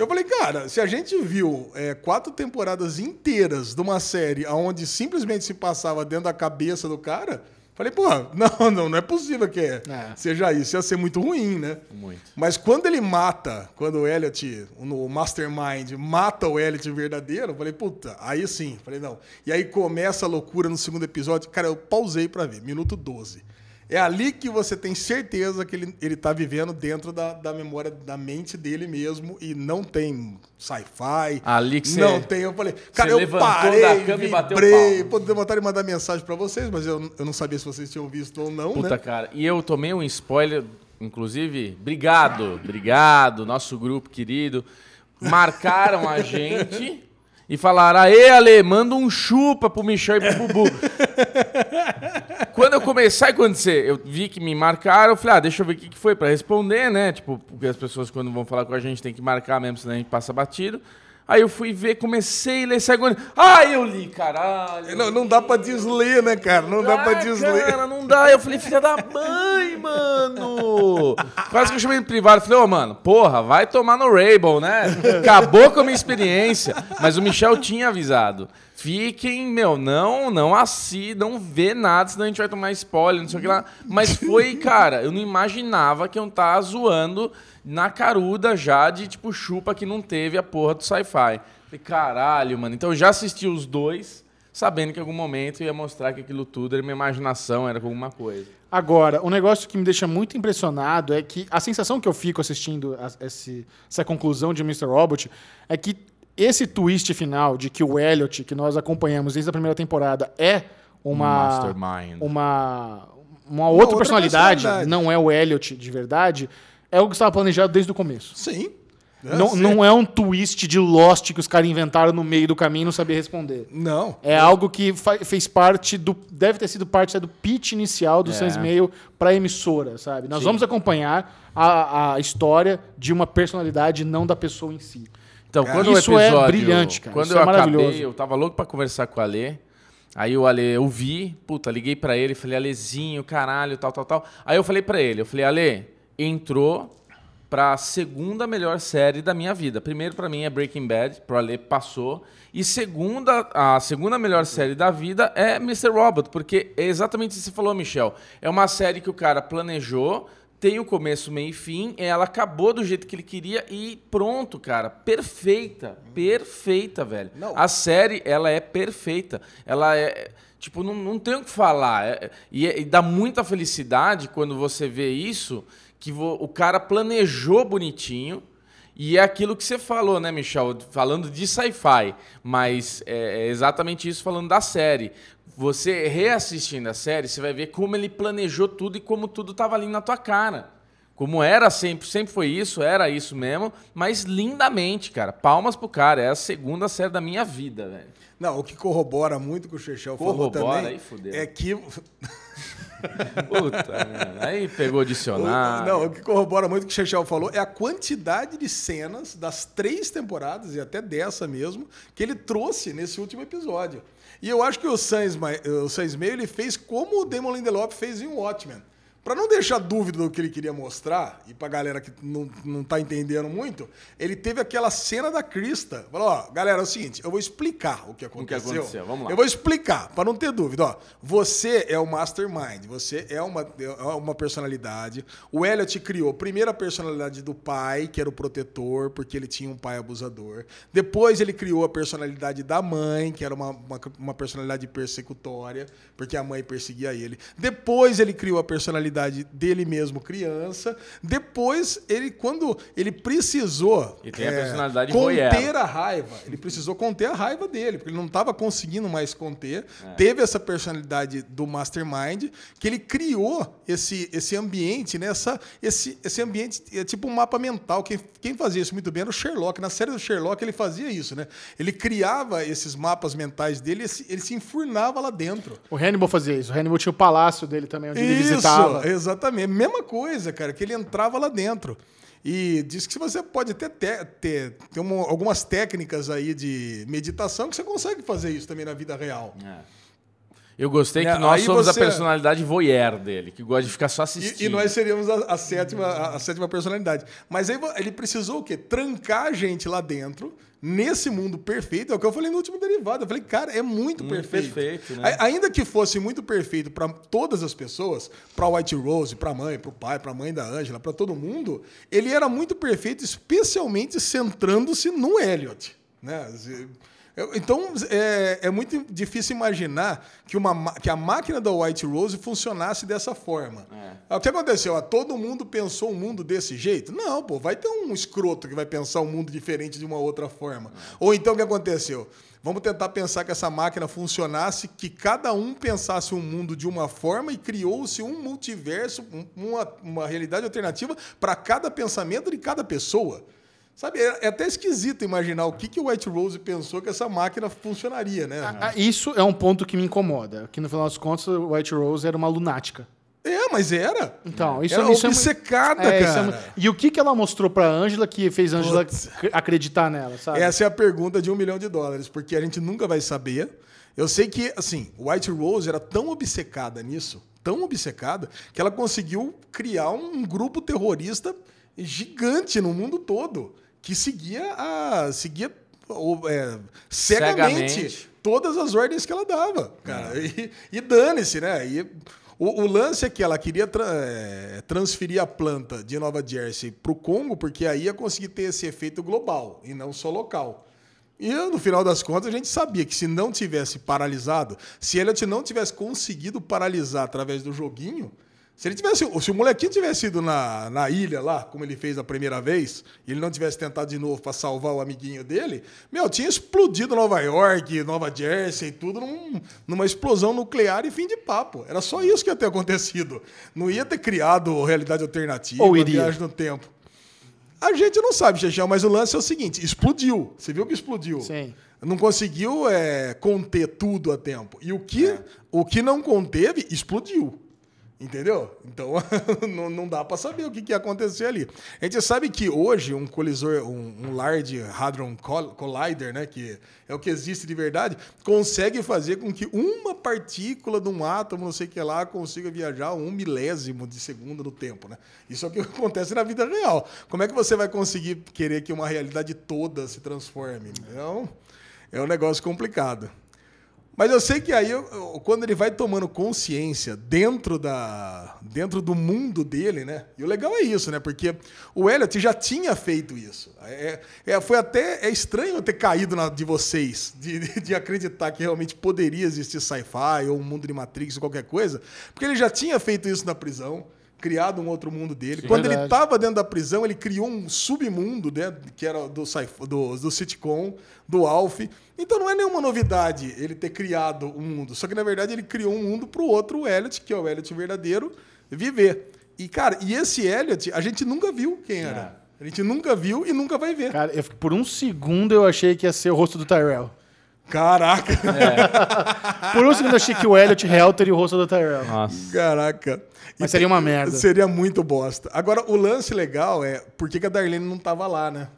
Eu falei, cara, se a gente viu é, quatro temporadas inteiras de uma série onde simplesmente se passava dentro da cabeça do cara, falei, pô, não, não, não é possível que É. seja isso. Ia ser muito ruim, né? Muito. Mas quando ele mata, quando o Elliot, no Mastermind, mata o Elliot verdadeiro, eu falei, puta, aí sim. Falei, não. E aí começa a loucura no segundo episódio. Cara, eu pausei pra ver, minuto 12. É ali que você tem certeza que ele, ele tá vivendo dentro da, da memória, da mente dele mesmo e não tem sci-fi. Ali que você- Não tem. Eu falei, cara, eu parei, da cama e bateu vibrei. palma. Pô, vontade de mandar mensagem pra vocês, mas eu, eu não sabia se vocês tinham visto ou não, Puta, né? cara. E eu tomei um spoiler inclusive, obrigado, obrigado, nosso grupo querido, marcaram a gente e falaram: Aê, Ale, manda um chupa pro Michel e pro Bubu. Quando eu comecei a acontecer, eu vi que me marcaram, eu falei, ah, deixa eu ver o que que foi pra responder, né? Tipo, porque as pessoas quando vão falar com a gente tem que marcar mesmo, senão a gente passa batido. Aí eu fui ver, comecei a ler segundo. Ah, eu li, caralho. Não, não dá pra desler, né, cara? Não dá pra Ah, desler. Cara, não dá. Eu falei, filha da mãe, mano. Quase que eu chamei no privado. Falei, ô, mano, porra, vai tomar no Rainbow, né? Acabou com a minha experiência. Mas o Michel tinha avisado. Fiquem, meu, não, não assim, não vê nada, senão a gente vai tomar spoiler, não sei o que lá. Mas foi, cara, eu não imaginava que eu tava zoando na caruda já de, tipo, chupa que não teve a porra do sci-fi. Falei, caralho, mano. Então eu já assisti os dois, sabendo que em algum momento ia mostrar que aquilo tudo era minha imaginação, era alguma coisa. Agora, um negócio que me deixa muito impressionado é que a sensação que eu fico assistindo a- esse- essa conclusão de Mr. Robot é que esse twist final de que o Elliot, que nós acompanhamos desde a primeira temporada, é uma Mastermind. uma uma outra, outra personalidade, personalidade. não é o Elliot de verdade, é o que estava planejado desde o começo. Sim. Não, não é um twist de Lost que os caras inventaram no meio do caminho e não sabia responder. Não. É algo que fez parte do. Deve ter sido parte do pitch inicial do É. Sans Mail para emissora, sabe? Nós vamos acompanhar a, a história de uma personalidade, não da pessoa em si. Então, Cara, quando isso o é episódio, brilhante, cara. Quando Isso eu é maravilhoso. acabei, eu tava louco pra conversar com o Ale. Aí o Ale, eu vi, puta, liguei pra ele, falei, Alezinho, caralho, tal, tal, tal. Aí eu falei pra ele, eu falei, Ale, entrou pra segunda melhor série da minha vida. Primeiro pra mim é Breaking Bad, pro Ale passou. E segunda, a segunda melhor série da vida é Mr. Robot, porque é exatamente isso que você falou, Michel. É uma série que o cara planejou, tem o começo, meio e fim, ela acabou do jeito que ele queria e pronto, cara. Perfeita. Perfeita, velho. Não. A série, ela é perfeita. Ela é. Tipo, não, não tem o que falar. É- e, é- e dá muita felicidade quando você vê isso, que o cara planejou bonitinho. E é aquilo que você falou, né, Michel? Falando de sci-fi. Mas é, é exatamente isso falando da série. Você reassistindo a série, você vai ver como ele planejou tudo e como tudo tava ali na tua cara. Como era sempre, sempre foi isso, era isso mesmo, mas lindamente, cara. Palmas pro cara. É a segunda série da minha vida, velho. Não, o que corrobora muito com o Chechel falou também aí fudeu. é que Puta, aí pegou o dicionário. Não, o que corrobora muito o que o Chechel falou é a quantidade de cenas das três temporadas, e até dessa mesmo, que ele trouxe nesse último episódio. E eu acho que o Ma- o Sans Meio ele fez como o Damon Lindelof fez em Watchmen. Pra não deixar dúvida do que ele queria mostrar, e pra galera que não, não tá entendendo muito, ele teve aquela cena da Krista. Falou, ó, galera, é o seguinte, eu vou explicar o que aconteceu. aconteceu, vamos lá. Eu vou explicar, para não ter dúvida. Ó, você é o mastermind, você é uma, é uma personalidade. O Elliot criou primeiro a personalidade do pai, que era o protetor, porque ele tinha um pai abusador. Depois ele criou a personalidade da mãe, que era uma, uma, uma personalidade persecutória, porque a mãe perseguia ele. Depois ele criou a personalidade dele mesmo, criança. Depois, ele, quando ele precisou é, E tem a personalidade conter a raiva, ele precisou conter a raiva dele, porque ele não estava conseguindo mais conter. É. Teve essa personalidade do Mastermind, que ele criou esse, esse ambiente, né? Essa, esse, esse ambiente é tipo um mapa mental. Quem, quem fazia isso muito bem era o Sherlock. Na série do Sherlock ele fazia isso, né? Ele criava esses mapas mentais dele, ele se, ele se enfurnava lá dentro. O Hannibal fazia isso. O Hannibal tinha o palácio dele também, onde ele Isso, exatamente. Mesma coisa, cara, que ele entrava lá dentro. E diz que você pode até ter, ter, ter uma- algumas técnicas aí de meditação que você consegue fazer isso também na vida real. É. Eu gostei que nós aí somos você- a personalidade voyeur dele, que gosta de ficar só E, assistindo. e nós seríamos a, a sétima, a, sétima personalidade. Mas aí ele precisou o quê? Trancar a gente lá dentro, nesse mundo perfeito. É o que eu falei no último derivado. Eu falei, cara, é muito, Muito perfeito. perfeito, né? Ainda que fosse muito perfeito para todas as pessoas, para White Rose, para a mãe, para o pai, para a mãe da Angela, para todo mundo, ele era muito perfeito, especialmente centrando-se no Elliot. Né? Então, é, é muito difícil imaginar que, uma, ma- que a máquina da White Rose funcionasse dessa forma. Ah, O que aconteceu? Ah, todo mundo pensou um mundo desse jeito? Não, pô, vai ter um escroto que vai pensar um mundo diferente de uma outra forma. Ou então, o que aconteceu? Vamos tentar pensar que essa máquina funcionasse, que cada um pensasse um mundo de uma forma e criou-se um multiverso, um- uma, uma realidade alternativa para cada pensamento de cada pessoa. Sabe, é, é até esquisito imaginar o que, que o White Rose pensou que essa máquina funcionaria, né? Ah, Isso é um ponto que me incomoda. Que no final das contas, o White Rose era uma lunática. É, mas era. Então, isso, Era isso obcecada, é, isso cara. mu- E o que, que ela mostrou pra Ângela que fez a Ângela acreditar nela, sabe? Essa é a pergunta de um milhão de dólares, porque a gente nunca vai saber. Eu sei que, assim, White Rose era tão obcecada nisso, tão obcecada, que ela conseguiu criar um grupo terrorista gigante no mundo todo, que seguia a. seguia é, cegamente, Cegamente. todas as ordens que ela dava, cara. E, e dane-se, né? E o, o lance é que ela queria tra- é, transferir a planta de Nova Jersey para o Congo, porque aí ia conseguir ter esse efeito global e não só local. E no final das contas, a gente sabia que se não tivesse paralisado, se Elliot não tivesse conseguido paralisar através do joguinho, se ele tivesse, se o molequinho tivesse ido na, na ilha lá, como ele fez a primeira vez, e ele não tivesse tentado de novo para salvar o amiguinho dele, meu, tinha explodido Nova York, Nova Jersey, tudo num- numa explosão nuclear e fim de papo. Era só isso que ia ter acontecido. Não ia ter criado realidade alternativa, Ou iria. viagem no tempo. A gente não sabe, Chechão, mas o lance é o seguinte: explodiu. Você viu que explodiu? Sim. Não conseguiu é, conter tudo a tempo. E o que, o que não conteve, explodiu. Entendeu? Então não, não dá para saber o que, que ia acontecer ali. A gente sabe que hoje um colisor, um, um Large Hadron Col- Collider, né, que é o que existe de verdade, consegue fazer com que uma partícula de um átomo, não sei o que lá, consiga viajar um milésimo de segundo no tempo. Né? Isso é o que acontece na vida real. Como é que você vai conseguir querer que uma realidade toda se transforme? Então, é um negócio complicado. Mas eu sei que aí, quando ele vai tomando consciência dentro, da, dentro do mundo dele, né? E o legal é isso, né? Porque o Elliot já tinha feito isso. É, é- foi até é estranho ter caído na, de vocês, de, de- de acreditar que realmente poderia existir sci-fi ou um mundo de Matrix ou qualquer coisa, porque ele já tinha feito isso na prisão. Criado um outro mundo dele. Quando ele Verdade. estava dentro da prisão, ele criou um submundo, né? Que era do, do, do sitcom, do Alf. Então não é nenhuma novidade ele ter criado um mundo. Só que, na verdade, ele criou um mundo para o outro Elliot, que é o Elliot verdadeiro, viver. E, cara, e esse Elliot, a gente nunca viu quem era. A gente nunca viu e nunca vai ver. Cara, eu, por um segundo eu achei que ia ser o rosto do Tyrell. Caraca! Por um segundo eu achei que o Elliot real teria o rosto do Tyrell. Nossa. Caraca. Mas E seria uma merda. Seria muito bosta. Agora, o lance legal é por que, que a Darlene não tava lá, né?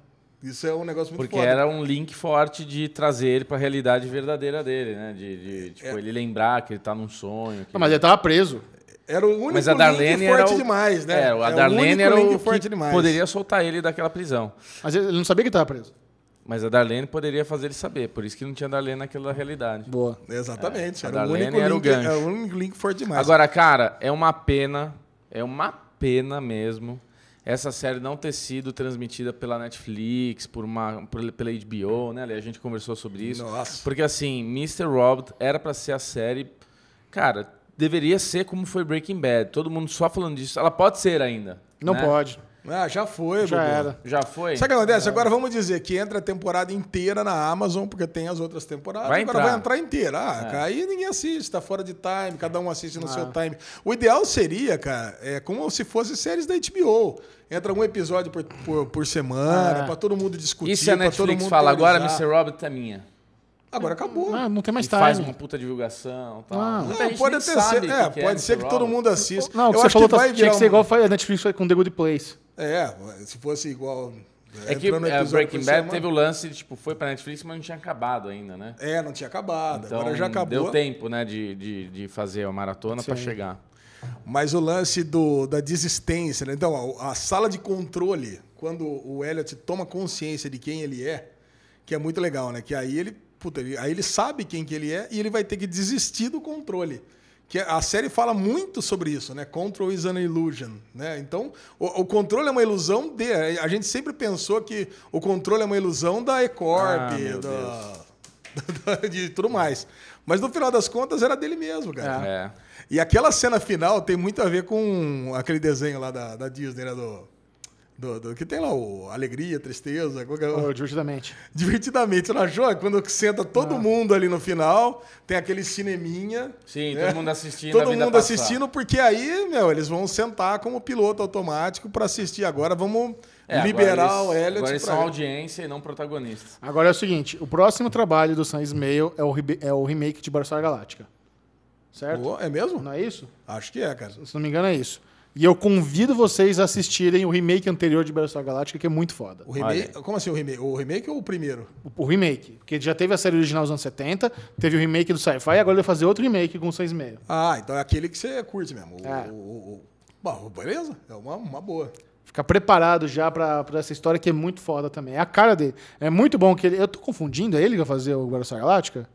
Isso é um negócio muito Porque foda. era um link forte de trazer ele pra realidade verdadeira dele, né? De, de, tipo, ele lembrar que ele tá num sonho. que Não, mas ele tava preso. Era o único Mas a Darlene link forte era o... demais, né? É, a É o Darlene único era link o forte que demais. poderia soltar ele daquela prisão. Mas ele não sabia que tava preso. Mas a Darlene poderia fazer ele saber, por isso que não tinha Darlene naquela realidade. Boa. Exatamente. É, a era, o Darlene único era o link, gancho. era o único link forte demais. Agora, cara, é uma pena, é uma pena mesmo essa série não ter sido transmitida pela Netflix, por uma, por- pela HBO, né? Ali A gente conversou sobre isso. Nossa. Porque assim, Mr. Robot era pra ser a série, cara, deveria ser como foi Breaking Bad. Todo mundo só falando disso. Ela pode ser ainda. Não né? pode. Ah, já foi, Já Bubu. era. Já foi? Sabe o que acontece? Agora vamos dizer que entra a temporada inteira na Amazon, porque tem as outras temporadas. Vai agora entrar. vai entrar inteira. Ah, É. cara, aí ninguém assiste, tá fora de time, cada um assiste no seu time. O ideal seria, cara, é como se fosse séries da HBO. Entra um episódio por, por, por semana, Ah. pra todo mundo discutir. E se a pra todo Netflix mundo fala agora, teorizar. Mr. Robot é minha? Agora acabou. Ah, não tem mais e faz time. uma puta divulgação tal. Ah. Não, gente pode até ser, é, que pode é ser Mr. que todo mundo assista. Não, Eu você acho falou que tá- vai tinha que ser um- igual a Netflix foi com The Good Place. É, se fosse igual. É que é, episódio Breaking Bad teve o lance de, tipo, foi pra Netflix, mas não tinha acabado ainda, né? É, não tinha acabado. Então, Agora já acabou. deu tempo, né, de, de, de fazer a maratona pra chegar. Mas o lance do, da desistência, né? Então, a, a sala de controle, quando o Elliot toma consciência de quem ele é, que é muito legal, né? Que aí ele, puta, ele- aí ele sabe quem que ele é e ele vai ter que desistir do controle. Que a série fala muito sobre isso, né? Control is an illusion, né? Então, o, o controle é uma ilusão de... A gente sempre pensou que o controle é uma ilusão da E-Corp, Ah, da... de tudo mais. Mas no final das contas era dele mesmo, cara. É. E aquela cena final tem muito a ver com aquele desenho lá da, da Disney, né? Do, do, do- que tem lá o Alegria, Tristeza, qual que é o- Ô, divertidamente. divertidamente. Você não achou? Quando senta Ah. todo mundo ali no final, tem aquele cineminha. Sim, né? todo mundo assistindo. a Todo vida mundo passar. assistindo, porque aí, meu, eles vão sentar como piloto automático pra assistir agora. Vamos É, agora liberar eles- o Elliot Agora eles pra- são audiência e não protagonistas. Agora é o seguinte: o próximo trabalho do Sam Ismail é o, é o remake de Battlestar Galáctica. Certo? É mesmo? Não é isso? Acho que é, cara. Se não me engano, é isso. E eu convido vocês a assistirem o remake anterior de Battlestar Galáctica, que é muito foda. O remake, como assim o remake? O remake ou o primeiro? O, o remake. Porque já teve a série original dos anos 70, teve o remake do Sci-Fi, agora ele vai fazer outro remake com 6,5. Ah, então é aquele que você curte mesmo. O, É. o- o- o- Bom, beleza. É uma, uma boa. Ficar preparado já pra, pra essa história que é muito foda também. É a cara dele. É muito bom que ele. Eu tô confundindo, é ele que vai fazer o Battlestar Galáctica?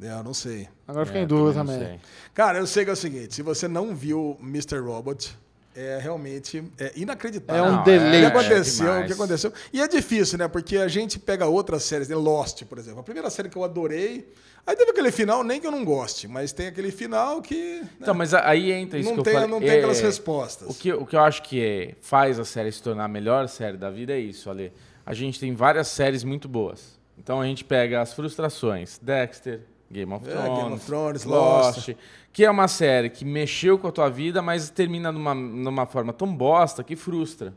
É, eu não sei. Agora fiquei É, em dúvida também também. Cara, eu sei que é o seguinte: se você não viu Mr. Robot, é realmente é inacreditável. É um Não, O deleite. que é aconteceu? demais. o que aconteceu? E é difícil, né? Porque a gente pega outras séries, né? Lost, por exemplo. A primeira série que eu adorei. Aí teve aquele final, nem que eu não goste, mas tem aquele final que. né, Então, mas aí entra isso não que tem, eu falei. não tem É, aquelas respostas. O que, o que eu acho que é- faz a série se tornar a melhor série da vida é isso, Ale. A gente tem várias séries muito boas. Então a gente pega as frustrações. Dexter, Game of É, Thrones, Game of Thrones, Lost, Lost. que é uma série que mexeu com a tua vida, mas termina numa, numa forma tão bosta que frustra.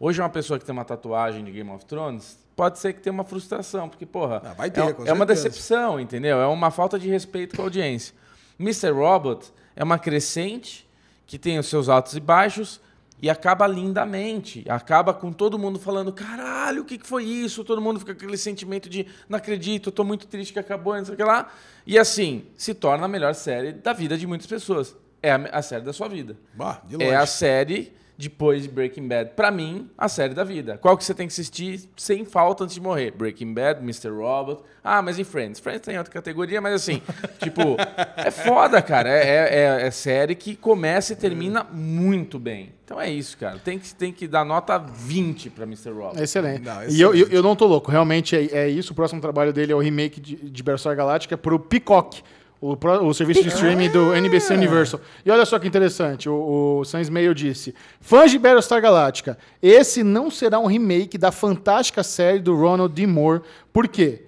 Hoje uma pessoa que tem uma tatuagem de Game of Thrones, pode ser que tenha uma frustração, porque, porra, Ah, vai ter, é, é uma decepção, entendeu? É uma falta de respeito com a audiência. Mr. Robot é uma crescente que tem os seus altos e baixos e acaba lindamente. Acaba com todo mundo falando: caralho, o que foi isso? Todo mundo fica com aquele sentimento de não acredito, eu tô muito triste que acabou, não sei o que lá. E assim, se torna a melhor série da vida de muitas pessoas. É a, a série da sua vida. Bah. É a série, depois de Breaking Bad, pra mim, a série da vida. Qual que você tem que assistir sem falta antes de morrer? Breaking Bad, Mr. Robot. Ah, mas e Friends? Friends tem outra categoria, mas assim, tipo, é foda, cara. É, é, é- é série que começa e termina muito bem. Então é isso, cara. Tem que, tem que dar nota 20 pra Mr. Robot. É excelente. Não, E eu, eu, excelente. eu não tô louco. Realmente é, é isso. O próximo trabalho dele é o remake de, de Battlestar Galáctica pro Peacock. O, pro- o serviço de streaming do NBC Universal. E olha só que interessante, o, o Sam Ismail disse: Fãs de Battlestar Galactica, esse não será um remake da fantástica série do Ronald D. Moore. Por quê?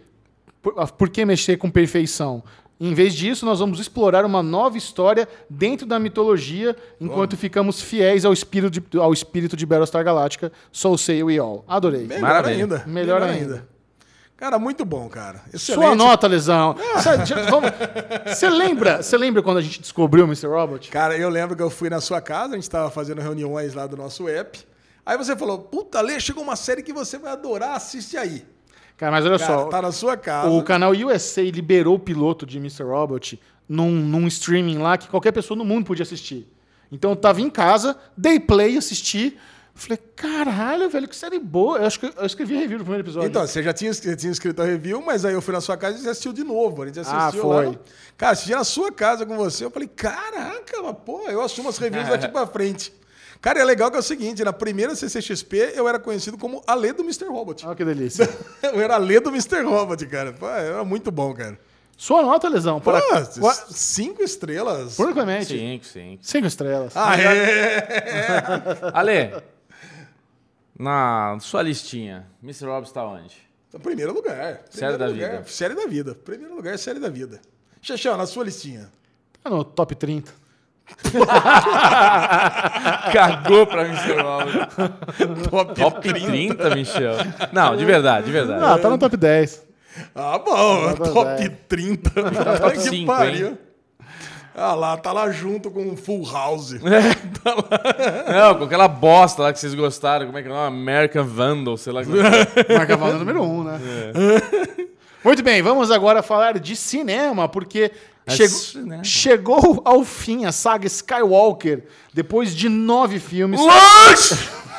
Por, ah, por que mexer com perfeição? Em vez disso, nós vamos explorar uma nova história dentro da mitologia, enquanto ficamos fiéis ao espírito de, ao espírito de Battlestar Galactica. So say we all. Adorei. Melhor Maravilha. ainda. Melhor ainda. Cara, muito bom, cara. Excelente. Sua nota, Lesão. Vamos- Você lembra, lembra quando a gente descobriu o Mr. Robot? Cara, eu lembro que eu fui na sua casa, a gente estava fazendo reuniões lá do nosso app. Aí você falou, puta, Lê, chegou uma série que você vai adorar, assiste aí. Cara, mas olha Cara, só. tá na sua casa. O canal USA liberou o piloto de Mr. Robot num, num streaming lá que qualquer pessoa no mundo podia assistir. Então eu tava em casa, dei play, assisti. Falei, caralho, velho, que série boa. Eu acho que eu escrevi review do primeiro episódio. Então, você já tinha, já tinha escrito a review, mas aí eu fui na sua casa e você assistiu de novo. A gente Ah, assistiu foi. lá. no- Cara, assisti na sua casa com você. Eu falei, caraca, mas, pô, eu assumo as reviews daqui pra frente. Cara, é legal que é o seguinte, na primeira CCXP eu era conhecido como Alê do Mr. Robot. Olha que delícia. Eu era Alê do Mr. Robot, cara. Pô, era muito bom, cara. Sua nota, Lesão. Pô, Para... cinco estrelas. Clemente. Cinco, cinco. Cinco estrelas. Ah, é. Ale, na sua listinha, Mr. Robot está onde? Primeiro lugar. Série Primeiro da lugar. vida. Série da vida. Primeiro lugar, série da vida. Xexão, na sua listinha. Tá no top 30. Cagou pra Mr. Robot. Top, Top 30, Michel. Não, de verdade, de verdade. Ah, tá no top 10. Ah, bom. Tá top bem. 30. top que cinco, pariu. hein? Ah lá, tá lá junto com o Full House. Não, com aquela bosta lá que vocês gostaram. Como é que é o nome? American Vandal, sei lá. é é. Marca a número 1, um, né? Muito bem, vamos agora falar de cinema, porque É chegou, cinema. chegou ao fim a saga Skywalker, depois de nove filmes.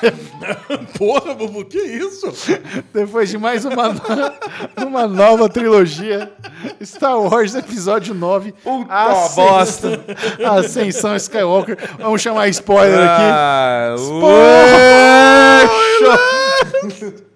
Porra, Bubu, que isso? Depois de mais uma, no- uma nova trilogia, Star Wars Episódio 9. Puta Ascensão- bosta. Ascensão Skywalker. Vamos chamar spoiler aqui. Ah, Spoiler!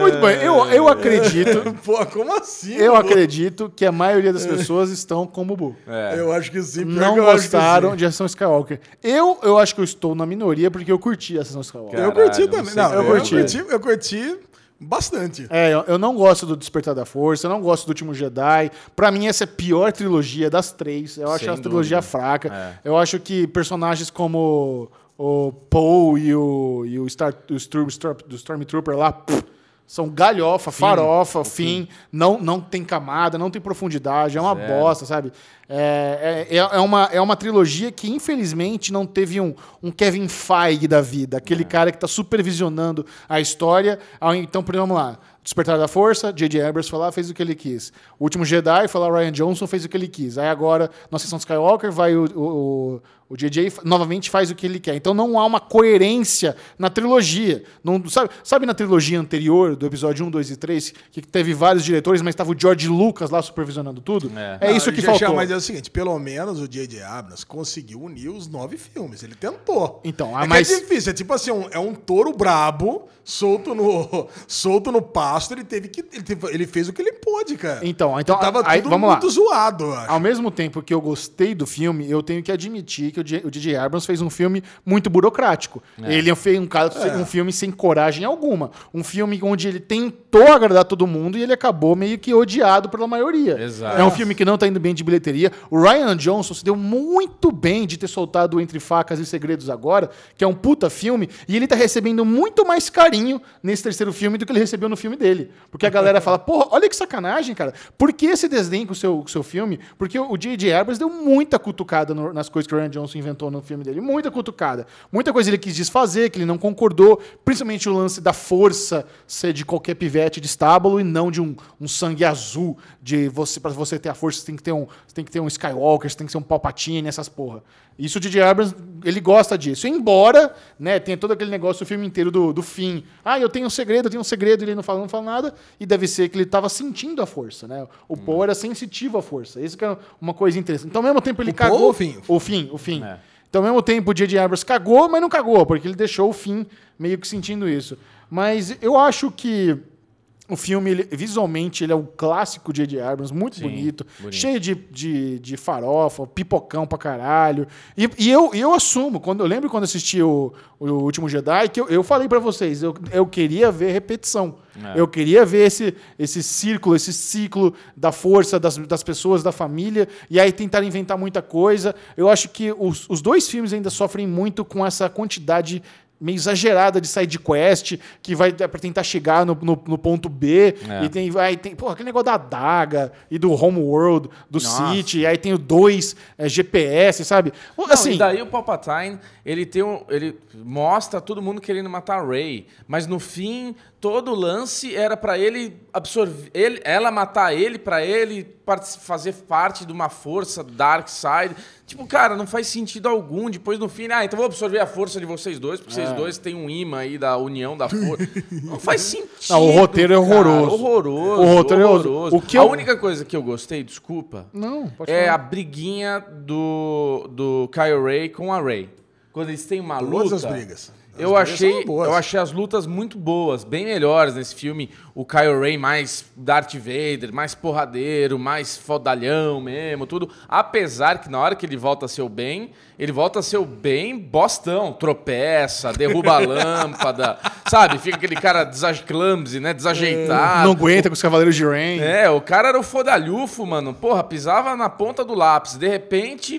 Muito bem, eu, eu acredito. Pô, como assim? Eu Bubu? acredito que a maioria das pessoas estão como o Bu. É. Eu acho que sim. Não eu acho gostaram sim. de Ação Skywalker. Eu, eu acho que eu estou na minoria porque eu curti a Ação Skywalker. Eu Caralho, curti não também. Não, eu, eu curti. curti. Eu curti bastante. É, eu, eu não gosto do Despertar da Força, eu não gosto do Último Jedi. Pra mim, essa é a pior trilogia das três. Eu acho Sem a trilogia fraca. É. Eu acho que personagens como o Poe e o, e o, Star, o Storm, Stormtrooper lá pff, são galhofa, farofa, fim. Não, não tem camada, não tem profundidade, é uma Zero. bosta, sabe? É, é, é, uma, é uma trilogia que, infelizmente, não teve um, um Kevin Feige da vida, aquele cara que tá supervisionando a história. Então, por exemplo, vamos lá. Despertar da Força, J.J. Abrams foi lá, fez o que ele quis. O Último Jedi foi lá, Ryan Johnson fez o que ele quis. Aí agora, na sessão Skywalker, vai o, o, o- fa- novamente faz o que ele quer. Então não há uma coerência na trilogia. Não, sabe, sabe na trilogia anterior, do episódio 1, 2 e 3, que teve vários diretores, mas estava o George Lucas lá supervisionando tudo? É. É, isso que já, faltou. Mas é o seguinte, pelo menos o J.J. Abrams conseguiu unir os nove filmes. Ele tentou. Então, é ah, que mas- é difícil. É tipo assim, um- é um touro brabo, solto no, solto no pasto. Ele teve que... Ele, teve- ele fez o que ele pôde, cara. Então, então E tava aí, tudo vamos lá. muito zoado, eu acho. Ao mesmo tempo que eu gostei do filme, eu tenho que admitir que o J- o J.J. Abrams fez um filme muito burocrático. Ele fez um, cara, um filme sem coragem alguma. Um filme onde ele tentou agradar todo mundo e ele acabou meio que odiado pela maioria. Exato. É um filme que não tá indo bem de bilheteria. O Ryan Johnson se deu muito bem de ter soltado Entre Facas e Segredos agora, que é um puta filme, e ele tá recebendo muito mais carinho nesse terceiro filme do que ele recebeu no filme dele. Porque a galera fala, porra, olha que sacanagem, cara. Por que esse desdém com o seu, com o seu filme? Porque o J.J. Abrams deu muita cutucada no- nas coisas que o Ryan Johnson inventou no filme dele. Muita cutucada. Muita coisa ele quis desfazer, que ele não concordou. Principalmente o lance da força ser de qualquer pivete de estábulo e não de um, um sangue azul. De você, para você ter a força, você tem que ter um, tem que ter um Skywalker, você tem que ser um Palpatine, essas porra. Isso o J.J. Abrams, ele gosta disso. Embora, né, tenha todo aquele negócio o filme inteiro do, do fim. Ah, eu tenho um segredo, eu tenho um segredo, e ele não fala, não fala nada. E deve ser que ele estava sentindo a força, né? O Poe era sensitivo à força. Isso que é uma coisa interessante. Então, ao mesmo tempo, ele O cagou... ou o Finn? O fim, o fim. É. Então, ao mesmo tempo, o J.J. Abrams cagou, mas não cagou, porque ele deixou o fim meio que sentindo isso. Mas eu acho que o filme, ele- visualmente, ele é o clássico J.J. Abrams, muito Sim, bonito, bonito. cheio de, de, de farofa, pipocão pra caralho. E, e eu, eu assumo, quando eu lembro quando assisti o, o Último Jedi, que eu, eu falei pra vocês, eu, eu queria ver repetição. É. Eu queria ver esse, esse círculo, esse ciclo da força das, das pessoas, da família, e aí tentar inventar muita coisa. Eu acho que os, os dois filmes ainda sofrem muito com essa quantidade meio exagerada de side quest que vai é pra tentar chegar no, no, no ponto B É. e tem vai tem pô, aquele negócio da adaga e do homeworld do Nossa. City e aí tem o dois é, GPS sabe Não, assim e daí o Palpatine, ele tem um, ele mostra todo mundo querendo matar a Rey, mas no fim todo o lance era pra ele absorver, ele, ela matar ele pra ele fazer parte de uma força dark side. Tipo, cara, não faz sentido algum. Depois no fim, ah, então vou absorver a força de vocês dois, porque É. vocês dois têm um imã aí da união da força. Não faz sentido. Não, o roteiro é cara. horroroso. horroroso. O roteiro é horroroso. horroroso. O que a eu- única coisa que eu gostei, desculpa, não pode é falar. a briguinha do, do Kyle Ray com a Ray. Quando eles têm uma Todas luta. as brigas. Eu achei, eu achei as lutas muito boas, bem melhores nesse filme. O Kyle Ray mais Darth Vader, mais porradeiro, mais fodalhão mesmo, tudo. Apesar que na hora que ele volta a ser o bem, ele volta a ser o bem bostão. Tropeça, derruba a lâmpada, sabe? Fica aquele cara clumsy, né? Desajeitado. não aguenta com os Cavaleiros de Rain É, o cara era o fodalhufo, mano. Porra, pisava na ponta do lápis. De repente,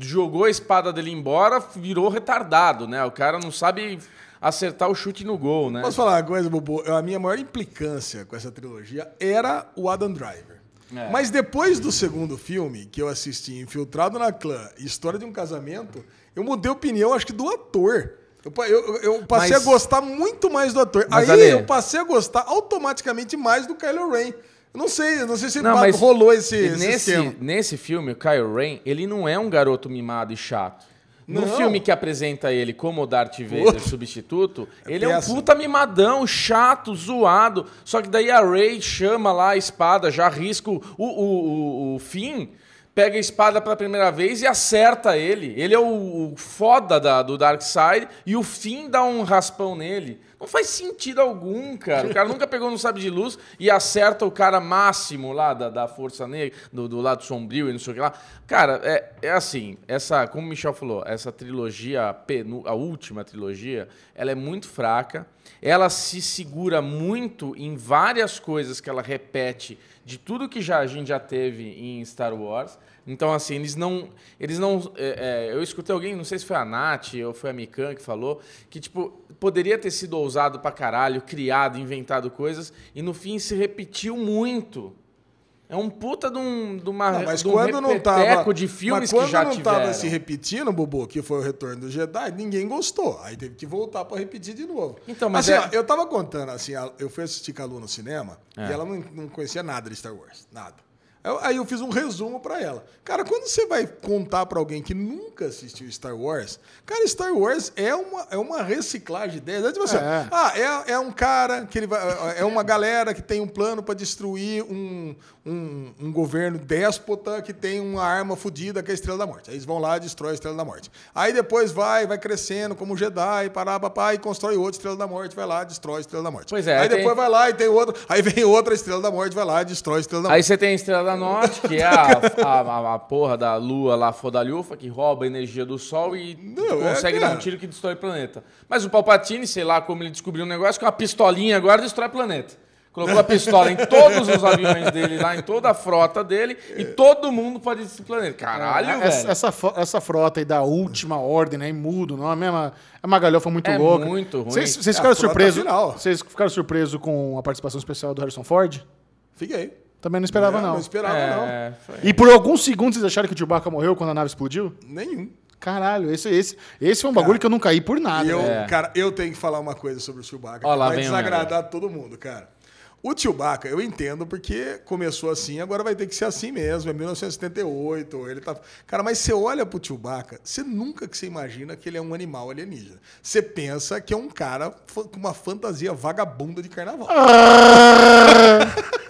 jogou a espada dele embora, virou retardado, né? O cara não sabe acertar o chute no gol, né? Posso falar uma coisa, Bubu? A minha maior implicância com essa trilogia era o Adam Driver. É. Mas depois do segundo filme, que eu assisti, Infiltrado na Clã, História de um Casamento, eu mudei a opinião, acho que do ator. Eu, eu- eu passei Mas- a gostar muito mais do ator. Aí Ale- eu passei a gostar automaticamente mais do Kylo Ren. Não sei, não sei se Não, mas rolou esse, esse nesse, esquema. nesse filme, o Kyle Ren, ele não é um garoto mimado e chato. No Não. filme que apresenta ele como o Darth Vader substituto, ele é um puta mimadão, chato, zoado. Só que daí a Rey chama lá a espada, já arrisca o, o, o, o, fim. pega a espada pela primeira vez e acerta ele. Ele é o, o foda da, do Darkseid e o Finn dá um raspão nele. Não faz sentido algum, cara. O cara nunca pegou no sabre de luz e acerta o cara máximo lá da, da Força Negra, do, do lado sombrio e não sei o que lá. Cara, é, é assim, essa, como o Michel falou, essa trilogia, a, última trilogia, ela é muito fraca. Ela se segura muito em várias coisas que ela repete de tudo que já, a gente já teve em Star Wars. Então, assim, eles não. Eles não. é, é, eu escutei alguém, não sei se foi a Nath ou foi a Mikan que falou, que, tipo, poderia ter sido ousado pra caralho, criado, inventado coisas, e no fim se repetiu muito. É um puta de, um, de uma, Não, mas de um quando não tava. de filmes mas quando que já não tiveram. tava se repetindo, Bubu, que foi o retorno do Jedi, ninguém gostou. Aí teve que voltar pra repetir de novo. Então, mas assim, é- ó, eu tava contando, assim, eu fui assistir com a Lu no cinema É. e ela não, não conhecia nada de Star Wars. Nada. Aí eu fiz um resumo pra ela. Cara, quando você vai contar pra alguém que nunca assistiu Star Wars, cara, Star Wars é uma, é uma reciclagem de ideias. É tipo assim, É. ah, é, é um cara que ele vai. É uma galera que tem um plano pra destruir um, um, um governo déspota que tem uma arma fodida que é a Estrela da Morte. Aí eles vão lá e destrói a Estrela da Morte. Aí depois vai, vai crescendo como Jedi, pará, papá, e constrói outra Estrela da Morte, vai lá, destrói a Estrela da Morte. Pois é, Aí tem- depois vai lá e tem outra. Aí vem outra Estrela da Morte, vai lá destrói a Estrela da Morte. Aí você tem a Estrela da Norte, que é a, a, a- a porra da lua lá, fodalhufa, que rouba a energia do Sol e Não, é, consegue dar cara. um tiro que destrói o planeta. Mas o Palpatine, sei lá como ele descobriu um negócio, com uma pistolinha agora destrói o planeta. Colocou a pistola em todos os aviões dele lá, em toda a frota dele, e todo mundo pode destruir o planeta. Caralho, essa, velho. essa, essa frota aí da última ordem, né? Mudo, não é mesmo? É uma galhofa muito É louca. muito ruim. Vocês, vocês É, ficaram frota surpresos? final. Vocês ficaram surpresos com a participação especial do Harrison Ford? Fiquei. Também não esperava, É, não. Não esperava, não. É, foi. E por alguns segundos vocês acharam que o Chewbacca morreu quando a nave explodiu? Nenhum. Caralho, esse, esse, esse foi um bagulho que eu não caí por nada. E eu? É. cara, eu tenho que falar uma coisa sobre o Chewbacca Ó, lá vai vem o desagradar todo mundo, cara. O Chewbacca, eu entendo porque começou assim, agora vai ter que ser assim mesmo, é 1978, ele tá... Cara, mas você olha pro Chewbacca, você nunca que você imagina que ele é um animal alienígena. Você pensa que é um cara fa- com uma fantasia vagabunda de carnaval.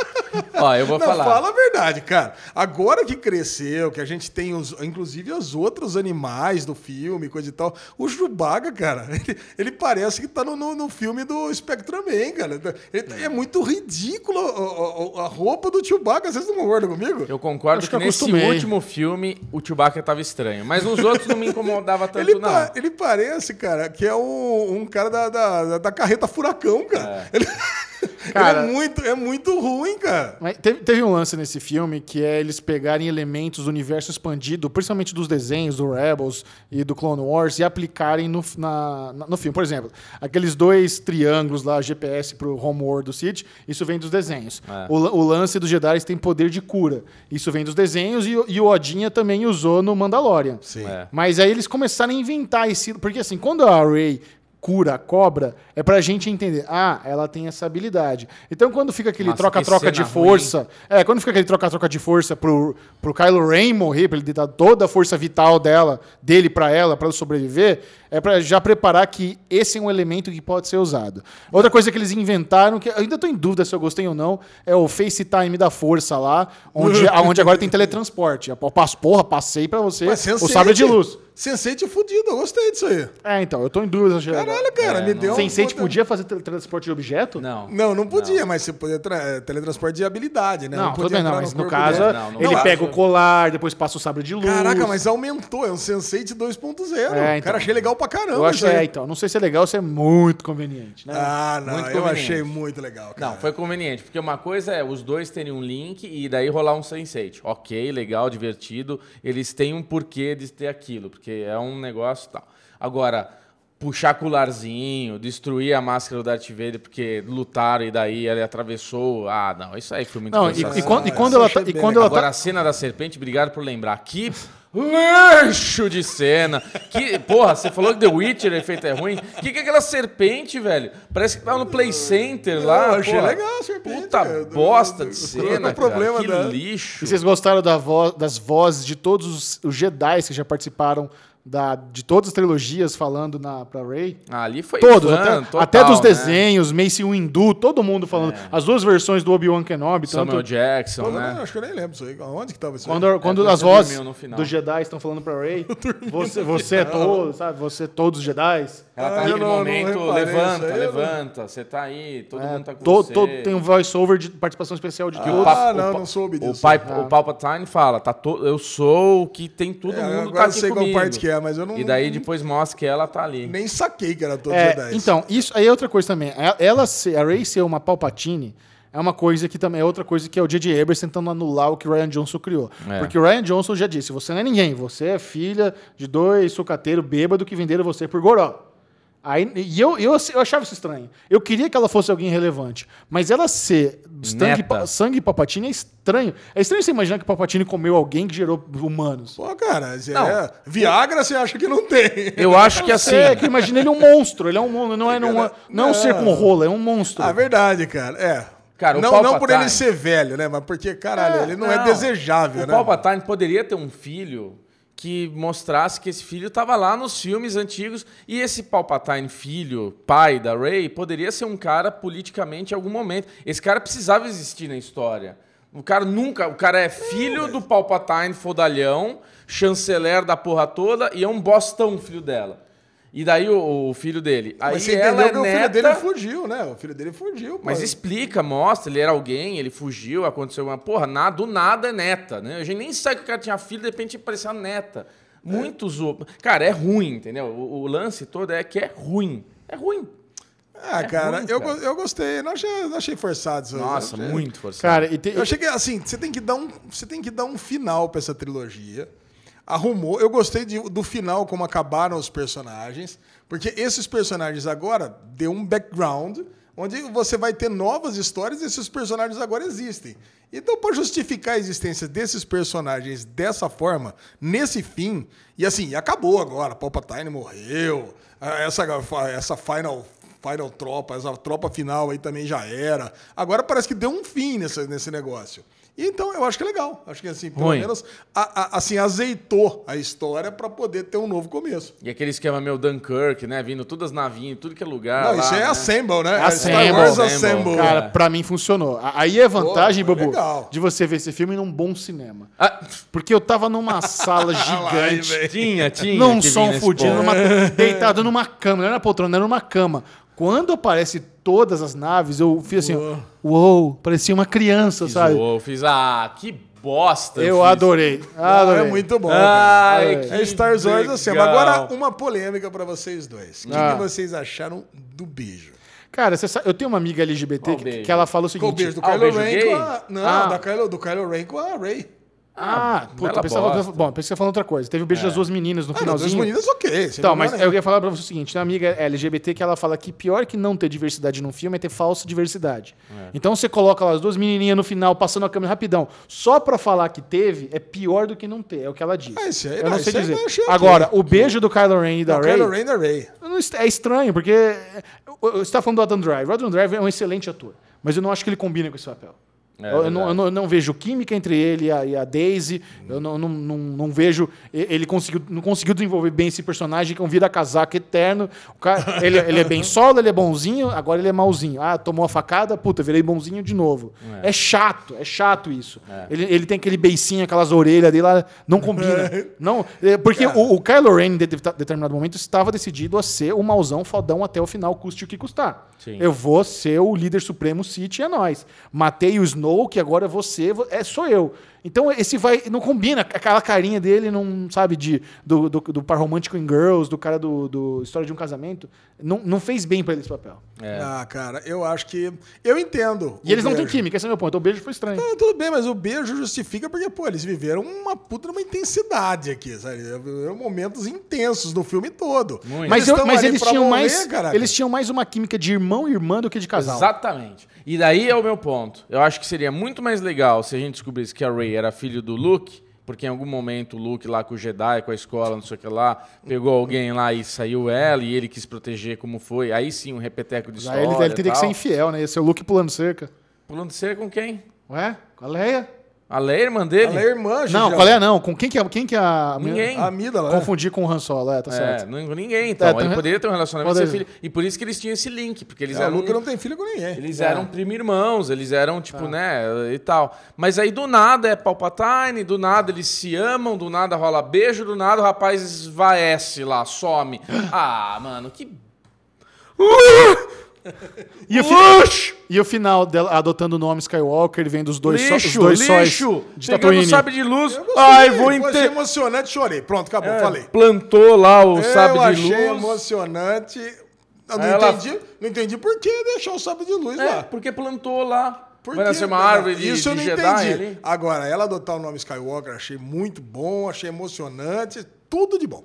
Ó, eu vou Não, falar. fala a verdade, cara. Agora que cresceu, que a gente tem, os, inclusive, os outros animais do filme, coisa e tal, o Chewbacca, cara, ele, ele parece que tá no, no, no filme do Spectreman, cara. Ele- é muito ridículo a, a- a roupa do Chewbacca. Vocês não concordam comigo? Eu concordo Acho que, que nesse acostumei. último filme o Chewbacca tava estranho. Mas nos outros não me incomodava tanto, Ele, não. pa- ele parece, cara, que é um, um cara da, da, da carreta furacão, cara. Ele, Cara- é, muito, é muito ruim, cara. Mas teve, teve um lance nesse filme que é eles pegarem elementos do universo expandido, principalmente dos desenhos do Rebels e do Clone Wars, e aplicarem no, na- no filme. Por exemplo, aqueles dois triângulos lá, GPS pro Homeworld do Cid, isso vem dos desenhos. É. O, o lance dos Jedi tem poder de cura. Isso vem dos desenhos e, o- e o Odinha também usou no Mandalorian. Sim. É. Mas aí eles começaram a inventar esse. Porque assim, quando a Rey cura a cobra, é pra gente entender. Ah, ela tem essa habilidade. Então quando fica aquele troca-troca de força. É, quando fica aquele troca-troca de força pro, pro Kylo Ren morrer, pra ele dar toda a força vital dela, dele pra ela, pra ela sobreviver, é pra já preparar que esse é um elemento que pode ser usado. Outra coisa que eles inventaram, que eu ainda tô em dúvida se eu gostei ou não, é o FaceTime da força lá, onde, onde agora tem teletransporte. Eu passo, porra, passei pra você Mas o sabre de luz. Sense8 fudido, eu gostei disso aí. É, então, eu tô em dúvida. Caralho, cara, É, me não- deu um... Sense8 puta- podia fazer teletransporte de objeto? Não. Não, não podia, mas você podia tra- eh, teletransporte de habilidade, né? Não, podia tudo bem, não, mas no corpo caso. Não, não ele caso- pega o colar, depois passa o sabre de luz. Caraca, mas aumentou, é um Sense8 2.0. É, então. Cara, achei legal pra caramba. Eu acho é, então. Não sei se é legal ou se é muito conveniente, né? Ah, não, Muito eu achei muito legal, cara. Não, foi conveniente, porque uma coisa é os dois terem um link e daí rolar um Sense8. Ok, legal, divertido. Eles têm um porquê de ter aquilo, porque é um negócio e tal. Agora, puxar colarzinho, destruir a máscara do Darth Vader porque lutaram e daí ele atravessou. Ah, não, isso aí foi muito Não, e, e quando, e Ah, quando isso ela tá. E quando ela Agora tá a cena da serpente, obrigado por lembrar. Que lixo de cena. Que, porra, você falou que The Witcher, o efeito é ruim. Que que é aquela serpente, velho? Parece que tava no Play Center lá. Eu achei porra. legal a serpente, Puta cara. bosta de O cena, problema cara. Que da- lixo. E vocês gostaram da vo- das vozes de todos os, os Jedi que já participaram da, de todas as trilogias falando na, pra Ray. Ah, ali foi Todos, fã, até, total, até dos né? desenhos, Mace Windu, todo mundo falando. As duas versões do Obi-Wan Kenobi, Samuel tanto Jackson, Eu né? Acho que eu nem lembro isso aí. Onde que tava isso aí? quando, quando porque as vozes no dos Jedi estão falando pra Ray, você, você é todo, sabe? Você é todos os Jedi. Ela tá Ah, naquele não- não momento, levanta, aí, levanta, você tá aí, todo mundo tá com To- você. to- tem um voice-over de participação especial de o todos. Ah, não, o não soube O, disso. pai, o Palpatine fala, tá to- eu sou o que tem todo É, mundo agora tá eu aqui sei qual comigo. parte que é, mas eu não- E daí depois mostra que ela tá ali. Nem saquei que era todos É, Jedi. então, isso aí é outra coisa também. Ela- Ela ser, a Ray ser uma Palpatine é uma coisa que também é outra coisa que é o J.J. Abrams tentando anular o que o Ryan Johnson criou. É. Porque o Ryan Johnson já disse, você não é ninguém, você é filha de dois sucateiros bêbados que venderam você por goró. Aí, e eu, eu, eu achava isso estranho. Eu queria que ela fosse alguém relevante. Mas ela ser sangue, pa- sangue é estranho. É estranho você imaginar que Palpatine comeu alguém que gerou humanos. Pô, cara, Não. é... Viagra você acha que não tem. Eu acho que assim. É, que imagina ele um monstro. Ele é um monstro. Não é, não é, não é um ser com rola, é um monstro. Ah, verdade, cara. É. Cara, o não, não por ele ser velho, né? Mas porque, caralho, É, ele não, é desejável, o né? Palpatine poderia ter um filho que mostrasse que esse filho estava lá nos filmes antigos e esse Palpatine filho, pai da Rey, poderia ser um cara politicamente em algum momento. Esse cara precisava existir na história. O cara nunca, o cara é filho do Palpatine fodalhão, chanceler da porra toda e é um bostão filho dela. E daí o, o filho dele. Aí Mas você ela entendeu é que o filho neta, dele fugiu, né? O filho dele fugiu, pô. mas explica, mostra, ele era alguém, ele fugiu, aconteceu uma. Porra, nada, do nada é neta, né? A gente nem sabe que o cara tinha filho, de repente apareceu a neta. Muitos. o- Cara, é ruim, entendeu? O, o lance todo é que é ruim. É ruim. Ah, cara, ruim, eu, cara. eu gostei. Não achei, não achei forçado isso. aí. Nossa, achei- muito forçado. Cara, e tem, Eu achei que, assim, você tem que dar um, você tem que dar um final pra essa trilogia. Arrumou. Eu gostei de- do final, como acabaram os personagens. Porque esses personagens agora deu um background onde você vai ter novas histórias e esses personagens agora existem. Então, para justificar a existência desses personagens dessa forma, nesse fim, e assim, acabou agora. Palpatine morreu, essa, essa final Final Tropa, essa tropa final aí também já era. Agora parece que deu um fim nesse, nesse negócio. E então eu acho que é legal. Acho que assim, pelo Ruim. menos a- a- assim, azeitou a história para poder ter um novo começo. E aquele esquema meu Dunkirk, né? Vindo todas as navinhas, tudo que é lugar. Não, lá, isso é né? Assemble, né? É Assemble, Star Wars Assemble. Assemble. Cara, pra mim funcionou. Aí é vantagem, Pô, Babu, de você ver esse filme num bom cinema. Ah, Porque eu tava numa sala gigante, tinha, tinha. num som fudido, numa- deitado numa cama, não era na poltrona, era numa cama. Quando aparece todas as naves, eu fiz assim, ó, uou, parecia uma criança, Fiz sabe? o- fiz, ah, que bosta. Eu fiz. adorei. Ah, adorei. é muito bom. Ai, É. que É Star Wars assim. legal. Agora, uma polêmica para vocês dois. O que, Ah. que vocês acharam do beijo? Cara, você sabe- eu tenho uma amiga LGBT que, que ela fala o Qual o seguinte. beijo do Ah, Kylo Ren com a... Não, Ah. da Kylo, do Kylo Ren com a Rey. Ah, puta, bela pensava, bosta. bom, pensei que você falar outra coisa. Teve o beijo das duas meninas no Ah, não, duas finalzinho. meninas, ok. Então, mas eu ia falar pra você o seguinte: tem uma amiga LGBT que ela fala que pior que não ter diversidade num filme é ter falsa diversidade. Então você coloca lá as duas menininhas no final passando a câmera rapidão, só pra falar que teve, é pior do que não ter, é o que ela diz. Ah, isso aí- eu não não, sei dizer. Agora, o beijo do Kylo Ren e da Rey Kylo Ren da est- é estranho, porque você está falando do Adam Driver. O Adam Driver é um excelente ator, mas eu não acho que ele combina com esse papel. É eu, não, eu não- eu não vejo química entre ele e a, e a Daisy. Eu não, não, não, vejo. Ele conseguiu, não conseguiu desenvolver bem esse personagem que é um vira-casaca eterno. Cara, ele, ele é bem solo, ele é bonzinho, agora ele é malzinho. Ah, tomou a facada, puta, virei bonzinho de novo. É, chato, é chato isso. Ele, ele tem aquele beicinho, aquelas orelhas dele lá, não combina. não, é, porque o, o Kylo Ren, em de- de- determinado momento, estava decidido a ser o mauzão fodão até o final, custe o que custar. Sim. Eu vou ser o líder supremo City, é nós. Matei o Snow, que agora você, vo- é sou eu. Então esse vai não combina aquela carinha dele, não sabe de do, do, do par romântico em Girls, do cara do, do História de um Casamento, não, não fez bem pra ele esse papel. É. Ah, cara, eu acho que. Eu entendo. E eles não têm beijo. química, esse é o meu ponto. O beijo foi estranho. Ah, tudo bem, mas o beijo justifica porque, pô, eles viveram uma puta uma intensidade aqui, sabe? Viveram momentos intensos no filme todo. Muito. Mas, eu- estão mas eles pra tinham morrer, mais caraca. eles tinham mais uma química de irmão e irmã do que de casal. Exatamente. E daí é o meu ponto. Eu acho que seria muito mais legal se a gente descobrisse que a Era filho do Luke, porque em algum momento o Luke lá com o Jedi, com a escola, não sei o que lá, pegou alguém lá e saiu ela e ele quis proteger como foi. Aí sim, um repeteco de Aí história. ele, ele teria que ser infiel, né? Ia ser o Luke pulando cerca. Pulando cerca com quem? Ué? Com a Leia? A Leia é irmã dele? Ela é irmã, Não, Gigião. qual é não? Com quem que é, quem que é a... Ninguém. A Amígdala, né? Confundir com o Han Solo, é, tá É, certo. não- ninguém, então. É, tem- Ele poderia ter um relacionamento sem Poderia. filho. E por isso que eles tinham esse link, porque eles É, o eram. Luca não tem filho com ninguém. Eles É. eram primo irmãos, eles eram, Tá. tipo, né, e tal. Mas aí do nada é Palpatine, do nada eles se amam, do nada rola beijo, do nada o rapaz esvaece lá, some. Ah, mano, que. E o, fi- e o final dela adotando o nome Skywalker, ele vem dos dois, só, os Lixo, dois lixo! sóis de Tatooine. o sabre de luz. Gostei, Ai, vou Achei inter... emocionante, chorei. Pronto, acabou, falei. Plantou lá o eu sabre de achei luz. emocionante. Eu não, Ela- entendi, não entendi por que deixar o sabre de luz É, lá. porque plantou lá. Por Vai quê? nascer uma árvore de, Isso eu não Jedi entendi. ali. Agora, ela adotar o nome Skywalker, achei muito bom, achei emocionante, tudo de bom.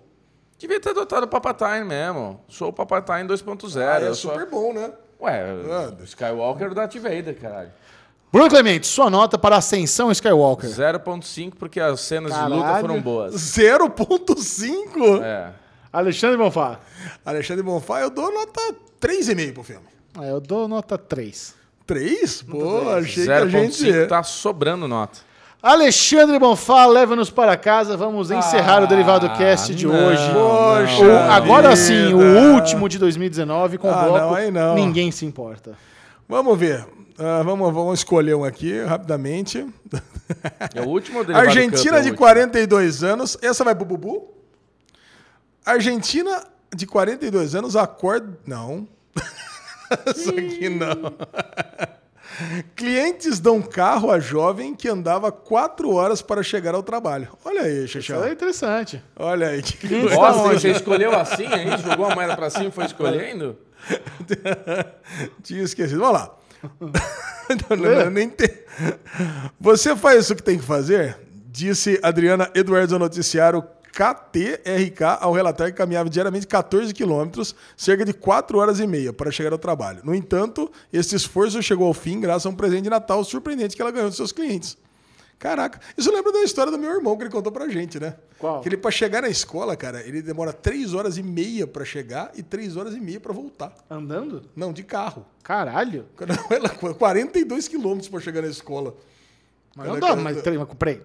Devia ter adotado o Palpatine mesmo. Sou o Palpatine 2.0. Ah, é eu sou- super bom, né? Ué, Ah. Skywalker do Darth Vader, caralho. Bruno Clemente, sua nota para Ascensão Skywalker. 0.5 porque as cenas de luta Caralho. foram boas. 0.5. É. Alexandre Bonfá. Alexandre Bonfá, eu dou nota 3,5 pro filme. Ah, eu dou nota 3. 3? Pô, achei que a 0.5 gente... tá sobrando nota. Alexandre Bonfá, leva-nos para casa. Vamos encerrar o Derivado Cast de Ah, não, hoje. Poxa O- agora vida. sim, o último de 2019 com o Ah, bloco não, aí não. Ninguém se importa. Vamos ver. Ah, vamos, vamos escolher um aqui, rapidamente. É o último derivado Argentina é o de último. 42 anos. Essa vai pro Bubu? Argentina de 42 anos acorda. Não. Essa aqui não. Clientes dão carro a jovem que andava 4 horas para chegar ao trabalho. Olha aí, Xixão. Isso é interessante. Olha aí. Que Nossa, você escolheu assim aí? Jogou a moeda pra cima e foi escolhendo? Tinha esquecido. Vamos lá. não, não, não, nem tem. Você faz o que tem que fazer? Disse Adriana Edwards ao noticiário KTRK ao relatar que caminhava diariamente 14 quilômetros, cerca de 4 horas e meia, para chegar ao trabalho. No entanto, esse esforço chegou ao fim graças a um presente de Natal surpreendente que ela ganhou dos seus clientes. Caraca, isso lembra da história do meu irmão que ele contou pra gente, né? Qual? Que ele, pra chegar na escola, cara, ele demora 3 horas e meia pra chegar e 3 horas e meia pra voltar. Andando? Não, de carro. Caralho. Ela 42 quilômetros pra chegar na escola. Mas não dá, mas mas peraí.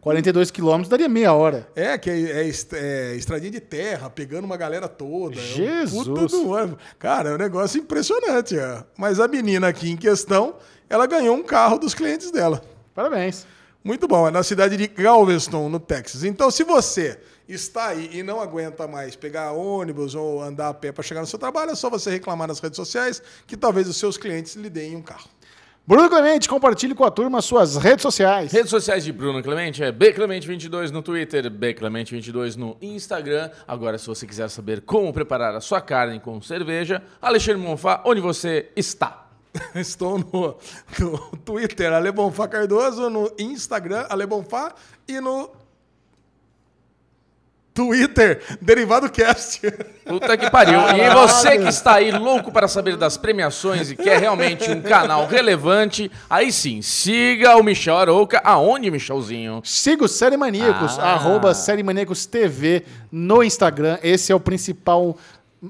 42 quilômetros daria meia hora. É, que é, é é estradinha de terra, pegando uma galera toda. É um Jesus. puta do ônibus. Cara, é um negócio impressionante. é. Mas a menina aqui em questão, ela ganhou um carro dos clientes dela. Parabéns. Muito bom, é na cidade de Galveston, no Texas. Então, se você está aí e não aguenta mais pegar ônibus ou andar a pé para chegar no seu trabalho, é só você reclamar nas redes sociais que talvez os seus clientes lhe deem um carro. Bruno Clemente, compartilhe com a turma suas redes sociais. Redes sociais de Bruno Clemente é bclemente22 no Twitter, bclemente22 no Instagram. Agora, se você quiser saber como preparar a sua carne com cerveja, Alexandre Monfá, onde você está? Estou no, no Twitter, Ale Bonfá Cardoso, no Instagram, Ale Bonfá, e no Twitter, Derivado Cast. Puta que pariu. E você que está aí louco para saber das premiações e quer realmente um canal relevante, aí sim, siga o Michel Arouca. Aonde, Michelzinho? Siga o Série Maníacos, Ah. arroba Série Maníacos TV no Instagram. Esse é o principal,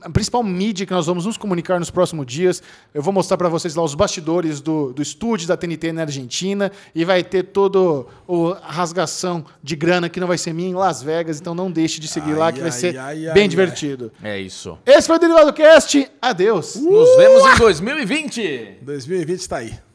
a principal mídia que nós vamos nos comunicar nos próximos dias. Eu vou mostrar para vocês lá os bastidores do, do estúdio da TNT na Argentina e vai ter todo o a rasgação de grana que não vai ser minha em Las Vegas, então não deixe de seguir lá Ai, que vai ai, ser ai, bem ai, divertido. É isso. Esse foi o Derivado Cast. Adeus. Nos vemos em 2020. 2020 está aí.